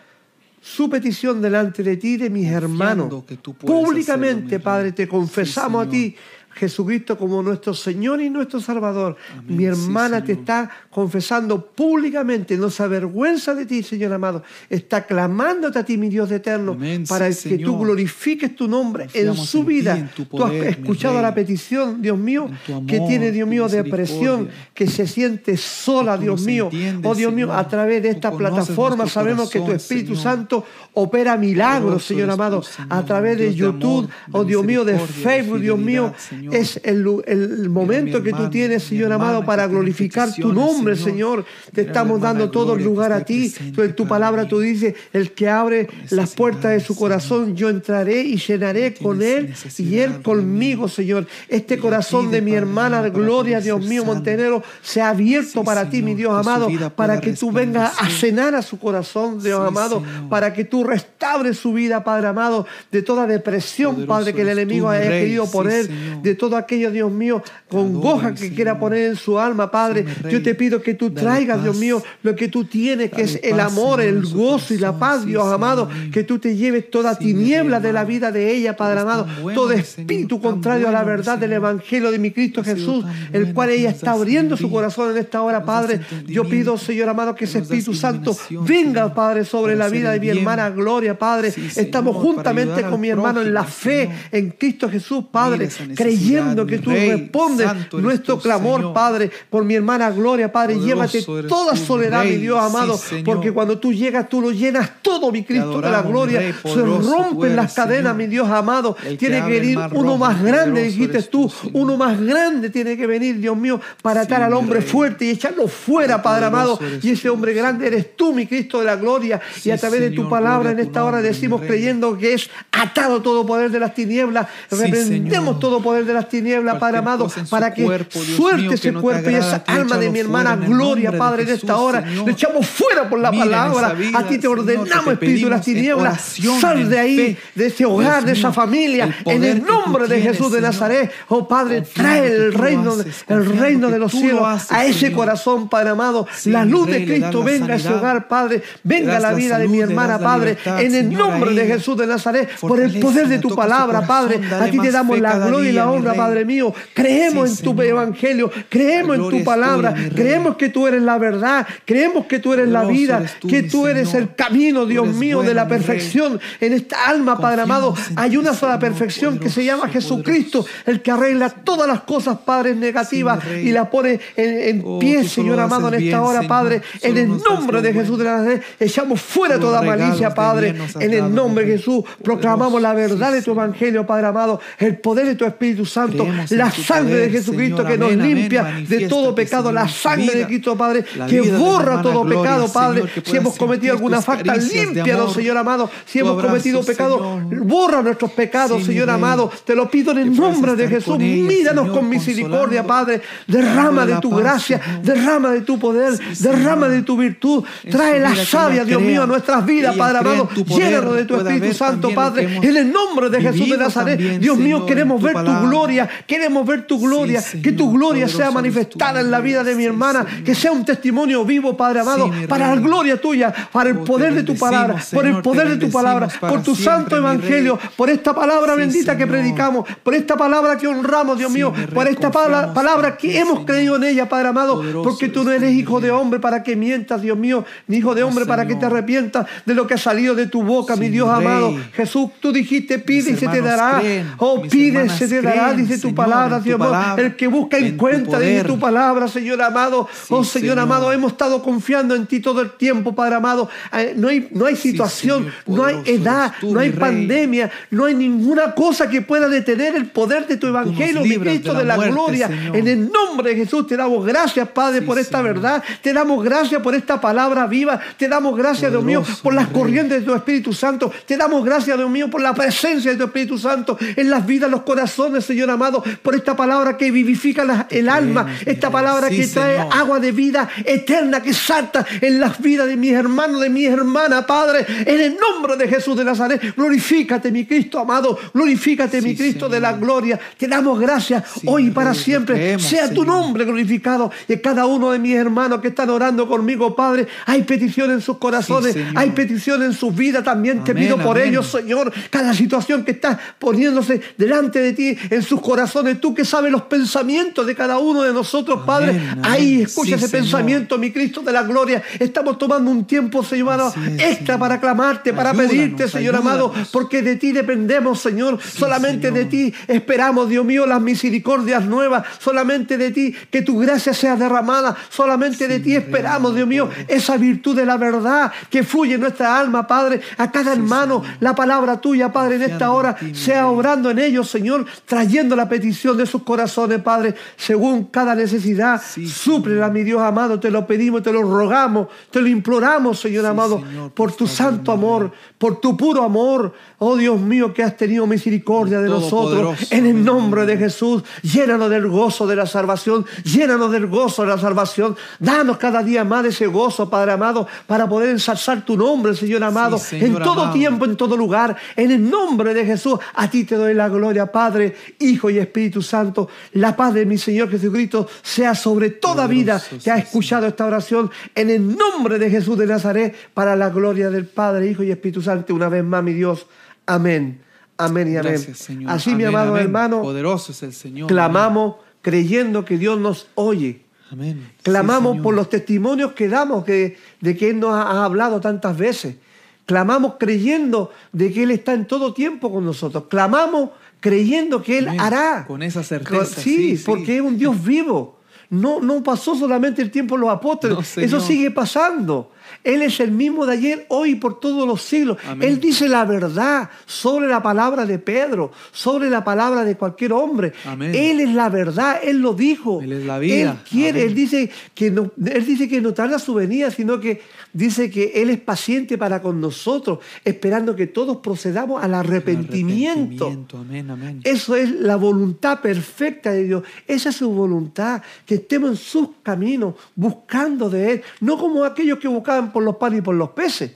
su petición delante de ti, de mis hermanos. Públicamente, Padre, te confesamos Sí, a ti, Jesucristo, como nuestro Señor y nuestro Salvador. Amén. Mi hermana Sí, te está confesando públicamente, no se avergüenza de ti, Señor amado. Está clamándote a ti, mi Dios eterno, Amén. para Sí, que tú glorifiques tu nombre en su en ti, vida. en tu tú has escuchado la petición, Dios mío, amor, que tiene, Dios mío, depresión, que se siente sola, Dios mío. entiendes, Oh, Dios mío, a través de esta plataforma sabemos que tu Espíritu Señor. Santo opera milagros, Señor amado, tú, a través de YouTube, de oh Dios mío, de Facebook, Dios mío. Es el, el momento que tú tienes, Señor amado, para glorificar tu nombre, Señor. Te estamos dando todo el lugar a ti. en tu palabra tú dices, el que abre las puertas de su corazón, yo entraré y llenaré con él y él conmigo. Señor. Este corazón de mi hermana Gloria, Dios mío. Montenegro, sea abierto Sí, para ti, mi Dios amado, para que tú vengas a cenar a su corazón, Dios amado, para que tú restaures su vida, Padre amado, de toda depresión, Padre, que el enemigo mi haya querido poner, de todo aquello, Dios mío, congoja que quiera poner en su alma, Padre. Yo te pido que tú traigas, Dios mío, lo que tú tienes, que es el amor, el gozo y la paz, Dios amado, que tú te lleves toda tiniebla de la vida de ella, Padre amado, todo espíritu contrario a la verdad del. Evangelio de mi Cristo Jesús, el cual ella está abriendo su corazón en esta hora, Padre. Yo pido, Señor amado, que ese Espíritu Santo venga, Padre, sobre la vida de mi hermana Gloria, Padre. Estamos juntamente con mi hermano en la fe en Cristo Jesús, Padre, esa creyendo que tú Rey, respondes nuestro clamor, Señor. Padre, por mi hermana Gloria, Padre. Poderoso Llévate toda soledad, mi. Dios amado, Sí, porque cuando tú llegas, tú lo llenas todo, mi Cristo de la gloria. Rey, Se rompen las cadenas, Señor. mi Dios amado. El Tiene que venir uno rojo, más grande, dijiste tú. Uno más grande tiene que venir, Dios mío, para Sí, atar al hombre fuerte y echarlo fuera, Padre amado. Y ese hombre grande eres tú, mi Cristo de la gloria. y a través de tu palabra en esta hora decimos Rey. creyendo que es atado todo poder de las tinieblas. Reprendemos todo poder de las tinieblas, Padre amado, para que cuerpo, suelte mío, que ese no cuerpo y esa alma de mi hermana fuera Gloria, Padre, en esta hora. Señor. Le echamos fuera por la Mira palabra. vida, a ti te Señor, ordenamos, que te Espíritu de las tinieblas. oración, Sal de ahí, fe. de ese hogar, de esa familia. el En el nombre de tienes, Jesús de Señor. Nazaret. Oh Padre, trae el reino, haces, el reino de los cielos haces, a ese Señor. corazón, Padre amado. La luz de Cristo venga a ese hogar, Padre. Venga la vida de mi hermana, Padre. En el Señor, nombre de. Jesús de Nazaret, por el poder de tu palabra, Padre. A ti te damos la gloria y la mi honra, Rey. Padre mío. Creemos Sí, en tu Señor. evangelio, creemos en tu palabra, creemos que tú eres la verdad, creemos que tú eres la vida, eres tú, que tú eres Señor. el camino, Dios mío, de la Rey. perfección en esta alma, Padre amado. Hay una sola perfección que se llama poderoso, Jesucristo, el que arregla todas las cosas, Padre, negativas Sí, y la pone en, en Oh, pie, Señor amado, en esta bien, hora. Padre. En el nombre de Jesús de. Nazaret, echamos fuera toda malicia, Padre. En el nombre de. Jesús, proclamamos la verdad de tu evangelio, Padre amado, el poder de tu Espíritu Santo, Creemos la sangre de Jesucristo Señor. que nos Amén, amén. limpia de todo pecado, la sangre de. Cristo, Padre, que borra todo Gloria, pecado, Padre. Señor, Si hemos cometido alguna falta, límpianos, Señor amado. Si hemos abrazo, cometido pecado, Señor. borra nuestros pecados, Señor amado. Te lo pido en el nombre de Jesús. ella, Míranos con misericordia, Padre. Derrama de tu paz, gracia, derrama de tu poder, derrama de tu virtud. Trae la savia, Dios mío, a nuestras vidas, Padre amado. Llénanos de tu Espíritu Santo, Padre. En el nombre de Jesús de Nazaret. Dios mío, queremos ver tu palabra. Gloria. Queremos ver tu gloria. Sí, Que tu gloria sea manifestada en la vida de mi. Sí, hermana. Que sea un testimonio vivo, Padre amado, Sí, para la gloria tuya, para el Oh, poder de tu palabra, por el poder de tu palabra, por tu santo evangelio, por esta palabra bendita que predicamos, por esta palabra que honramos, Dios mío, por esta pala- palabra que hemos creído en ella, Padre amado, porque tú no eres hijo de hombre para que mientas, Dios mío, ni hijo de Oh, hombre para que te arrepientas de lo que ha salido de tu boca, mi Dios amado. Jesús, tú dijiste, pide y se te dará. Oh, pide se te dará, creen, dice tu palabra, Dios mío. palabra, El que busca encuentra, dice tu palabra, Señor amado. Sí, oh, Señor, Señor. amado, hemos estado confiando en ti todo el tiempo, Padre amado. Eh, No hay, no hay Sí, situación, Señor, no hay poderoso edad, tú, no hay pandemia, no hay ninguna cosa que pueda detener el poder de tu evangelio, mi Cristo de de la muerte, gloria. Señor. En el nombre de Jesús te damos gracias, Padre, Sí, por esta verdad. Te damos gracias por esta palabra viva. Te damos gracias, Dios mío, Poderoso, por las Rey. corrientes de tu Espíritu Santo. Te damos gracias, Dios mío, por la presencia de tu Espíritu Santo en las vidas, los corazones, Señor amado, por esta palabra que vivifica la- el alma, esta palabra Sí, que trae Señor. agua de vida eterna que salta en las vidas de mis hermanos, de mis hermanas, Padre. En el nombre de Jesús de Nazaret, glorifícate, mi Cristo amado, glorifícate, mi Cristo de la Señor. gloria. Te damos gracias Sí, hoy y para siempre. creemos, sea tu Señor. nombre glorificado y cada uno de mis hermanos que están orando conmigo, Padre. Hay petición en sus corazones, Señor. hay petición en sus vidas. También te pido por amén. ellos, Señor, cada situación que está poniéndose delante de ti en sus corazones. Tú que sabes los pensamientos de cada uno de nosotros, Padre. Amén, Ahí escucha Sí, ese Señor. pensamiento, mi Cristo de la gloria. Estamos tomando un tiempo, Señor, Así es, extra Señor. para clamarte, para Ayúdanos, pedirte, Señor amado, porque de ti dependemos, Señor. Solamente de ti esperamos, Dios mío, las misericordias nuevas. Solamente de ti que tu gracia sea derramada. Solamente de ti esperamos, Dios mío, esa virtud de la verdad que fluye en nuestra alma, Padre. A cada hermano, la palabra tuya, Padre, en esta hora sea obrando en ellos, Señor, trayendo la petición de sus corazones, Padre, según cada necesidad. Sí, Súplela, mi Dios amado, te lo pedimos, te lo rogamos, te lo imploramos, Señor Sí, amado, Señor, por por tu santo amor, por tu puro amor. Oh Dios mío, que has tenido misericordia de nosotros. En el nombre de. Jesús, llénanos del gozo de la salvación, llénanos del gozo de la salvación. Danos cada día más de ese gozo, Padre amado, para poder ensalzar tu nombre, Señor amado, Sí, Señor en todo amado. tiempo, en todo lugar. En el nombre de Jesús, a ti te doy la gloria, Padre, Hijo y Espíritu Santo. La paz de mi Señor Jesucristo sea sobre toda vida Poderoso que ha sí, escuchado esta oración. En el nombre de Jesús de Nazaret, para la gloria del Padre, Hijo y Espíritu Santo. Una vez más, mi Dios. Amén. Amén y amén. Gracias, Señor. Así, mi Amén, amado amén. hermano, Poderoso es el Señor. clamamos creyendo que Dios nos oye. Amén. Clamamos por los testimonios que damos que, de que Él nos ha, ha hablado tantas veces. Clamamos creyendo de que Él está en todo tiempo con nosotros. Clamamos creyendo que Él hará. Con esa certeza. Sí, porque es un Dios vivo. No, no pasó solamente el tiempo de los apóstoles. No. Eso sigue pasando. Él es el mismo de ayer, hoy y por todos los siglos. Amén. Él dice la verdad sobre la palabra de Pedro, sobre la palabra de cualquier hombre. Amén. Él es la verdad, Él lo dijo. Él es la vida. Él quiere, Amén. Él dice que no, Él dice que no tarda su venida, sino que dice que Él es paciente para con nosotros, esperando que todos procedamos al arrepentimiento. Arrepentimiento. Amén, amén. Eso es la voluntad perfecta de Dios. Esa es su voluntad, que estemos en sus caminos, buscando de Él, no como aquellos que buscaban por los panes y por los peces,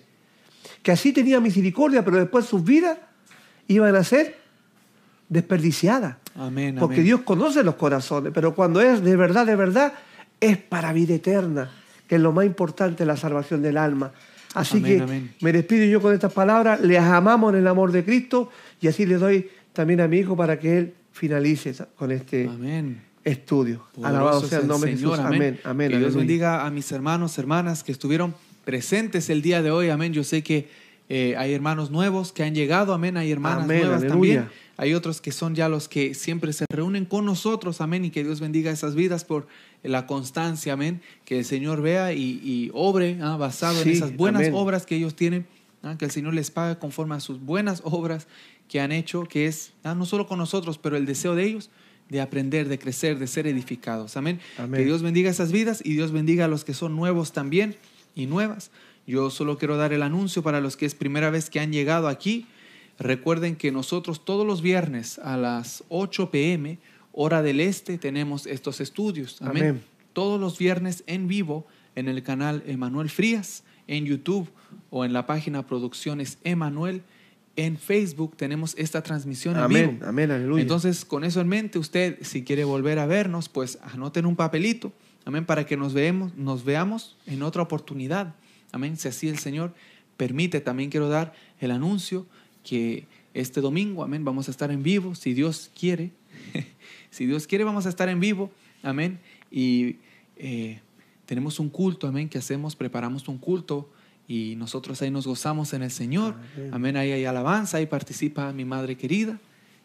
que así tenían misericordia, pero después sus vidas iban a ser desperdiciadas. Amén, Porque amén. Dios conoce los corazones, pero cuando es de verdad, de verdad, es para vida eterna, que es lo más importante, la salvación del alma. Así Amén, que amén. me despido yo con estas palabras, les amamos en el amor de Cristo y así le doy también a mi hijo para que él finalice con este Amén. estudio. Poderoso Alabado sea el nombre de Señor, Jesús. Amén. Amén. Que Dios bendiga a mis hermanos, hermanas que estuvieron presentes el día de hoy. Amén. Yo sé que eh, hay hermanos nuevos que han llegado. Amén. Hay hermanas Amén, nuevas aleluya. también. Hay otros que son ya los que siempre se reúnen con nosotros. Amén. Y que Dios bendiga esas vidas por la constancia. Amén. Que el Señor vea y, y obre ah, basado Sí, en esas buenas amén. obras que ellos tienen. ah, que el Señor les pague conforme a sus buenas obras que han hecho, que es ah, no solo con nosotros, pero el deseo de ellos de aprender, de crecer, de ser edificados. Amén. Amén. Que Dios bendiga esas vidas y Dios bendiga a los que son nuevos también y nuevas. Yo solo quiero dar el anuncio para los que es primera vez que han llegado aquí. Recuerden que nosotros todos los viernes a las 8 pm, hora del este, tenemos estos estudios. Amén. Amén. Todos los viernes en vivo en el canal Emanuel Frías, en YouTube o en la página Producciones Emanuel. En Facebook tenemos esta transmisión en Amén. vivo. Amén. Aleluya. Entonces, con eso en mente, usted, si quiere volver a vernos, pues anoten un papelito, amén, para que nos, veamos, nos veamos en otra oportunidad. Amén, si así el Señor permite. También quiero dar el anuncio que este domingo, amén, vamos a estar en vivo, si Dios quiere. si Dios quiere, vamos a estar en vivo, amén. Y eh, tenemos un culto, amén, que hacemos, preparamos un culto y nosotros ahí nos gozamos en el Señor. Amén. Amén, ahí hay alabanza, ahí participa mi madre querida.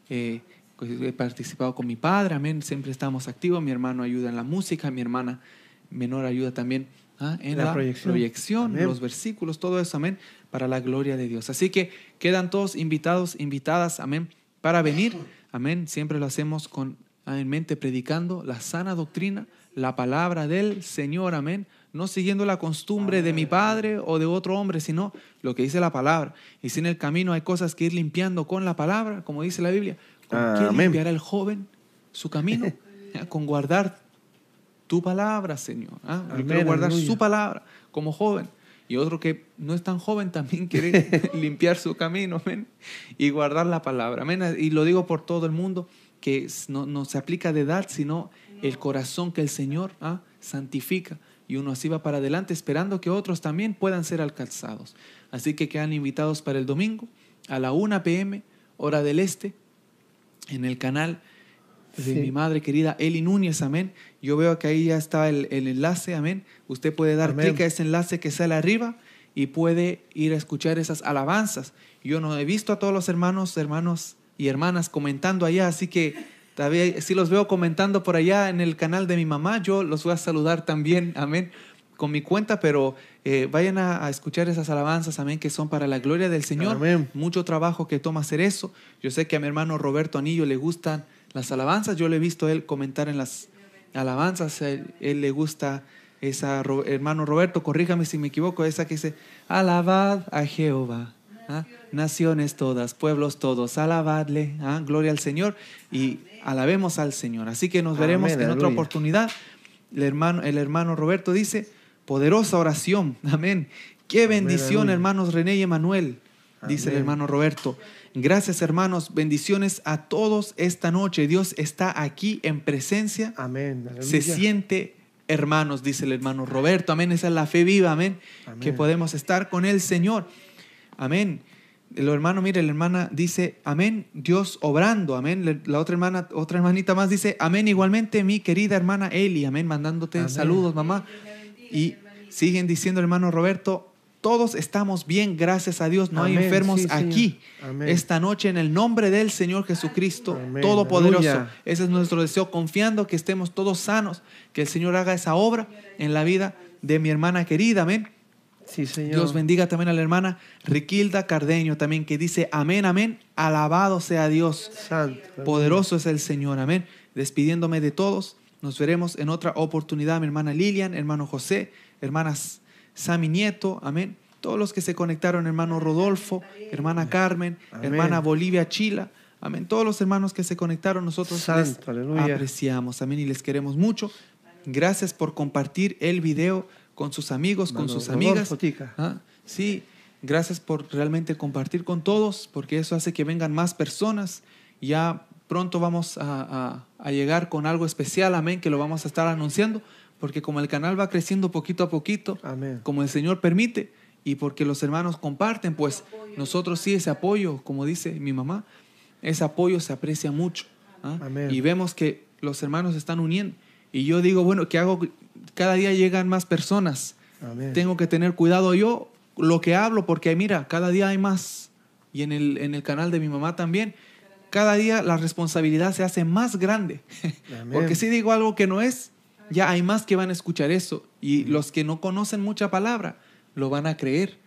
Eh, he participado con mi padre, amén, siempre estamos activos. Mi hermano ayuda en la música, mi hermana menor ayuda también ah, en La la, proyección. proyección, los versículos, todo eso, amén, para la gloria de Dios. Así que quedan todos invitados, invitadas, amén, para venir, amén. Siempre lo hacemos con ah, en mente predicando la sana doctrina, la palabra del Señor, amén. No siguiendo la costumbre de mi padre o de otro hombre, sino lo que dice la palabra. Y si en el camino hay cosas que ir limpiando con la palabra, como dice la Biblia, ¿con qué Amén. limpiará el joven su camino? Ah, Con guardar tu palabra, Señor. ¿ah? Yo Amén, quiero guardar aleluya. su palabra como joven. Y otro que no es tan joven también quiere limpiar su camino, amén. Y guardar la palabra, amén. Y lo digo por todo el mundo, que no se aplica de edad, sino el corazón que el Señor ah, santifica. Y uno así va para adelante esperando que otros también puedan ser alcanzados. Así que quedan invitados para el domingo a la 1 pm, hora del este, en el canal de Sí. mi madre querida Eli Núñez, amén. Yo veo que ahí ya está el, el enlace, amén. Usted puede dar clic a ese enlace que sale arriba y puede ir a escuchar esas alabanzas. Yo no he visto a todos los hermanos, hermanos y hermanas comentando allá, así que todavía si los veo comentando por allá en el canal de mi mamá, yo los voy a saludar también, amén, con mi cuenta, pero eh, vayan a, a escuchar esas alabanzas, amén, que son para la gloria del Señor. Amén. Mucho trabajo que toma hacer eso. Yo sé que a mi hermano Roberto Anillo le gustan las alabanzas, yo le he visto él comentar en las alabanzas, él, él le gusta esa, hermano Roberto, corríjame si me equivoco, esa que dice, alabad a Jehová, ¿ah? naciones todas, pueblos todos, alabadle, ¿ah? gloria al Señor y alabemos al Señor. Así que nos veremos Amén, en otra oportunidad. El hermano, el hermano Roberto dice, poderosa oración, amén. Qué bendición, hermanos René y Emanuel, dice el hermano Roberto. Gracias, hermanos. Bendiciones a todos esta noche. Dios está aquí en presencia. Amén. aleluya. Se siente, hermanos, dice el hermano Roberto. Amén. Esa es la fe viva. Amén. Amén. Que podemos estar con el Señor. Amén. El hermano, mire, la hermana dice, amén, Dios obrando, amén. La otra hermana, otra hermanita más dice, amén, igualmente mi querida hermana Eli, amén, mandándote Amén. saludos, mamá. Y siguen diciendo, hermano Roberto, todos estamos bien, gracias a Dios. No hay enfermos Sí, aquí. Amén. Esta noche, en el nombre del Señor Jesucristo, Amén. Todopoderoso. Aleluya. Ese es nuestro deseo, confiando que estemos todos sanos, que el Señor haga esa obra en la vida de mi hermana querida. Amén. Sí, Señor. Dios bendiga también a la hermana Riquilda Cardeño, también que dice, amén, amén, alabado sea Dios. Santo. Poderoso es el Señor, amén. Despidiéndome de todos, nos veremos en otra oportunidad, mi hermana Lilian, hermano José, hermanas Sami Nieto, amén. Todos los que se conectaron, hermano Rodolfo, hermana Carmen, Amén. hermana Bolivia Chila, amén. Todos los hermanos que se conectaron, nosotros Santo, les aleluya. apreciamos, amén, y les queremos mucho. Gracias por compartir el video con sus amigos, con sus amigas. Ah, Sí, gracias por realmente compartir con todos, porque eso hace que vengan más personas. Ya pronto vamos a, a- a llegar con algo especial, amén, que lo vamos a estar anunciando, porque como el canal va creciendo poquito a poquito, Amén. como el Señor permite, y porque los hermanos comparten, pues nosotros sí ese apoyo, como dice mi mamá, ese apoyo se aprecia mucho. ¿ah? Amén. Y vemos que los hermanos se están uniendo. Y yo digo, bueno, ¿qué hago? Cada día llegan más personas. Amén. Tengo que tener cuidado yo lo que hablo, porque mira, cada día hay más. Y en el, en el canal de mi mamá también. Cada día la responsabilidad se hace más grande. Amén. Porque si digo algo que no es, ya hay más que van a escuchar eso. Y los que no conocen mucha palabra, lo van a creer.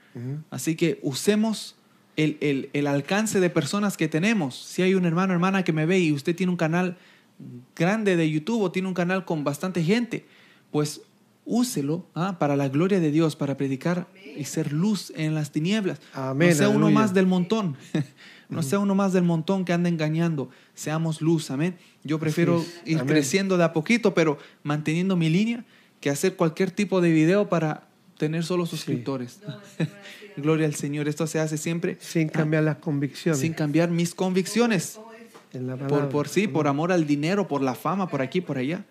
Así que usemos el, el- el alcance de personas que tenemos. Si hay un hermano hermana que me ve y usted tiene un canal grande de YouTube o tiene un canal con bastante gente, pues úselo ah, para la gloria de Dios, para predicar y ser luz en las tinieblas. Amén, no sea uno aleluya. más del montón. No sea uno más del montón que anda engañando. Seamos luz, amén. Yo prefiero ir Amén. creciendo de a poquito, pero manteniendo mi línea, que hacer cualquier tipo de video para tener solo suscriptores. Gloria al Señor. Esto se hace siempre Sin cambiar las convicciones. sin cambiar mis convicciones. en la palabra. Por, por sí, por amor al dinero, por la fama, por aquí, por allá.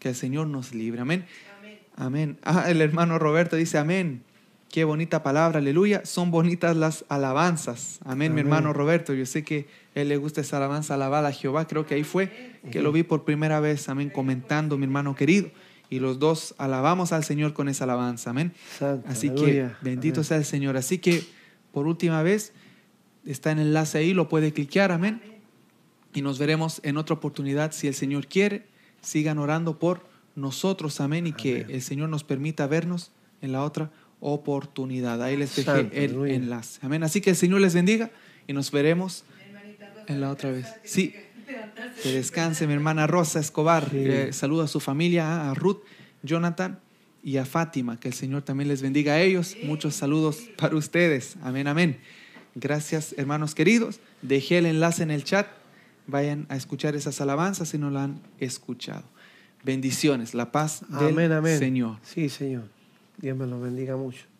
Que el Señor nos libre. Amén. Amén. Ah, el hermano Roberto dice amén. Qué bonita palabra, aleluya. Son bonitas las alabanzas. Amén, mi hermano Roberto. Yo sé que a él le gusta esa alabanza, alabar a Jehová. Creo que ahí fue que lo vi por primera vez. Amén, comentando, mi hermano querido. Y los dos alabamos al Señor con esa alabanza. Amén. Santo, Así que bendito Amén. sea el Señor. Así que por última vez está el enlace ahí, lo puede cliquear, amén. Y nos veremos en otra oportunidad si el Señor quiere. Sigan orando por nosotros, amén, y que el Señor nos permita vernos en la otra oportunidad. Ahí les dejé Santo, el enlace. Amén. Así que el Señor les bendiga y nos veremos en la otra vez. Sí. Que descanse mi hermana Rosa Escobar. Sí. Eh, saluda a su familia, a Ruth, Jonathan y a Fátima. Que el Señor también les bendiga a ellos. Muchos saludos para ustedes. Amén, amén. Gracias, hermanos queridos. Dejé el enlace en el chat. Vayan a escuchar esas alabanzas si no la han escuchado. Bendiciones, la paz del Amén, amén. Señor. Sí, Señor. Dios me lo bendiga mucho.